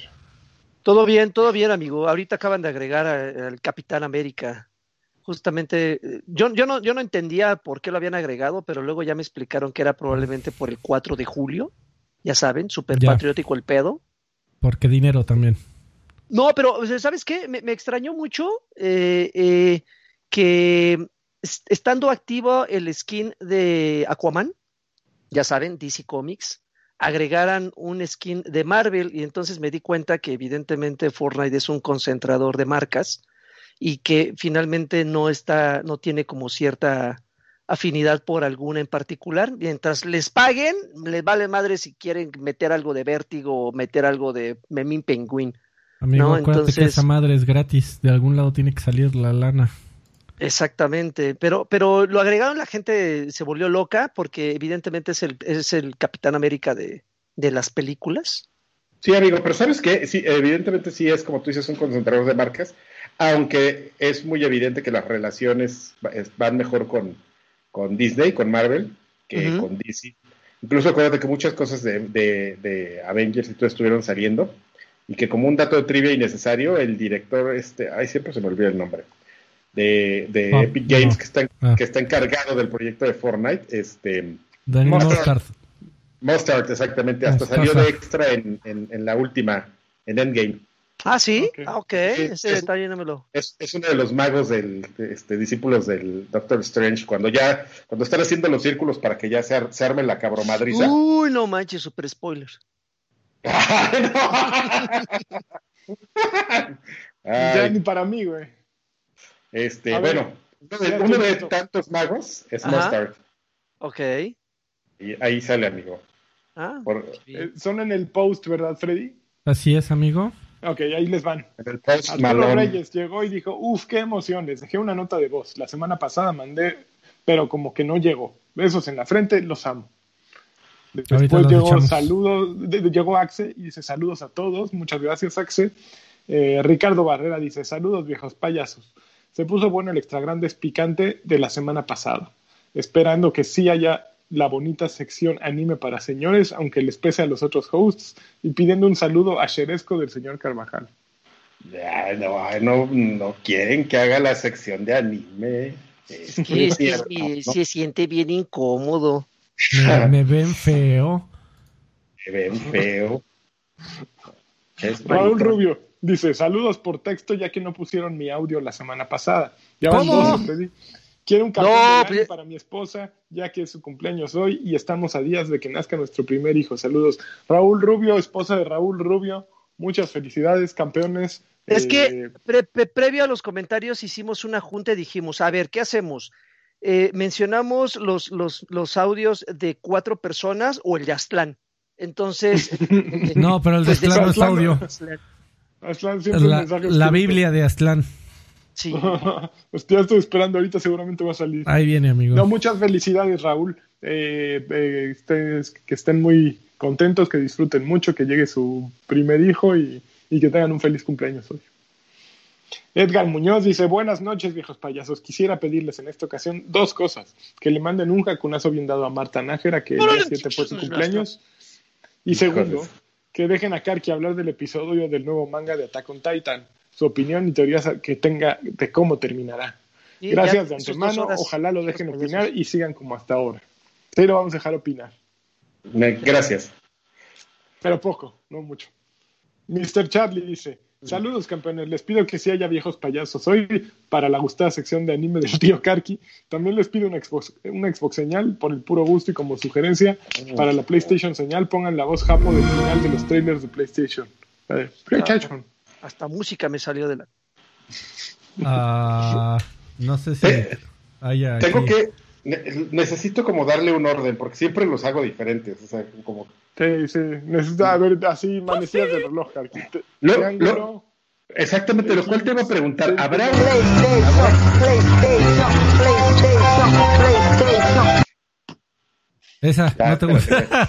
Todo bien, todo bien, amigo. Ahorita acaban de agregar al Capitán América. Justamente, eh, yo, yo, no, yo no entendía por qué lo habían agregado, pero luego ya me explicaron que era probablemente por el 4 de julio. Ya saben, súper patriótico el pedo. Porque dinero también. No, pero ¿sabes qué? Me, extrañó mucho eh, que estando activo el skin de Aquaman, ya saben, DC Comics, agregaran un skin de Marvel y entonces me di cuenta que evidentemente Fortnite es un concentrador de marcas y que finalmente no está, no tiene como cierta afinidad por alguna en particular. Mientras les paguen, les vale madre si quieren meter algo de Vértigo o meter algo de Memín Penguin. Amigo, ¿no? acuérdate que esa madre es gratis, de algún lado tiene que salir la lana. Exactamente, pero, pero lo agregaron, la gente se volvió loca porque evidentemente es el, es el Capitán América de, de las películas. Sí, amigo, pero ¿sabes qué? Sí, evidentemente sí es, como tú dices, un concentrador de marcas, aunque es muy evidente que las relaciones van mejor con, con Disney, con Marvel, que con DC. Incluso acuérdate que muchas cosas de, de, de, Avengers y todo estuvieron saliendo, y que como un dato de trivia innecesario, el director, este, ay, siempre se me olvida el nombre, de, de Epic Games que, está, ah. que está encargado del proyecto de Fortnite. Este, Mustard. Mustard, exactamente. Hasta salió de extra en, en, la última, en Endgame. Ah, sí, ah, ok, ese detalle no me lo. Es, es, uno de los magos del, este, discípulos del Doctor Strange, cuando ya, cuando están haciendo los círculos para que ya se, se arme la cabromadriza. Uy, no manches, super spoiler. ya ni para mí, güey. Este, bueno, uno de, tantos magos es Mustard. Ok. Y ahí sale, amigo. Ah, eh, son en el post, ¿verdad, Freddy? Así es, amigo. Ok, ahí les van. El post Arturo Reyes llegó y dijo, uf, qué emoción, les dejé una nota de voz. La semana pasada mandé, pero como que no llegó. Besos en la frente, los amo. Después llegó saludos, llegó Axe y dice saludos a todos, muchas gracias Axe. Eh, Ricardo Barrera dice saludos viejos payasos. Se puso bueno el extra grande picante de la semana pasada, esperando que sí haya la bonita sección anime para señores, aunque les pese a los otros hosts, y pidiendo un saludo a Cheresco del señor Carvajal. no, no, quieren que haga la sección de anime. Es que se siente bien incómodo. Me, ven feo. Me ven feo. Raúl Rubio dice: Saludos por texto, ya que no pusieron mi audio la semana pasada. Ya van dos, Quiero un café pues, para mi esposa, ya que es su cumpleaños hoy y estamos a días de que nazca nuestro primer hijo. Saludos. Raúl Rubio, esposa de Raúl Rubio, muchas felicidades, campeones. Es que eh, previo a los comentarios hicimos una junta y dijimos, a ver, ¿qué hacemos? Eh, mencionamos los, los, los audios de cuatro personas o el de Aztlán. Entonces. no, pero el de Aztlán no es audio. la, la Biblia de Aztlán. Sí. pues ya estoy esperando, ahorita seguramente va a salir. Ahí viene, amigo. No, muchas felicidades, Raúl. Eh, eh, que estén muy contentos, que disfruten mucho, que llegue su primer hijo y, y que tengan un feliz cumpleaños hoy. Edgar Muñoz dice, buenas noches viejos payasos, quisiera pedirles en esta ocasión dos cosas, que le manden un jacunazo bien dado a Marta Nájera, que el día 7 fue su cumpleaños, y segundo, que dejen a Karki hablar del episodio del nuevo manga de Attack on Titan, su opinión y teorías que tenga de cómo terminará. Gracias de antemano, ojalá lo dejen opinar y sigan como hasta ahora. Sí lo vamos a dejar opinar. Gracias. Pero poco, no mucho. Mr. Charlie dice, Saludos campeones, les pido que si haya viejos payasos hoy para la gustada sección de anime del tío Karki. También les pido una Xbox, una Xbox señal por el puro gusto y como sugerencia para la PlayStation señal pongan la voz japo del final de los trailers de PlayStation. PlayStation. Hasta música me salió de la. Ah, no sé si eh, Tengo que. necesito como darle un orden, porque siempre los hago diferentes. O sea, como. Sí, sí. Necesito ver así manecillas de reloj, lo, Exactamente, lo cual te iba a preguntar. ¿Habrá Esa, no te gusta.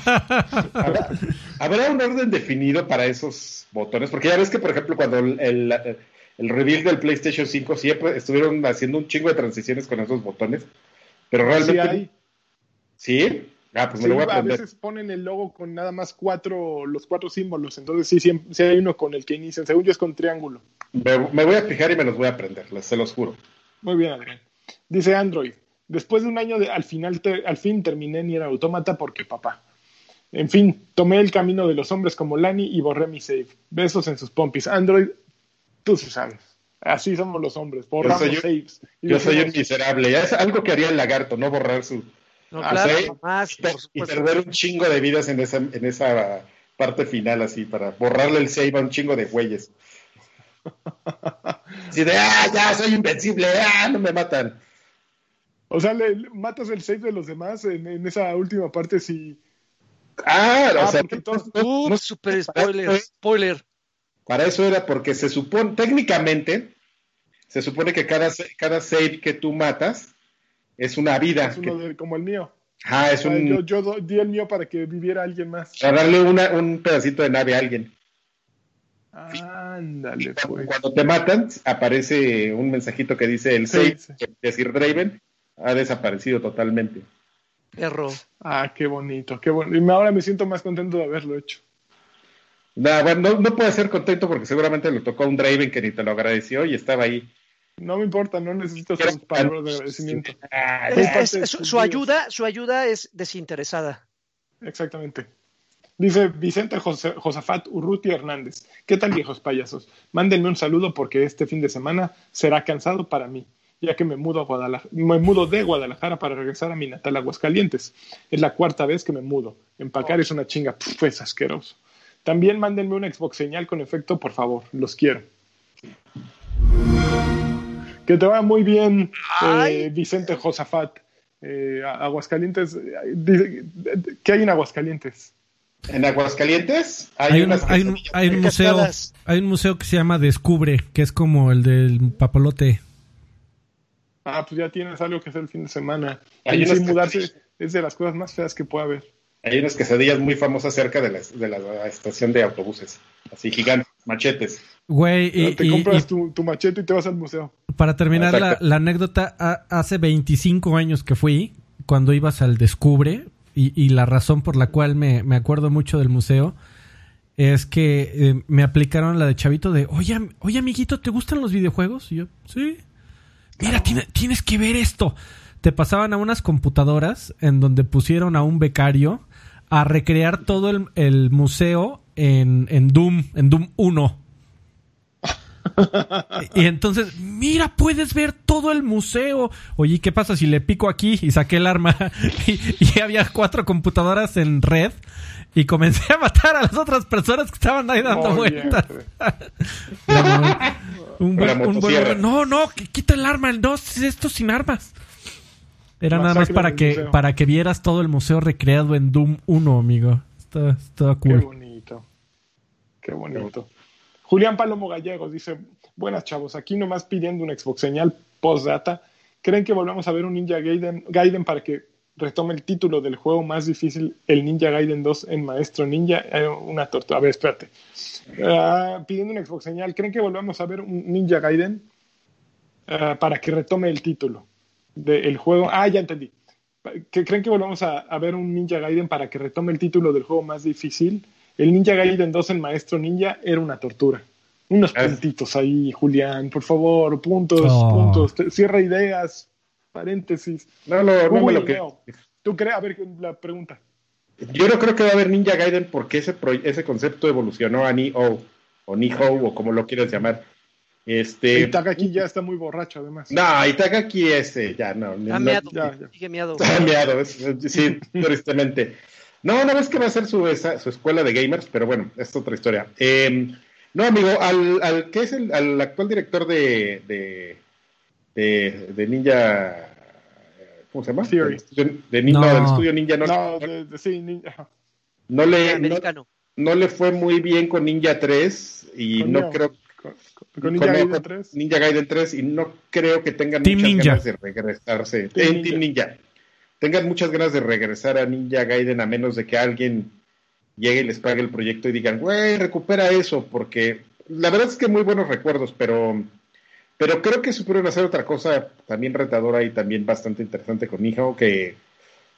¿Habrá, un orden definido para esos botones? Porque ya ves que, por ejemplo, cuando el, el, reveal del PlayStation 5 siempre estuvieron haciendo un chingo de transiciones con esos botones, pero realmente... ¿Sí? Ah, pues me lo voy a, a, veces ponen el logo con nada más cuatro, los cuatro símbolos, entonces sí, sí, hay uno con el que inician, según yo es con triángulo. Me, voy a fijar y me los voy a aprender, se los juro. Muy bien, Adrián. Dice Android, Después de un año, de, al, final al fin terminé ni era autómata porque papá. En fin, tomé el camino de los hombres como Lani y borré mi save. Besos en sus pompis. Android, tú sí sabes. Así somos los hombres. Borramos yo soy, saves. yo soy un miserable. Es algo que haría el lagarto, no borrar su no, claro, y perder un chingo de vidas en esa, en esa parte final, así, para borrarle el save a un chingo de güeyes. Así de, ah, ya soy invencible, ah, no me matan. O sea, le, matas el save de los demás en, esa última parte si... Ah, o ah, sea, no, super spoiler, spoiler. Para eso era porque se supone, técnicamente, se supone que cada, cada save que tú matas es una vida. Es uno como el mío. Ah, es un... yo, di el mío para que viviera alguien más. Para darle una, un pedacito de nave a alguien. Ándale, pues. Cuando te matan, aparece un mensajito que dice el save, decir Draven, ha desaparecido totalmente. Perro. Ah, qué bonito, qué bueno. Y ahora me siento más contento de haberlo hecho. No, bueno, no, puede ser contento porque seguramente le tocó a un Draven que ni te lo agradeció y estaba ahí. No me importa, no necesito sus palabras de agradecimiento. su, ayuda, su ayuda es desinteresada. Exactamente. Dice Vicente Josafat Urruti Hernández. ¿Qué tal, viejos payasos? Mándenme un saludo porque este fin de semana será cansado para mí, ya que me mudo, a Guadalajara, me mudo de Guadalajara para regresar a mi natal Aguascalientes. Es la cuarta vez que me mudo. Empacar es una chinga, pues asqueroso. También mándenme una Xbox señal con efecto, por favor. Los quiero. Que te va muy bien, eh, Vicente Josafat. Eh, Aguascalientes, ¿qué hay en Aguascalientes? En Aguascalientes hay, un, museo, hay un museo que se llama Descubre, que es como el del papalote. Ah, pues ya tienes algo que hacer el fin de semana. Ahí sin mudarse es de las cosas más feas que puede haber. Hay unas quesadillas muy famosas cerca de la, de la estación de autobuses, así gigantes, machetes. Güey, y, te compras tu, machete y te vas al museo. Para terminar la, anécdota, hace 25 años que fui, cuando ibas al Descubre, y, la razón por la cual me, acuerdo mucho del museo, es que eh, me aplicaron la de chavito de, oye, oye amiguito, ¿te gustan los videojuegos? Y yo, sí. Mira, tienes que ver esto. Te pasaban a unas computadoras en donde pusieron a un becario a recrear todo el, museo en, en Doom, en Doom 1 y entonces, mira, puedes ver todo el museo. Oye, ¿qué pasa si le pico aquí y saqué el arma? y, había cuatro computadoras en red. Y comencé a matar a las otras personas que estaban ahí dando vueltas. un no, no, quita el arma, no, esto sin armas. Era nada más para que, para que vieras todo el museo recreado en Doom 1, amigo. Está, cool. Qué bonito. Qué bonito. Julián Palomo Gallegos dice, buenas chavos, aquí nomás pidiendo una Xbox señal post-data. ¿Creen que volvamos a ver un Ninja Gaiden, para que retome el título del juego más difícil, el Ninja Gaiden 2 en Maestro Ninja? Eh, una tortuga. A ver, espérate. Ah, pidiendo una Xbox señal, ¿creen que volvamos a ver un Ninja Gaiden ah, para que retome el título del juego? Ah, ya entendí. ¿Creen que volvamos a, a ver un Ninja Gaiden para que retome el título del juego más difícil? El Ninja Gaiden 2 en Maestro Ninja era una tortura. Unos puntitos ahí, Julián, por favor, puntos, puntos. Cierra ideas, paréntesis. No, no, no lo que... ¿Tú crees? A ver, la pregunta. Yo no creo que va a haber Ninja Gaiden porque ese, ese concepto evolucionó a Ni-O, o Ni-Ho, o como lo quieras llamar. Este... Itagaki ya está muy borracho, además. No, Itagaki ese, ya no. Está meado, sigue meado. Está meado, sí, tristemente. No, no ves que va a ser su, su escuela de gamers, pero bueno, es otra historia. Em, no, amigo, al, al que es el al actual director de, de, de, Ninja. ¿Cómo se llama? Theory. De, Ninja, no. del estudio Ninja. No, no de, sí, Ninja. No le, no, le fue muy bien con Ninja 3 y no creo. Con, Ninja Gaiden 3. Ninja Gaiden 3 y no creo que tengan muchas ganas de regresarse. Team, Team Ninja tengan muchas ganas de regresar a Ninja Gaiden a menos de que alguien llegue y les pague el proyecto y digan, güey, recupera eso, porque la verdad es que muy buenos recuerdos, pero, pero creo que supieron hacer otra cosa también retadora y también bastante interesante con Hijo, que,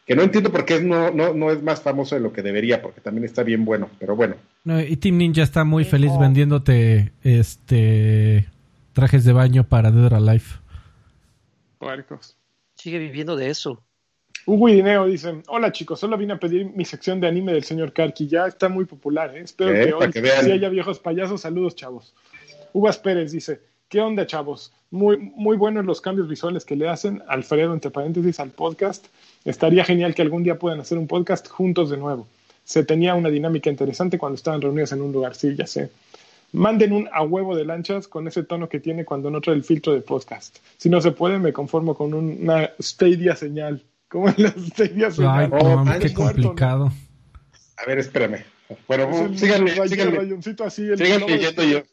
que no entiendo por qué no, no, no es más famoso de lo que debería, porque también está bien bueno, pero bueno. y Team Ninja está muy feliz vendiéndote este trajes de baño para Dead or Alive. Sigue viviendo de eso. Hugo Dineo dice, hola chicos, solo vine a pedir mi sección de anime del señor Karki, ya está muy popular, ¿eh? espero que hoy si haya viejos payasos, saludos chavos. Uvas Pérez dice, ¿qué onda chavos? Muy, muy buenos los cambios visuales que le hacen, Alfredo, entre paréntesis, al podcast. Estaría genial que algún día puedan hacer un podcast juntos de nuevo. Se tenía una dinámica interesante cuando estaban reunidos en un lugar, sí, ya sé. Manden un a huevo de lanchas con ese tono que tiene cuando no trae el filtro de podcast. Si no se puede, me conformo con una Stadia señal. Como en las series. Ay, oh, qué complicado. A ver, espérame. Bueno, síganme, síganme, así, sigan leyendo yo.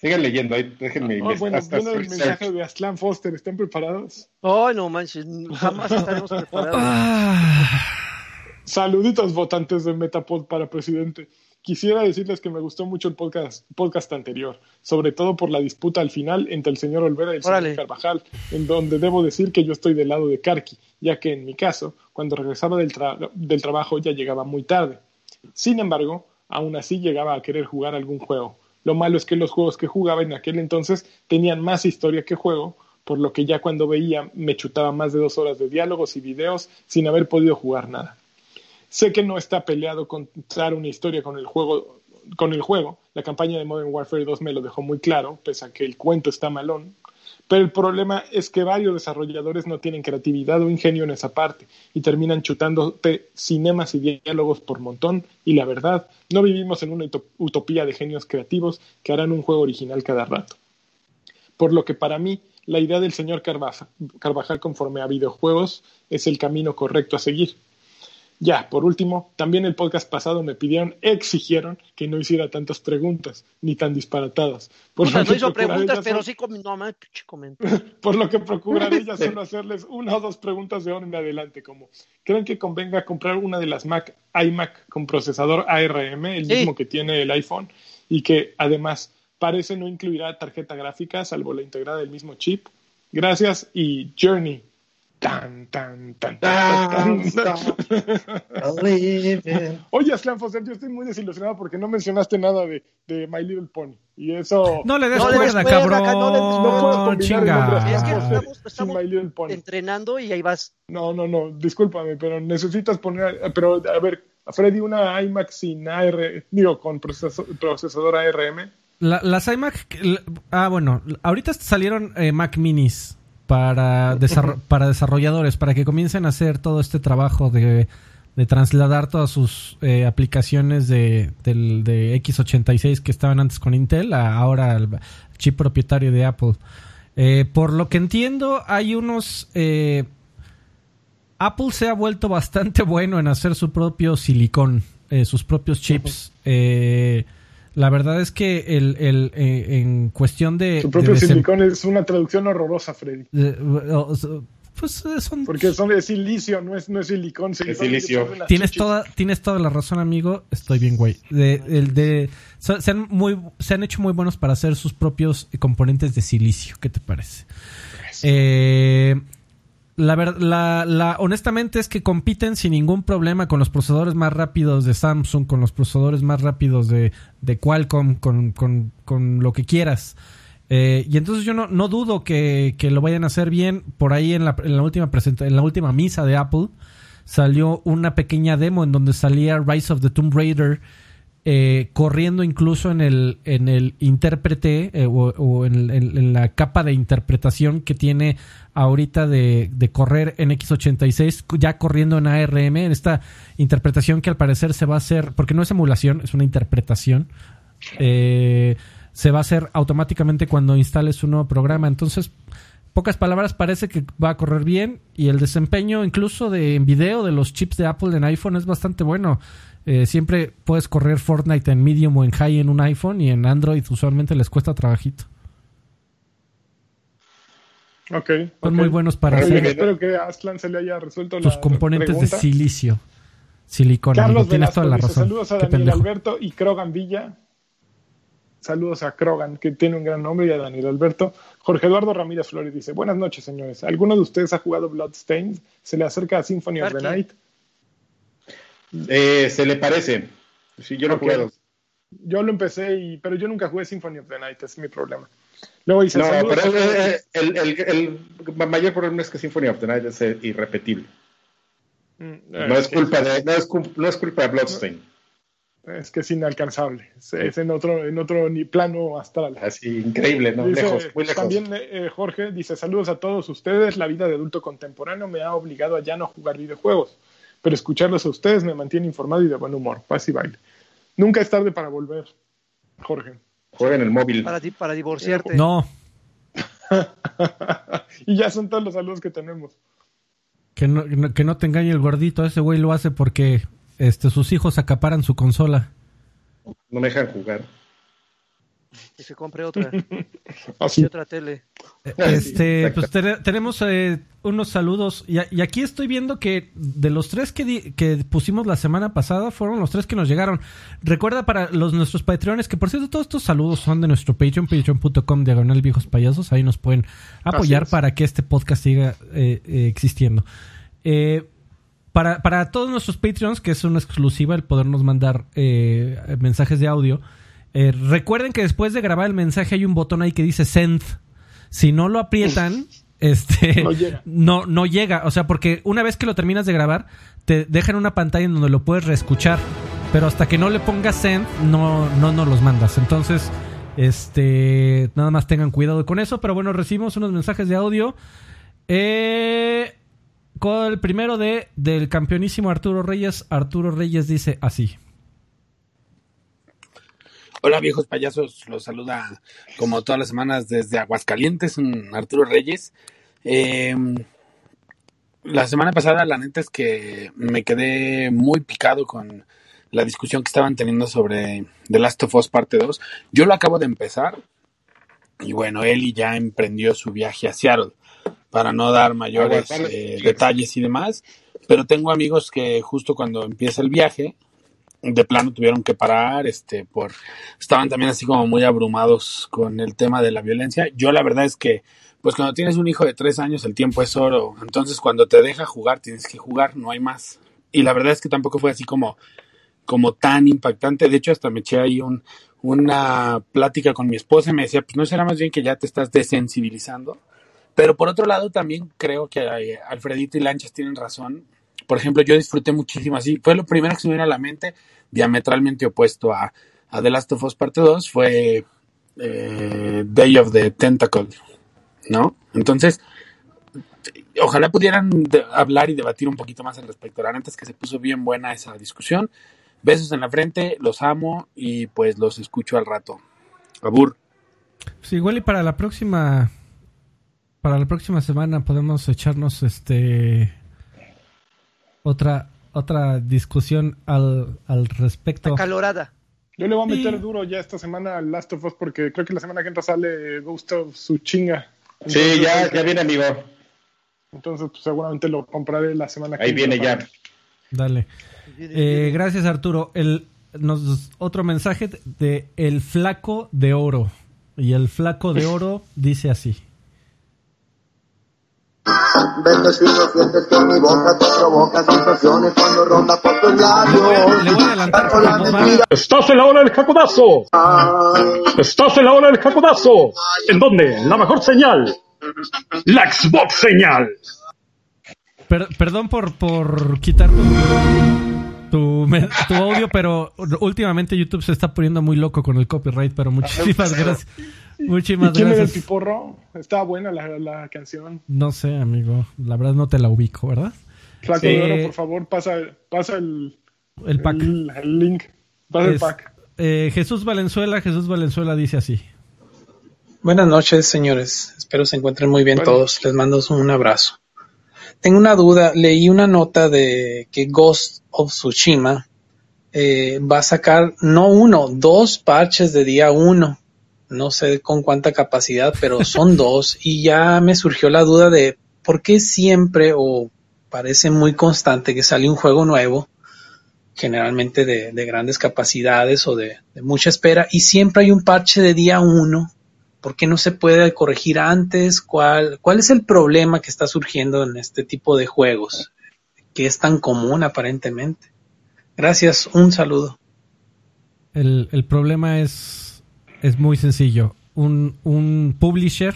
Sigan leyendo, ahí déjenme. Oh, bueno, viendo el mensaje de Aslan Foster, ¿están preparados? Ay, no manches, jamás estaremos preparados. Ah. Saluditos votantes de Metapod para presidente. Quisiera decirles que me gustó mucho el podcast, podcast anterior, sobre todo por la disputa al final entre el señor Olvera y el señor Carvajal, en donde debo decir que yo estoy del lado de Karki, ya que en mi caso, cuando regresaba del, del trabajo ya llegaba muy tarde. Sin embargo, aún así llegaba a querer jugar algún juego. Lo malo es que los juegos que jugaba en aquel entonces tenían más historia que juego, por lo que ya cuando veía me chutaba más de dos horas de diálogos y videos sin haber podido jugar nada. Sé que no está peleado contar una historia con el juego, con el juego. La campaña de Modern Warfare 2 me lo dejó muy claro, pese a que el cuento está malón. Pero el problema es que varios desarrolladores no tienen creatividad o ingenio en esa parte y terminan chutando cinemas y diálogos por montón. Y la verdad, no vivimos en una utopía de genios creativos que harán un juego original cada rato. Por lo que para mí, la idea del señor Carvajal conforme a videojuegos es el camino correcto a seguir. Ya, por último, también el podcast pasado me pidieron, exigieron que no hiciera tantas preguntas, ni tan disparatadas. Por no hizo preguntas, pero sí comentó. por lo que procuraré ya solo hacerles una o dos preguntas de ahora en adelante, como, ¿creen que convenga comprar una de las Mac iMac con procesador ARM, el mismo que tiene el iPhone, y que además parece no incluirá tarjeta gráfica, salvo la integrada del mismo chip? Gracias y Journey, Tan, tan, tan, tan, Oye, Aslan Foster, yo estoy muy desilusionado porque no mencionaste nada de, de My Little Pony. Y eso. No le des cuerda, cabrón. No, chinga. Es que estamos, entrenando y ahí vas. No, no, no. Discúlpame, pero necesitas poner. Pero, a ver, Freddy, una iMac sin AR. Digo, con procesador ARM. las iMac. Ah, bueno. Ahorita salieron eh, Mac Minis para, para desarrolladores, para que comiencen a hacer todo este trabajo de, trasladar todas sus eh, aplicaciones de, del, de x86 que estaban antes con Intel a ahora el chip propietario de Apple. Eh, por lo que entiendo, hay unos... Eh, Apple se ha vuelto bastante bueno en hacer su propio silicón, sus propios chips. La verdad es que el, el, eh, en cuestión de... Su propio silicón es una traducción horrorosa, Freddy. pues eh, son... Porque son de silicio, no es, no es silicón. Es silicio. Tienes toda, tienes toda la razón, amigo. Estoy bien, güey. De, el de, se, han muy, se han hecho muy buenos para hacer sus propios componentes de silicio. ¿Qué te parece? Eh, la, la, la, honestamente es que compiten sin ningún problema con los procesadores más rápidos de Samsung, con los procesadores más rápidos de, de Qualcomm, con, con, con, lo que quieras. Eh, y entonces yo no, no dudo que, que, lo vayan a hacer bien. Por ahí en la, en la última en la última misa de Apple salió una pequeña demo en donde salía Rise of the Tomb Raider eh, corriendo incluso en el, en el intérprete eh, o, en, la capa de interpretación que tiene ahorita de, correr en x86, ya corriendo en ARM, en esta interpretación que al parecer se va a hacer, porque no es emulación, es una interpretación, eh, se va a hacer automáticamente cuando instales un nuevo programa. Entonces, pocas palabras, parece que va a correr bien y el desempeño incluso de en video de los chips de Apple en iPhone es bastante bueno. Eh, siempre puedes correr Fortnite en medium o en high en un iPhone y en Android usualmente les cuesta trabajito. Ok. Son muy buenos para hacer. Espero que a Aslan se le haya resuelto tus componentes de silicio. Silicona. Carlos Tienes toda la razón. Saludos a Daniel Alberto y Krogan Villa. Saludos a Krogan, que tiene un gran nombre, y a Daniel Alberto. Jorge Eduardo Ramírez Flores dice: Buenas noches, señores. ¿Alguno de ustedes ha jugado Bloodstained? ¿Se le acerca a Symphony of the Night? Eh, se le parece. Sí, yo no puedo. Yo lo empecé, y, pero yo nunca jugué Symphony of the Night, ese es mi problema. Luego dice, no, pero el, el, el, mayor problema es que Symphony of the Night es irrepetible. Mm, no, es culpa de, no, es, no es culpa de Bloodstain. Es que es inalcanzable. Es, en otro, en otro plano astral. Así, increíble, ¿no? lejos, muy lejos. También eh, Jorge dice: Saludos a todos ustedes. La vida de adulto contemporáneo me ha obligado a ya no jugar videojuegos pero escucharlos a ustedes me mantiene informado y de buen humor. Paz y baile. Nunca es tarde para volver, Jorge. Juega en el móvil. Para, ti, para divorciarte. No. y ya son todos los saludos que tenemos. Que no, que no te engañe el gordito, ese güey lo hace porque este, sus hijos acaparan su consola. No me dejan jugar. Que se compre otra. Así. otra tele. Este, pues tenemos eh, unos saludos. Y, aquí estoy viendo que de los tres que, que, pusimos la semana pasada, fueron los tres que nos llegaron. Recuerda para los nuestros patreones, que por cierto, todos estos saludos son de nuestro Patreon, patreon.com diagonal viejos payasos. Ahí nos pueden apoyar para que este podcast siga eh, eh, existiendo. para, para todos nuestros Patreons, que es una exclusiva el podernos mandar mensajes de audio eh, recuerden que después de grabar el mensaje hay un botón ahí que dice send. Si no lo aprietan, este no, no llega. O sea, porque una vez que lo terminas de grabar, te dejan una pantalla en donde lo puedes reescuchar. Pero hasta que no le pongas send, no, no nos los mandas. Entonces, este, nada más tengan cuidado con eso. Pero bueno, recibimos unos mensajes de audio. Eh, con el primero de del campeonísimo Arturo Reyes. Arturo Reyes dice así. Hola viejos payasos, los saluda como todas las semanas desde Aguascalientes, Arturo Reyes. Eh, la semana pasada la neta es que me quedé muy picado con la discusión que estaban teniendo sobre The Last of Us parte 2. Yo lo acabo de empezar y bueno, Eli ya emprendió su viaje a Seattle para no dar mayores eh, detalles y demás, pero tengo amigos que justo cuando empieza el viaje de plano tuvieron que parar, este, por, estaban también así como muy abrumados con el tema de la violencia. Yo la verdad es que, pues cuando tienes un hijo de tres años el tiempo es oro, entonces cuando te deja jugar tienes que jugar, no hay más. Y la verdad es que tampoco fue así como, como tan impactante. De hecho, hasta me eché ahí un, una plática con mi esposa y me decía, pues no será más bien que ya te estás desensibilizando. Pero por otro lado, también creo que eh, Alfredito y Lanchas tienen razón por ejemplo, yo disfruté muchísimo así. Fue lo primero que se me vino a la mente, diametralmente opuesto a, The Last of Us Parte 2, fue eh, Day of the Tentacle, ¿no? Entonces, ojalá pudieran hablar y debatir un poquito más al respecto. La neta que se puso bien buena esa discusión. Besos en la frente, los amo y pues los escucho al rato. Abur. Sí, igual y para la próxima para la próxima semana podemos echarnos este otra, otra discusión al, al respecto. Acalorada. Yo le voy a meter duro ya esta semana al Last of Us porque creo que la semana que entra sale Ghost of su chinga. sí, ya, ya viene, amigo. Entonces, pues, seguramente lo compraré la semana que viene. Ahí viene ya. Dale. Eh, gracias, Arturo. El, nos, otro mensaje de El Flaco de Oro. Y el Flaco de Oro dice así. Bendecido sientes que mi boca te provoca sensaciones cuando ronda por tus labios. Le voy a adelantar por la Estás en la hora del jacodazo. Estás en la hora del jacodazo. ¿En dónde? La mejor señal. La Xbox señal. perdón por, por quitar tu, tu, audio, pero últimamente YouTube se está poniendo muy loco con el copyright, pero muchísimas gracias. Muchísimas quién gracias. el piporro? Estaba buena la, la, canción. No sé, amigo. La verdad no te la ubico, ¿verdad? Flaco de oro, por favor, pasa, pasa el, el pack. El, link. Pasa el pack. Eh, Jesús Valenzuela, Jesús Valenzuela dice así. Buenas noches, señores. Espero se encuentren muy bien todos. Les mando un abrazo. Tengo una duda. Leí una nota de que Ghost of Tsushima eh, va a sacar no uno, dos parches de día uno no sé con cuánta capacidad, pero son dos y ya me surgió la duda de por qué siempre o parece muy constante que sale un juego nuevo, generalmente de, grandes capacidades o de, mucha espera, y siempre hay un parche de día uno. ¿Por qué no se puede corregir antes? ¿Cuál, cuál es el problema que está surgiendo en este tipo de juegos? Que es tan común aparentemente. Gracias, un saludo. El, el problema es es muy sencillo. Un, un publisher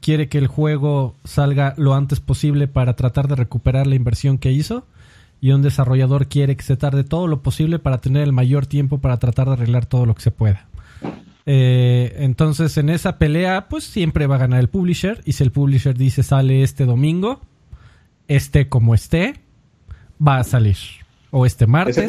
quiere que el juego salga lo antes posible para tratar de recuperar la inversión que hizo y un desarrollador quiere que se tarde todo lo posible para tener el mayor tiempo para tratar de arreglar todo lo que se pueda. Eh, entonces en esa pelea pues siempre va a ganar el publisher y si el publisher dice sale este domingo, esté como esté, va a salir. O este martes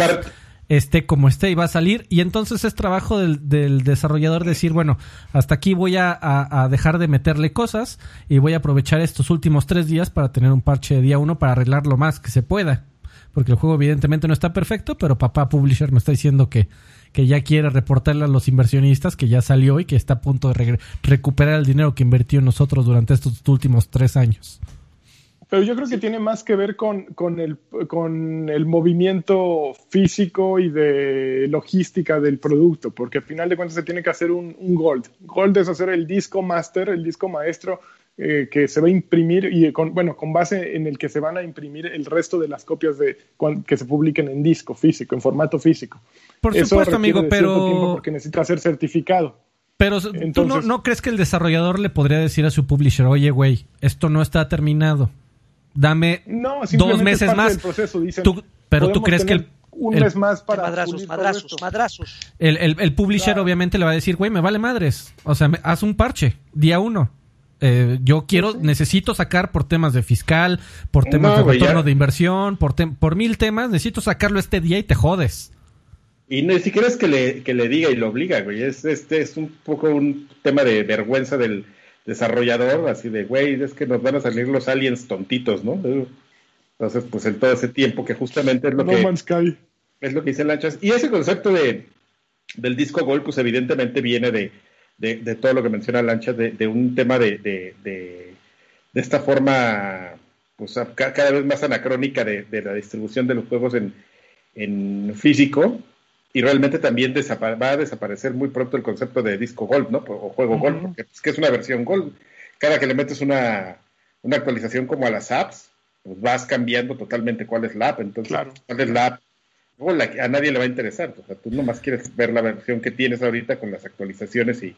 esté como esté y va a salir. Y entonces es trabajo del, desarrollador decir, bueno, hasta aquí voy a, dejar de meterle cosas y voy a aprovechar estos últimos tres días para tener un parche de día uno para arreglar lo más que se pueda. Porque el juego evidentemente no está perfecto, pero papá Publisher me está diciendo que, que ya quiere reportarle a los inversionistas que ya salió y que está a punto de recuperar el dinero que invirtió en nosotros durante estos últimos tres años. Pero yo creo que tiene más que ver con, con, el, con el movimiento físico y de logística del producto, porque al final de cuentas se tiene que hacer un, un gold. Gold es hacer el disco master, el disco maestro eh, que se va a imprimir y con, bueno, con base en el que se van a imprimir el resto de las copias de que se publiquen en disco físico, en formato físico. Por supuesto, amigo, pero porque necesita ser certificado. Pero tú no, crees que el desarrollador le podría decir a su publisher, oye, güey, esto no está terminado. Dame dos meses más. pero tú crees que el, un mes más para madrazos, madrazos, madrazos. El, publisher obviamente le va a decir, güey, me vale madres. O sea, haz un parche, día uno. Eh, yo quiero, necesito sacar por temas de fiscal, por temas de retorno de inversión, por, por mil temas, necesito sacarlo este día y te jodes. Y ni siquiera es que le, que le diga y lo obliga, güey. Es, este es un poco un tema de vergüenza del desarrollador, así de, güey, es que nos van a salir los aliens tontitos, ¿no? Entonces, pues en todo ese tiempo que justamente es lo que... Es lo que dice Lanchas. Y ese concepto de, del disco Gold, pues evidentemente viene de, de, todo lo que menciona Lanchas, de, un tema de, de, esta forma, pues cada vez más anacrónica de, la distribución de los juegos en, en físico, y realmente también va a desaparecer muy pronto el concepto de disco Gold, ¿no? O juego Gold, porque es pues, que es una versión Gold. Cada que le metes una, una actualización como a las apps, pues vas cambiando totalmente cuál es la app. Entonces, cuál es la app. A nadie le va a interesar. O sea, tú nomás quieres ver la versión que tienes ahorita con las actualizaciones y,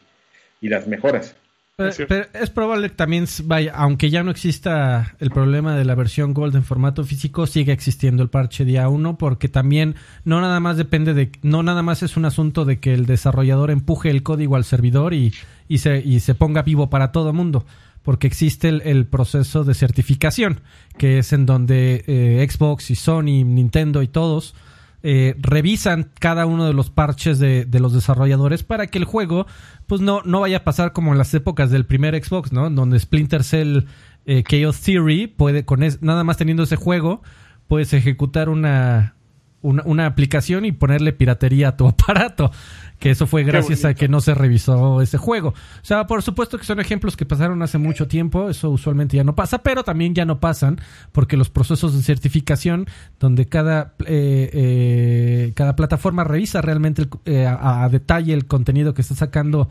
y las mejoras. Pero, es probable que también, vaya, aunque ya no exista el problema de la versión Gold en formato físico, sigue existiendo el parche día 1 porque también no nada más depende de, no nada más es un asunto de que el desarrollador empuje el código al servidor y, y, se, y se ponga vivo para todo mundo porque existe el, proceso de certificación, que es en donde eh, Xbox y Sony, Nintendo y todos eh, revisan cada uno de los parches de, de, los desarrolladores para que el juego pues no, no vaya a pasar como en las épocas del primer Xbox, ¿no? Donde Splinter Cell eh, Chaos Theory puede, con nada más teniendo ese juego, puedes ejecutar una, una, una, aplicación y ponerle piratería a tu aparato. Que eso fue gracias a que no se revisó ese juego. O sea, por supuesto que son ejemplos que pasaron hace mucho tiempo, eso usualmente ya no pasa, pero también ya no pasan porque los procesos de certificación, donde cada, eh, eh, cada plataforma revisa realmente eh, a, detalle el contenido que está sacando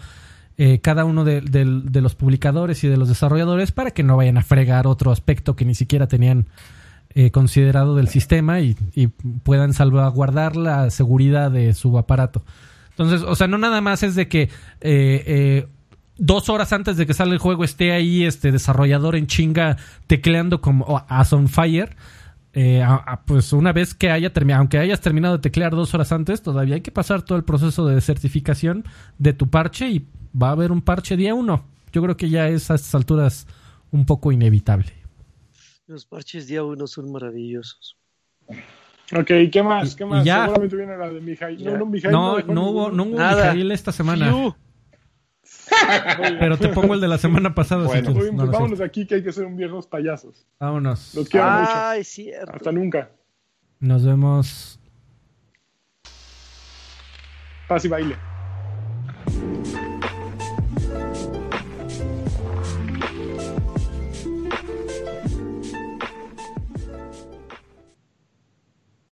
cada uno de, de, los publicadores y de los desarrolladores para que no vayan a fregar otro aspecto que ni siquiera tenían considerado del sistema y, puedan salvaguardar la seguridad de su aparato. Entonces, o sea, no nada más es de que eh, eh, dos horas antes de que salga el juego esté ahí este desarrollador en chinga tecleando como as fire. Eh, pues una vez que haya terminado, aunque hayas terminado de teclear dos horas antes, todavía hay que pasar todo el proceso de certificación de tu parche y va a haber un parche día uno. Yo creo que ya es a estas alturas un poco inevitable. Los parches día uno son maravillosos. Ok, ¿qué más? ¿Qué más? Ya. Seguramente viene la de Mijail. No, no, Mijail no, no, hubo, no hubo Mijail esta semana. Pero te pongo el de la semana pasada. Bueno, si pues vámonos aquí que hay que ser un viejos payasos. Vámonos. Los quiero Ay, mucho. Cierto. Hasta nunca. Nos vemos. Paz y baile.